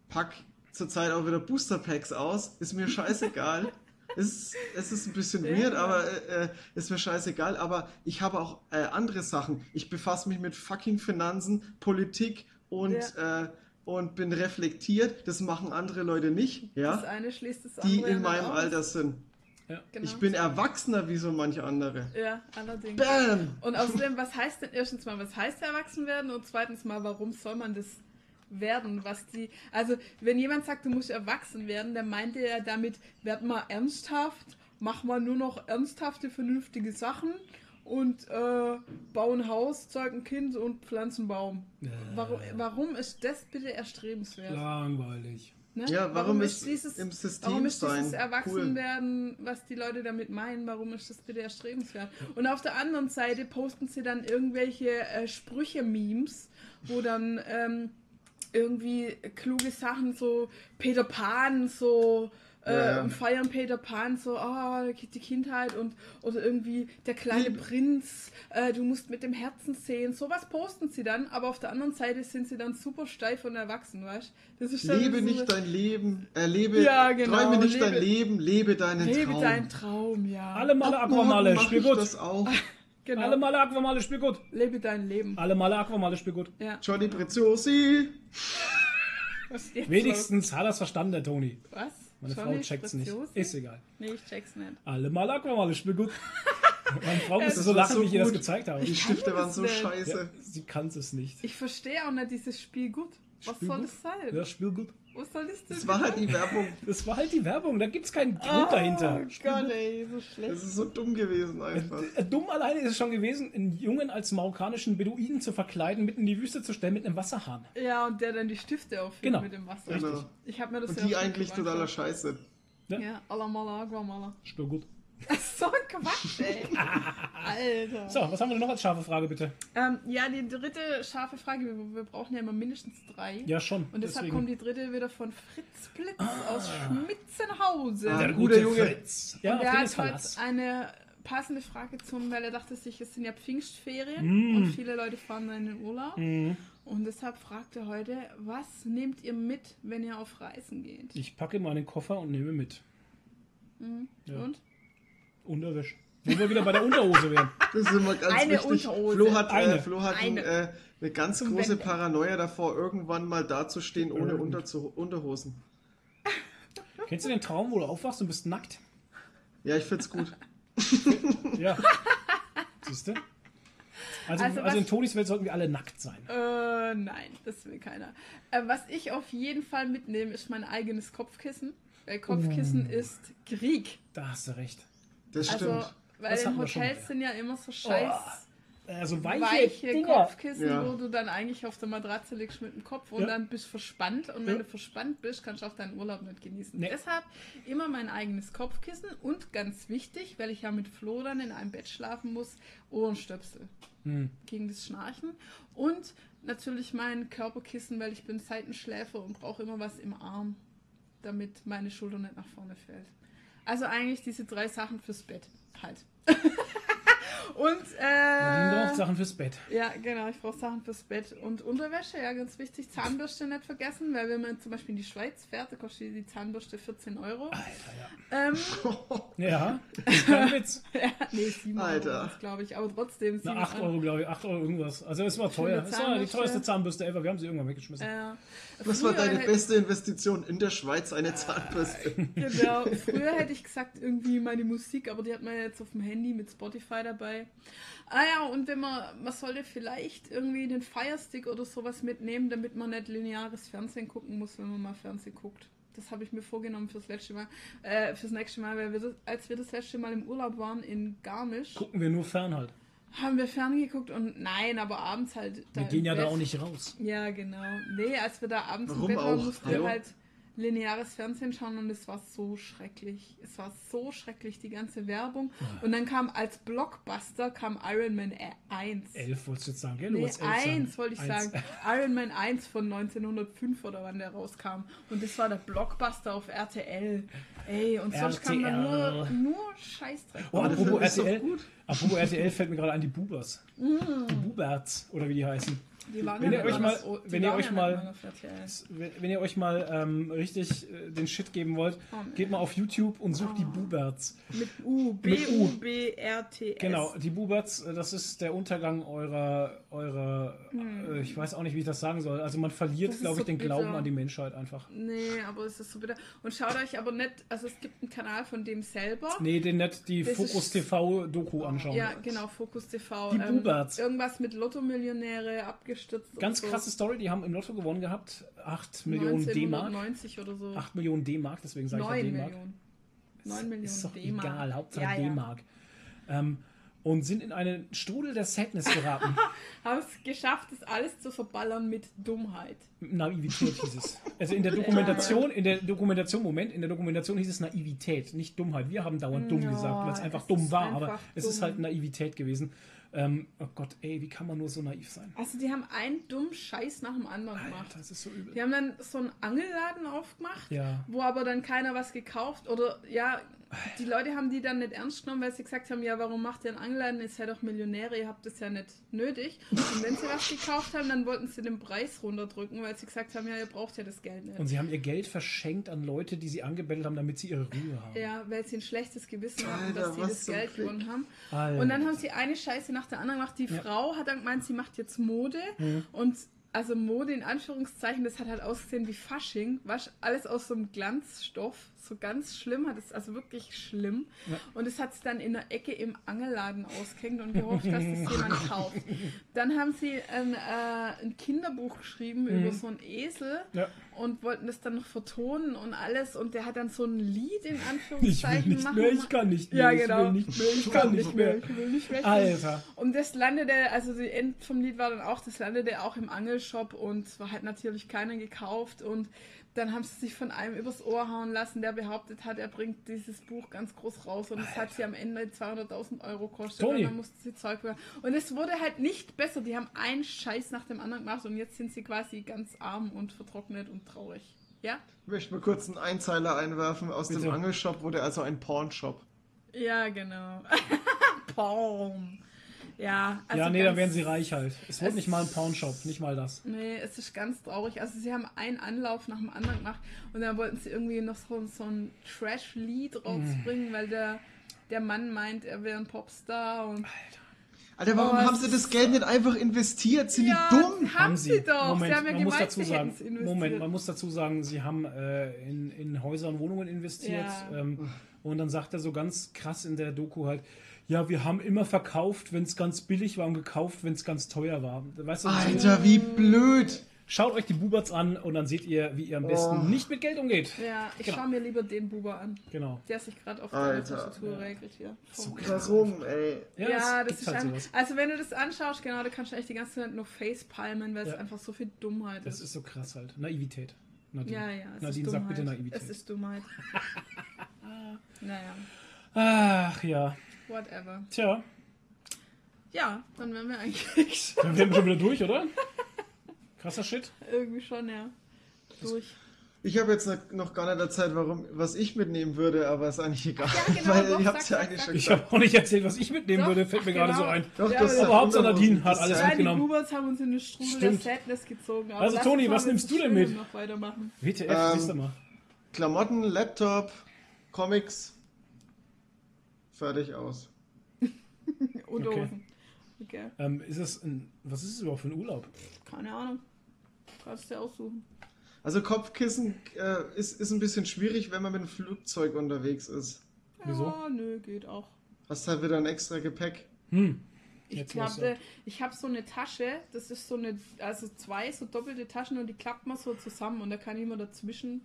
pack zurzeit auch wieder Booster Packs aus. Ist mir scheißegal. es, es ist ein bisschen Ja. weird, aber äh, äh, ist mir scheißegal. Aber ich habe auch äh, andere Sachen. Ich befasse mich mit fucking Finanzen, Politik und, äh, und bin reflektiert. Das machen andere Leute nicht, das ja, eine schließt das die andere in nicht meinem aus. Alter sind. Genau. Ich bin erwachsener wie so manche andere. Ja, allerdings. Bam! Und außerdem, was heißt denn erstens mal, was heißt erwachsen werden und zweitens mal, warum soll man das werden, was die, also wenn jemand sagt, du musst erwachsen werden, dann meint er ja damit, werd mal ernsthaft, mach mal nur noch ernsthafte, vernünftige Sachen und äh, bau ein Haus, zeug ein Kind und pflanz einen Baum. Warum, warum ist das bitte erstrebenswert? Langweilig. Ne? Ja, warum ist im System warum ist dieses sein Erwachsenwerden, was die Leute damit meinen, warum ist das bitte erstrebenswert? Und auf der anderen Seite posten sie dann irgendwelche äh, Sprüche-Memes, wo dann ähm, irgendwie kluge Sachen, so Peter Pan, so äh, Ja, und feiern Peter Pan so, oh, die Kindheit und oder irgendwie der kleine Lieb- Prinz, äh, du musst mit dem Herzen sehen. Sowas posten sie dann, aber auf der anderen Seite sind sie dann super steif und erwachsen, weißt du? Das ist dann Lebe so nicht dein Leben, äh, lebe, Ja, genau, träume nicht lebe- dein Leben, lebe deinen Lebe Traum. deinen Traum, ja. Alle Male Aquamale, spiel ich gut. das auch. genau. Alle Male Aquamale, spiel gut. Lebe dein Leben. Alle Male Aquamale, spiel gut. Ja. Johnny Preziosi. Wenigstens hat er es verstanden, der Toni. Was? Meine Frau Johnny checkt's nicht. Ist egal. Nee, ich check's nicht. Alle Male Aquamale, spiel gut. Meine Frau musste Das so lachen, so wie ich ihr das gut. gezeigt habe. Die Ich Stifte waren so nicht. scheiße. Ja, sie kann es nicht. Ich verstehe auch nicht dieses Spiel gut. Was Spiel soll gut? das sein? Ja, spiel gut. Was soll das denn Das war halt die Werbung. Das war halt die Werbung, da gibt's keinen Grund dahinter. Oh Spiel Gott, ey, so Das schlecht. ist so dumm gewesen einfach. Äh, Dumm alleine ist es schon gewesen, einen Jungen als marokkanischen Beduinen zu verkleiden, mitten in die Wüste zu stellen mit einem Wasserhahn. Ja, und der dann die Stifte auffüllt Genau. mit dem Wasser. Genau. Ich habe mir das Und ja die eigentlich totaler ja. Scheiße. Ja, alla mala, agua mala. Spiel gut. So ein Quatsch, ey. Alter. So, was haben wir denn noch als scharfe Frage, bitte? Ähm, ja, die dritte scharfe Frage. Wir, wir brauchen ja immer mindestens drei. Ja, schon. Und deshalb deswegen. kommt die dritte wieder von Fritz Blitz aus Schmitzenhausen. Ah, der guter gute Junge. Fritz. Ja, und auf der hat heute eine passende Frage zum, weil er dachte sich, es sind ja Pfingstferien Mm. und viele Leute fahren dann in den Urlaub. Und deshalb fragt er heute, was nehmt ihr mit, wenn ihr auf Reisen geht? Ich packe meinen Koffer und nehme mit. Ja. Und? Unterwäsche. Wo wir wieder bei der Unterhose wären. Das ist immer ganz Eine wichtig. Unterhose. Flo hat, Eine. Äh, Flo hat ein, Eine. äh, eine ganz Zum große Wenden. Paranoia davor, irgendwann mal dazustehen ohne Unterzu Unterhosen. Kennst du den Traum, wo du aufwachst und bist nackt? Ja, ich find's gut. Ja. Siehst du? Also, Also also, in Tonis Welt sollten wir alle nackt sein. Äh, nein, das will keiner. Äh, was ich auf jeden Fall mitnehme, ist mein eigenes Kopfkissen. Weil Kopfkissen ist Krieg. Da hast du recht. Das stimmt. Also, weil Das in Hotels sind ja immer so scheiß Also weiche, weiche, Dinger. Kopfkissen, Ja. wo du dann eigentlich auf der Matratze liegst mit dem Kopf und Ja. dann bist verspannt. Und wenn Ja. du verspannt bist, kannst du auch deinen Urlaub nicht genießen. Nee. Deshalb immer mein eigenes Kopfkissen und ganz wichtig, weil ich ja mit Flo dann in einem Bett schlafen muss, Ohrenstöpsel Hm. gegen das Schnarchen. Und natürlich mein Körperkissen, weil ich bin Seitenschläfer und brauche immer was im Arm, damit meine Schulter nicht nach vorne fällt. Also eigentlich diese drei Sachen fürs Bett halt. und äh, braucht Sachen fürs Bett. ja, genau, ich brauche Sachen fürs Bett. Und Unterwäsche, ja, ganz wichtig. Zahnbürste nicht vergessen, weil wenn man zum Beispiel in die Schweiz fährt, da kostet die Zahnbürste 14 Euro. Alter, ja. Ähm, Ja, ist kein Witz. ja, nee, 7 Alter. Euro, glaube ich. Aber trotzdem. Na, 7 8 Euro, glaube ich. 8 Euro irgendwas. Also es war teuer. Es war die teuerste Zahnbürste ever. Wir haben sie irgendwann weggeschmissen. Äh, Was war deine beste Investition in der Schweiz? Eine Zahnbürste. Genau. Früher hätte ich gesagt, irgendwie meine Musik, aber die hat man jetzt auf dem Handy mit Spotify dabei. Ah ja, und wenn man, man sollte vielleicht irgendwie den Firestick oder sowas mitnehmen, damit man nicht lineares Fernsehen gucken muss, wenn man mal Fernsehen guckt. Das habe ich mir vorgenommen fürs letzte Mal, äh, fürs nächste Mal, weil wir das, als wir das letzte Mal im Urlaub waren in Garmisch, Gucken wir nur fern halt. haben wir ferngeguckt und nein, aber abends halt. Wir gehen ja da Bett. auch nicht raus. Ja, genau. Nee, als wir da abends Warum im Bett waren, mussten wir halt lineares Fernsehen schauen und es war so schrecklich. Es war so schrecklich, die ganze Werbung. Und dann kam als Blockbuster kam Iron Man 1. 11 wolltest du jetzt sagen, gell? Du Nee, wolltest elf sagen. 1 wollte ich Eins. sagen. Iron Man 1 von 1905 oder wann der rauskam. Und das war der Blockbuster auf RTL. Ey, und sonst kam dann nur, RTL. nur Scheißdreck. Oh, apropos RTL. gut. Apropos RTL fällt mir gerade an die Bubers. Die Buberts, oder wie die heißen. Die waren wenn ihr euch mal wenn ihr euch mal-. Wenn ihr euch mal ähm, richtig äh, den Shit geben wollt, Oh, geht mal auf YouTube und sucht die Buberts. Mit U, B, Mit U. U, B, R, T, S. Genau, die Buberts, äh, das ist der Untergang eurer, eurer äh, ich weiß auch nicht, wie ich das sagen soll. Also man verliert, glaube ich, so den Glauben bitter. an die Menschheit einfach. Nee, aber es ist so bitter. Und schaut euch aber nicht, also es gibt einen Kanal von dem selber. Nee, den nicht die Das Fokus ist- TV Doku anschauen. Ja, genau, Fokus TV. Die Buberts. Irgendwas mit Lotto-Millionäre abgestürzt. Ganz so. krasse Story, die haben im Lotto gewonnen gehabt. 8 Millionen D-Mark. 1990 oder so. 8 Millionen D-Mark, deswegen sage ich ja 9 D-Mark. Millionen. 9 Ist doch D-Mark. egal, Hauptsache Ja, ja. D-Mark. Ähm, und sind in einen Strudel der Sadness geraten. Haben es geschafft, das alles zu verballern mit Dummheit. Naivität hieß es. Also in der Dokumentation, in der Dokumentation, Moment, in der Dokumentation hieß es Naivität, nicht Dummheit. Wir haben dauernd dumm Ja, gesagt, weil es einfach dumm war, einfach aber es ist dumm. halt Naivität gewesen. Ähm, oh Gott, ey, wie kann man nur so naiv sein? Also die haben einen dummen Scheiß nach dem anderen gemacht. Alter, das ist so übel. Die haben dann so einen Angelladen aufgemacht, Ja. wo aber dann keiner was gekauft oder ja, die Leute haben die dann nicht ernst genommen, weil sie gesagt haben, ja, warum macht ihr einen Angelladen? Ihr seid doch Millionäre, ihr habt das ja nicht nötig. Und wenn sie was gekauft haben, dann wollten sie den Preis runterdrücken, weil sie gesagt haben, ja, ihr braucht ja das Geld nicht. Und sie haben ihr Geld verschenkt an Leute, die sie angebettelt haben, damit sie ihre Ruhe haben. ja, weil sie ein schlechtes Gewissen hatten, Alter, dass sie das Geld gewonnen haben. Alter. Und dann haben sie eine Scheiße nach der anderen gemacht. Die Frau hat dann gemeint, sie macht jetzt Mode und also Mode in Anführungszeichen, das hat halt ausgesehen wie Fasching, was alles aus so einem Glanzstoff, so ganz schlimm, hat es also wirklich schlimm. Und es hat sie dann in der Ecke im Angelladen ausgehängt und gehofft, dass das jemand kauft. Dann haben sie ein, äh, ein Kinderbuch geschrieben über so einen Esel Ja. und wollten das dann noch vertonen und alles und der hat dann so ein Lied in Ich Anführungszeichen nicht machen. mehr, ich kann nicht mehr, Ja, ich genau. will nicht mehr, ich kann nicht mehr. Ich will nicht mehr. Alter. Und das landete, also die End vom Lied war dann auch, das landete auch im Angelshop und es war halt natürlich keiner gekauft und dann haben sie sich von einem übers Ohr hauen lassen, der behauptet hat, er bringt dieses Buch ganz groß raus und es hat sie am Ende 200.000 Euro gekostet und dann mussten sie Zeug bekommen. Und es wurde halt nicht besser, die haben einen Scheiß nach dem anderen gemacht und jetzt sind sie quasi ganz arm und vertrocknet und traurig. Ja? Ich möchte mal kurz einen Einzeiler einwerfen. Aus Bitte. dem Angelshop wurde also ein Pornshop. Ja, genau. Porn. Ja, also ja, nee, ganz- dann werden sie reich halt. Es wurde es- nicht mal ein Pornshop, nicht mal das. Nee, es ist ganz traurig. Also sie haben einen Anlauf nach dem anderen gemacht und dann wollten sie irgendwie noch so, so ein Trash-Lied rausbringen, weil der der Mann meint, er wäre ein Popstar und Alter, warum Oh, haben sie das Geld nicht einfach investiert? Sind ja, die dumm? haben sie doch. Moment, sie haben ja man muss gemeint, dazu sie sagen. Moment, man muss dazu sagen, sie haben äh, in, in Häuser und Wohnungen investiert. Ja. Ähm, und dann sagt er so ganz krass in der Doku halt, ja, wir haben immer verkauft, wenn es ganz billig war und gekauft, wenn es ganz teuer war. Weißt du, Alter, wie blöd. schaut euch die Buberts an und dann seht ihr, wie ihr am besten Oh. nicht mit Geld umgeht. Ja, ich Genau. schaue mir lieber den Buber an, Genau. der sich gerade auf der. Tastatur regelt hier. So Warum, ey? Ja, Ja, das gibt ist halt sowas. also wenn du das anschaust, genau, da kannst du echt die ganze Zeit nur facepalmen, weil Ja. es einfach so viel Dummheit Das ist. ist so krass halt. Naivität. Nadine, ja, ja, es Nadine ist sag bitte Naivität. Es ist Dummheit. naja, Ach ja. Whatever. Tja, Ja, dann wären wir eigentlich schon dann wären wir schon wieder durch, oder? Krasser Shit. irgendwie schon, ja, durch. Ich habe jetzt noch- gar nicht erzählt, warum, was ich mitnehmen würde, aber ist eigentlich egal. Ja, genau, weil doch, ihr habt ja eigentlich schon Ich habe auch nicht erzählt, was ich mitnehmen Doch, würde, fällt mir ach, gerade so genau. ein. Doch, Ja, das aber Hauptsache Nadine hat alles Ja, die mitgenommen. Bubers haben uns in eine Strudel Stimmt. der Sadness gezogen. aber Also, Toni, was nimmst du denn mit? WTF, Ähm, siehst du mal. Klamotten, Laptop, Comics. Fertig aus. Und Okay. Hosen. Okay, Ähm, ist es ein, was ist es überhaupt für ein Urlaub? keine Ahnung. Kannst du dir aussuchen. Also Kopfkissen äh, ist, ist ein bisschen schwierig, wenn man mit dem Flugzeug unterwegs ist. Wieso? Ja, nö, geht auch. Hast halt wieder ein extra Gepäck. Hm. Ich Jetzt was glaube, ich habe so eine Tasche, das ist so eine, also zwei so doppelte Taschen und die klappt man so zusammen und da kann ich immer dazwischen,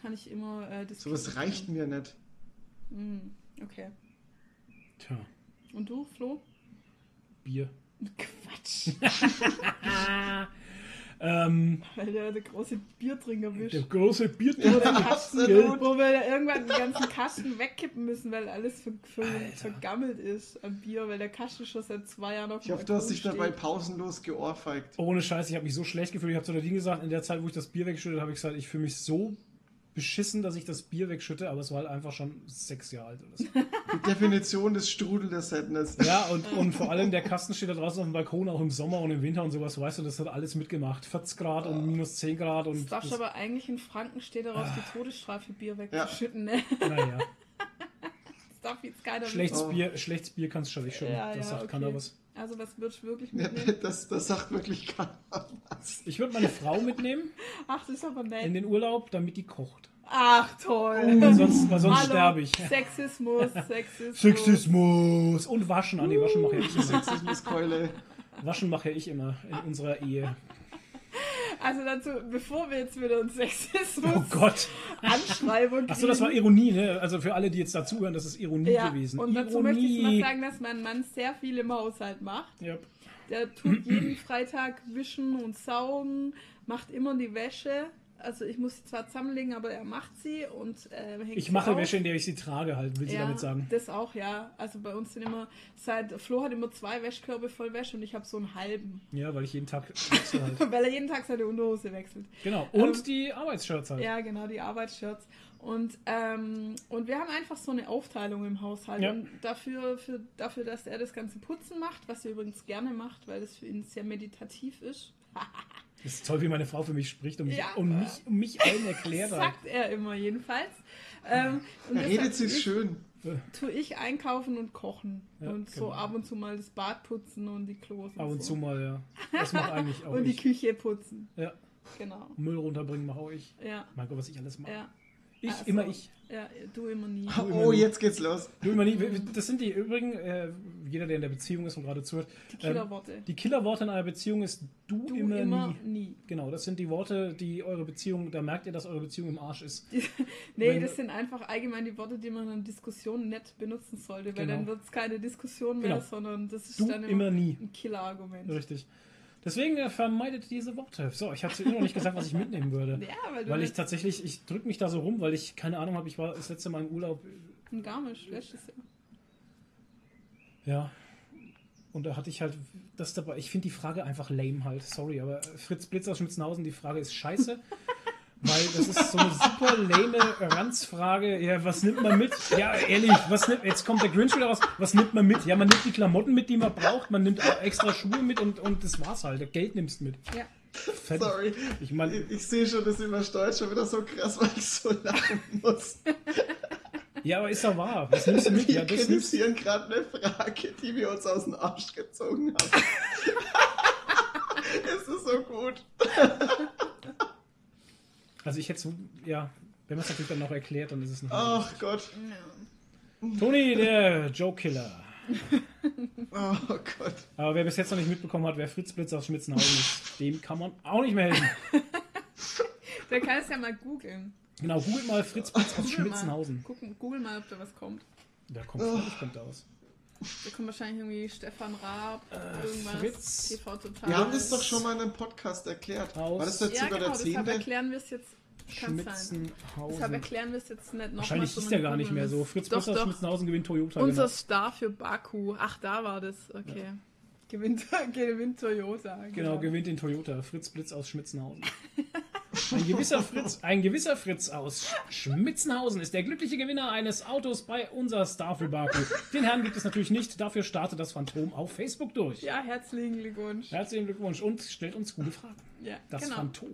kann ich immer äh, das Sowas Kissen reicht mir nicht. Mm, okay. Tja, Und du, Flo? Bier. Quatsch. Ähm, Weil der, der große Biertrinker bist. der große Wo, Biertrinker. der Kasten, absolut. wo wir irgendwann den ganzen Kasten wegkippen müssen, weil alles ver, ver, vergammelt ist an Bier, weil der Kasten schon seit zwei Jahren auf Ich dem hoffe, du hast dich dabei steht. pausenlos geohrfeigt. Ohne Scheiß, ich habe mich so schlecht gefühlt. Ich habe zu Nadine gesagt, in der Zeit, wo ich das Bier wegschütte, habe ich gesagt, ich fühle mich so beschissen, dass ich das Bier wegschütte, aber es war halt einfach schon sechs Jahre alt oder so. Die Definition des Strudel der Sadness. Ja, und, und vor allem der Kasten steht da draußen auf dem Balkon, auch im Sommer und im Winter und sowas, weißt du, das hat alles mitgemacht. 40 Grad und minus 10 Grad Das und. darfst das- aber eigentlich in Franken steht darauf, Ah. die Todesstrafe Bier wegzuschütten, ne? naja, Das darf jetzt keiner schlechtes Oh. Bier, schlechtes Bier kannst du schon nicht schon. Ja, das ja, sagt okay. keiner was. Also was würdest du wirklich Ja, mitnehmen? das, das sagt wirklich keiner was. Ich würde meine Frau mitnehmen Ach, das ist aber in nett. den Urlaub, damit die kocht. Ach, toll. Weil sonst, weil sonst Hallo. sterbe ich. Sexismus, Sexismus. Sexismus! Und waschen, Anni, waschen mache ja ich immer. Sexismuskeule. Waschen mache ja ich immer in unserer Ehe. Also dazu, bevor wir jetzt wieder uns Sexismus Oh Gott! Anschreibung Achso, das war Ironie, ne? Also für alle, die jetzt dazuhören, das ist Ironie ja, gewesen. und dazu Ironie. möchte ich mal sagen, dass mein Mann sehr viel im Haushalt macht. Ja. Der tut jeden Freitag wischen und saugen, macht immer die Wäsche. Also ich muss sie zwar zusammenlegen, aber er macht sie und äh, hängt Ich sie mache auf. Wäsche, in der ich sie trage, halt, will sie ja, damit sagen. das auch, ja. Also bei uns sind immer, seit Flo hat immer zwei Wäschkörbe voll Wäsche und ich habe so einen halben. Ja, weil ich jeden Tag wechsle halt. Weil er jeden Tag seine Unterhose wechselt. Genau. Und Ähm, die Arbeitsshirts halt. Ja, genau, die Arbeitsshirts. Und, ähm, und wir haben einfach so eine Aufteilung im Haushalt. Ja. Und dafür, für, dafür, dass er das ganze Putzen macht, was er übrigens gerne macht, weil das für ihn sehr meditativ ist, Das ist toll, wie meine Frau für mich spricht und mich, Ja. und mich, um mich allen erklärt. sagt er immer jedenfalls. Ähm, und Er redet sich tue schön. ich, tue ich einkaufen und kochen. Ja, und so genau. ab und zu mal das Bad putzen und die Klos. Ab und so. zu mal, ja. Das mache eigentlich auch Und die ich. Küche putzen. Ja. Genau. Müll runterbringen mache auch ich. Ja, Mein Gott, was ich alles mache. ja. Ich, Also, immer ich. Ja, du immer nie. Oh, jetzt geht's los. Du, immer nie. Das sind die übrigen, äh, jeder, der in der Beziehung ist und gerade zuhört. Die Killerworte. Die Killerworte in einer Beziehung ist du, du immer, immer, nie. nie. Genau, das sind die Worte, die eure Beziehung, da merkt ihr, dass eure Beziehung im Arsch ist. Nee, Wenn- das sind einfach allgemein die Worte, die man in Diskussionen nicht benutzen sollte, weil Genau. dann wird es keine Diskussion mehr, Genau. sondern das ist Du dann immer nie. ein Killerargument. Richtig. Deswegen äh, vermeidet diese Worte. So, ich hatte immer noch nicht gesagt, was ich mitnehmen würde. Ja, weil du Weil ich tatsächlich, ich drücke mich da so rum, weil ich keine Ahnung habe, ich war das letzte Mal im Urlaub, ein Garmisch letztes Jahr. ja. Und da hatte ich halt das dabei. Ich finde die Frage einfach lame halt. Sorry, aber Fritz Blitz aus Schmitzenhausen, die Frage ist scheiße. Weil das ist so eine super lame Ranzfrage. Ja, was nimmt man mit? Ja, ehrlich, was nimmt, jetzt kommt der Grinch wieder raus. Was nimmt man mit? Ja, man nimmt die Klamotten mit, die man braucht. Man nimmt auch extra Schuhe mit und, und das war's halt. Das Geld nimmst mit. Ja. Fertig. Sorry. Ich meine, Ich, ich sehe schon, das übersteuert schon wieder so krass, weil ich so lachen muss. Ja, aber ist doch wahr. Was nimmst du mit? Wir Ja, das nimmst kritisieren gerade eine Frage, die wir uns aus dem Arsch gezogen haben. es ist so gut. Also ich hätte so, ja, wenn man es natürlich dann noch erklärt, dann ist es noch. Ach Gott. Toni, der Joe-Killer. Oh Gott. Aber wer bis jetzt noch nicht mitbekommen hat, wer Fritz Blitz aus Schmitzenhausen ist, dem kann man auch nicht mehr helfen. Der kann es ja mal googeln. Genau, googelt mal Fritz Blitz aus Google mal. Schmitzenhausen. Gucken, google mal, ob da was kommt. Da kommt oh. kommt da was. Da kommt wahrscheinlich irgendwie Stefan Raab, irgendwas, Äh, Fritz. TV Total. Wir haben das doch schon mal in einem Podcast erklärt. Aus- War das jetzt Ja, über genau, der deshalb 10.? erklären wir es jetzt. Kann sein. Deshalb erklären wir es jetzt nicht noch Wahrscheinlich ist der gar nicht mehr so. Fritz doch, Blitz aus doch. Schmitzenhausen gewinnt Toyota. Unser Genau. Star für Baku. Ach, da war das. Okay. Gewinnt, gewinnt Toyota. genau, gewinnt den Toyota. Fritz Blitz aus Schmitzenhausen. Ein gewisser Fritz, ein gewisser Fritz aus Schmitzenhausen ist der glückliche Gewinner eines Autos bei unser Star für Baku. Den Herrn gibt es natürlich nicht, dafür startet das Phantom auf Facebook durch. Ja, herzlichen Glückwunsch. Herzlichen Glückwunsch und stellt uns gute Fragen. Ja, Das genau. Phantom.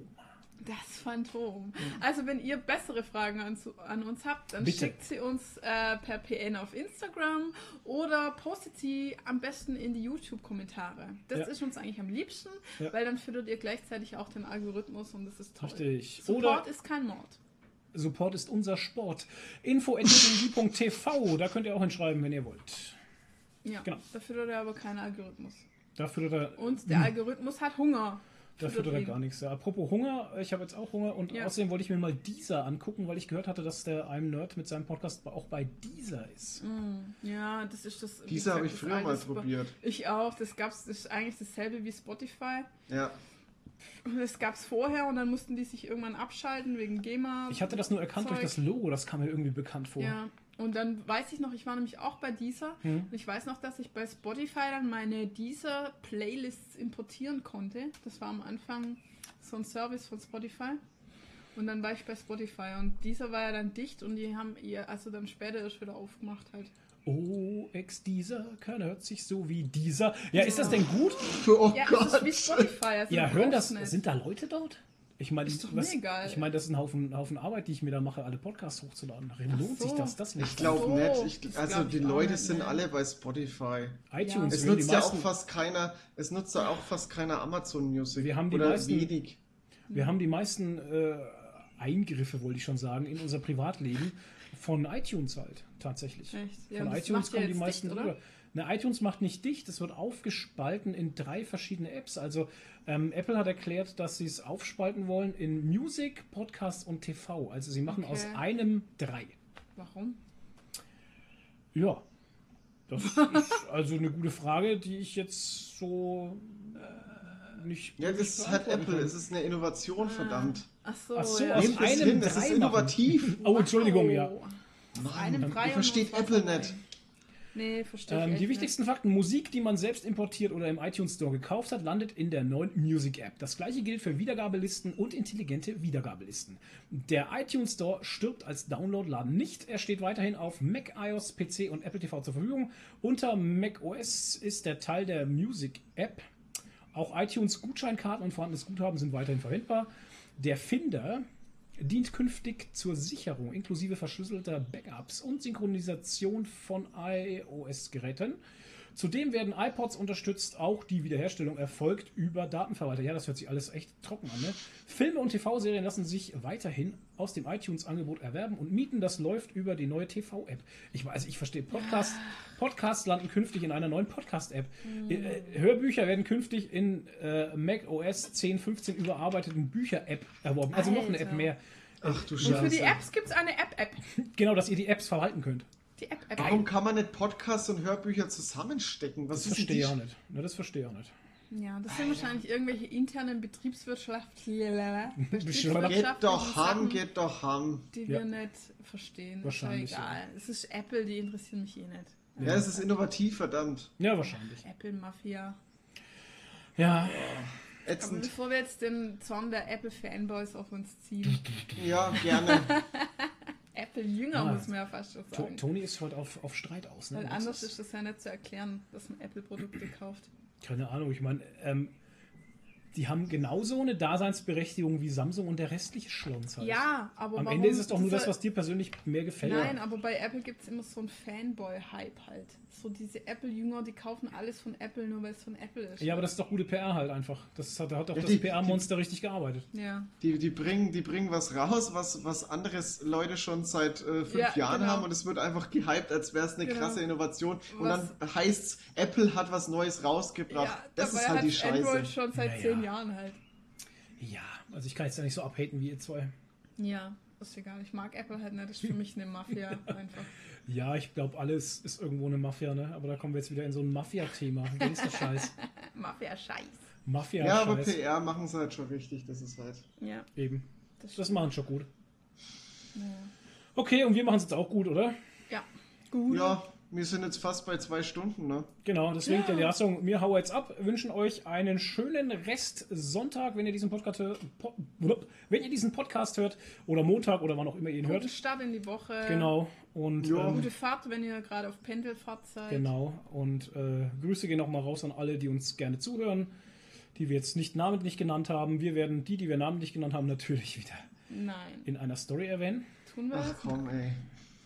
Das Phantom. Also, wenn ihr bessere Fragen an, an uns habt, dann Bitte. schickt sie uns äh, per PN auf Instagram oder postet sie am besten in die YouTube-Kommentare. Das Ja. ist uns eigentlich am liebsten, Ja. weil dann füttert ihr gleichzeitig auch den Algorithmus und das ist toll. Richtig. Support Oder ist kein Mord. Support ist unser Sport. Info.tv, da könnt ihr auch hinschreiben, wenn ihr wollt. Ja, Genau. da füttert er aber keinen Algorithmus. Da füttert er, Und der Algorithmus hat Hunger. Da füttert füttert er ihn. gar nichts. Ja, apropos Hunger, ich habe jetzt auch Hunger und Ja. außerdem wollte ich mir mal dieser angucken, weil ich gehört hatte, dass der I'm Nerd mit seinem Podcast auch bei dieser ist. Ja, das ist das. wie Diese habe ich früher mal probiert. Ich auch. Das gab's. Das ist eigentlich dasselbe wie Spotify. Ja. Und Das gab's vorher und dann mussten die sich irgendwann abschalten wegen GEMA. Ich hatte das nur erkannt durch Zeug. das Logo, das kam mir irgendwie bekannt vor. Ja. Und dann weiß ich noch, ich war nämlich auch bei dieser. Hm. Und ich weiß noch, dass ich bei Spotify dann meine dieser Playlists importieren konnte. Das war am Anfang so ein Service von Spotify. Und dann war ich bei Spotify und dieser war ja dann dicht und die haben ihr also dann später erst wieder aufgemacht halt. Oh, ex dieser, keiner hört sich so wie dieser. Ja, ist das denn gut? Oh Ja, Gott. das ist wie Spotify. Also Ja, hören das, nicht. sind da Leute dort? Ich meine, Ist doch was- mir egal. ich meine, das ist ein Haufen, Haufen Arbeit, die ich mir da mache, alle Podcasts hochzuladen. Lohnt so. sich das? Das nicht. Ich glaube nicht. Ich, das also glaub die ich Leute nicht, sind alle bei Spotify. iTunes, Es nutzt ja auch fast keiner, es nutzt ja auch fast keiner Amazon Music. Wir haben die Oder meisten- wenig. wir haben die meisten äh, Eingriffe, wollte ich schon sagen, in unser Privatleben von iTunes halt, tatsächlich. Echt? Ja, Von iTunes kommen die meisten dicht, rüber. Ne, iTunes macht nicht dicht, es wird aufgespalten in drei verschiedene Apps. Also ähm, Apple hat erklärt, dass sie es aufspalten wollen in Music, Podcast und TV. Also sie machen Okay. aus einem drei. Warum? Ja. Das ist also eine gute Frage, die ich jetzt so äh, nicht. Ja, das ist halt Apple, es ist eine Innovation, verdammt. Ach so, Ach so, ja. aus Nehmt das einem hin, das ist machen. innovativ. Oh, Entschuldigung, ja. Mann, Einem versteht Apple nicht. Nee, verstehe ich. Ähm, die wichtigsten Fakten: Musik, die man selbst importiert oder im iTunes Store gekauft hat, landet in der neuen Music App. Das gleiche gilt für Wiedergabelisten und intelligente Wiedergabelisten. Der iTunes Store stirbt als Download-Laden nicht. Er steht weiterhin auf Mac, iOS, PC und Apple TV zur Verfügung. Unter Mac OS ist der Teil der Music App. Auch iTunes Gutscheinkarten und vorhandenes Guthaben sind weiterhin verwendbar. Der Finder dient künftig zur Sicherung inklusive verschlüsselter Backups und Synchronisation von iOS-Geräten. Zudem werden iPods unterstützt, auch die Wiederherstellung erfolgt über Datenverwalter. Ja, das hört sich alles echt trocken an. Ne? Filme und TV-Serien lassen sich weiterhin aus dem iTunes-Angebot erwerben und mieten. Das läuft über die neue TV-App. Ich weiß, ich verstehe. Podcast, Podcasts landen künftig in einer neuen Podcast-App. Äh, Hörbücher werden künftig in äh, Mac OS 10.15 überarbeiteten Bücher-App erworben. Also noch eine Alter. App mehr. Ach du Und für die Scheiße. Apps gibt es eine App-App. Genau, dass ihr die Apps verwalten könnt. Die App-App. Warum kann man nicht Podcasts und Hörbücher zusammenstecken? Was Das verstehe ich auch nicht. Ne, das verstehe ich auch nicht. Ja, das sind wahrscheinlich irgendwelche internen betriebswirtschaftlichen Geht doch ham, geht doch ham. die Ja. wir nicht verstehen. Wahrscheinlich, Ist ja egal. Es ist Apple, die interessieren mich eh nicht. Ja, es ist innovativ, verdammt. Ja, wahrscheinlich. Apple-Mafia. Ja, Aber Ätzend. bevor wir jetzt den Zorn der Apple-Fanboys auf uns ziehen, Ja, gerne. Apple-Jünger Ah. muss man ja fast schon sagen. Toni ist heute auf, auf Streit aus. Ne? Weil anders ist das ja nicht zu erklären, dass man Apple-Produkte kauft. Keine Ahnung, ich meine, ähm, die haben genauso eine Daseinsberechtigung wie Samsung und der restliche Schlons halt. Ja, aber Am warum Ende ist es doch nur das, was dir persönlich mehr gefällt. Nein, aber bei Apple gibt es immer so einen Fanboy-Hype halt. So diese Apple-Jünger, die kaufen alles von Apple, nur weil es von Apple ist. Ja, aber das ist doch gute PR halt einfach. Das hat, da hat doch Ja, das PR-Monster richtig gearbeitet. Ja. Die, die, bringen, die bringen was raus, was, was andere Leute schon seit äh, fünf Ja, Jahren genau. haben und es wird einfach gehypt, als wäre es eine Genau. krasse Innovation. Und Was- dann heißt es, Apple hat was Neues rausgebracht. ja das dabei ist halt die hat's Android Scheiße. schon seit Ja, ja. zehn Jahren halt. Ja, also ich kann jetzt ja nicht so abhaten wie ihr zwei. Ja, ist egal. Ich mag Apple halt nicht. Das ist für mich eine Mafia einfach. Ja, ich glaube, alles ist irgendwo eine Mafia, ne? Aber da kommen wir jetzt wieder in so ein Mafia-Thema. Gangster Scheiß. Mafia-Scheiß. Mafia-Scheiß. Ja, aber PR machen sie halt schon richtig. Das ist halt. Ja, Eben. das, Das machen schon gut. Ja. Okay, und wir machen es jetzt auch gut, oder? ja. Gut. Ja, wir sind jetzt fast bei zwei Stunden, ne? Genau, deswegen Ja. der Lassung, wir hauen jetzt ab, wünschen euch einen schönen Rest Sonntag, wenn ihr diesen Podcast hört, po, wenn ihr diesen Podcast hört, oder Montag oder wann auch immer ihr ihn Guten hört. Start in die Woche. Genau. Und Ja. ähm, Gute Fahrt, wenn ihr gerade auf Pendelfahrt seid. Genau. Und äh, Grüße gehen nochmal raus an alle, die uns gerne zuhören, die wir jetzt nicht namentlich genannt haben. Wir werden die, die wir namentlich genannt haben, natürlich wieder Nein. in einer Story erwähnen. Tun wir Ach das? komm, ey.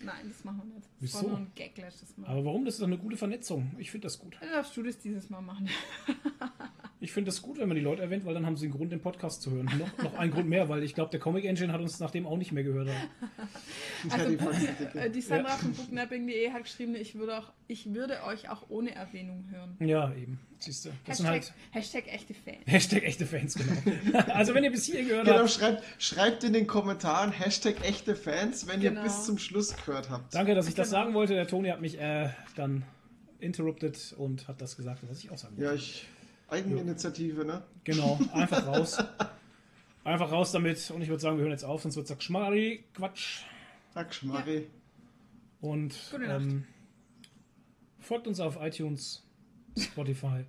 Nein, das machen wir nicht. Das Wieso? war nur ein Gag letztes Mal. Aber warum? Das ist doch eine gute Vernetzung. Ich finde das gut. Dann darfst du das dieses Mal machen. Ich finde das gut, wenn man die Leute erwähnt, weil dann haben sie einen Grund, den Podcast zu hören. Noch, noch einen Grund mehr, weil ich glaube, der Comic Engine hat uns nachdem auch nicht mehr gehört. Ja, Also, die. Äh, die Sandra von booknapping.de hat geschrieben, ich würde, auch, ich würde euch auch ohne Erwähnung hören. Ja, eben. Siehst du. Das sind Hashtag, halt Hashtag echte Fans. Hashtag echte Fans, genau. also wenn ihr bis hier gehört Genau, habt, schreibt, schreibt in den Kommentaren Hashtag echte Fans, wenn Genau. ihr bis zum Schluss gehört habt. danke, dass ich das Genau. sagen wollte. Der Toni hat mich äh, dann interrupted und hat das gesagt, was ich auch sagen wollte. Ja, ich. Eigeninitiative, ne? Genau, einfach raus. Einfach raus damit und ich würde sagen, wir hören jetzt auf, sonst wird es Schmarri, Quatsch. Ach, Schmarri. Und Gute Nacht. ähm, folgt uns auf iTunes, Spotify,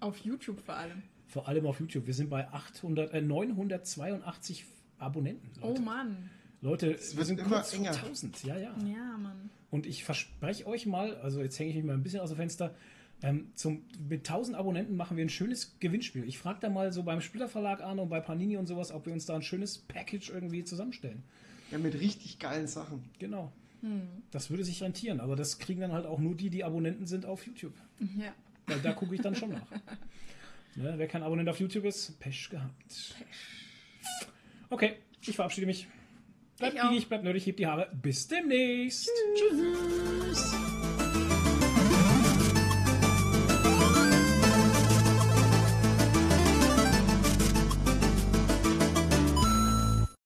Auf YouTube vor allem. vor allem auf YouTube. Wir sind bei 800, äh, 982 Abonnenten. Oh Leute, Mann. Leute wir wird sind immer kurz vor enger. 1000. Ja, ja. Ja, Mann. Und ich verspreche euch mal, also jetzt hänge ich mich mal ein bisschen aus dem Fenster, ähm, zum, mit 1000 Abonnenten machen wir ein schönes Gewinnspiel. Ich frage da mal so beim Splitter Verlag an und bei Panini und sowas, ob wir uns da ein schönes Package irgendwie zusammenstellen. Ja, mit richtig geilen Sachen. Genau. Das würde sich rentieren, aber das kriegen dann halt auch nur die, die Abonnenten sind auf YouTube. Ja. Weil da gucke ich dann schon nach. Ne, wer kein Abonnent auf YouTube ist, Pech gehabt. Okay, ich verabschiede mich. Bleibt Ich auch. biegig, bleibt nerdig, hebt die Haare. Bis demnächst. Tschüss.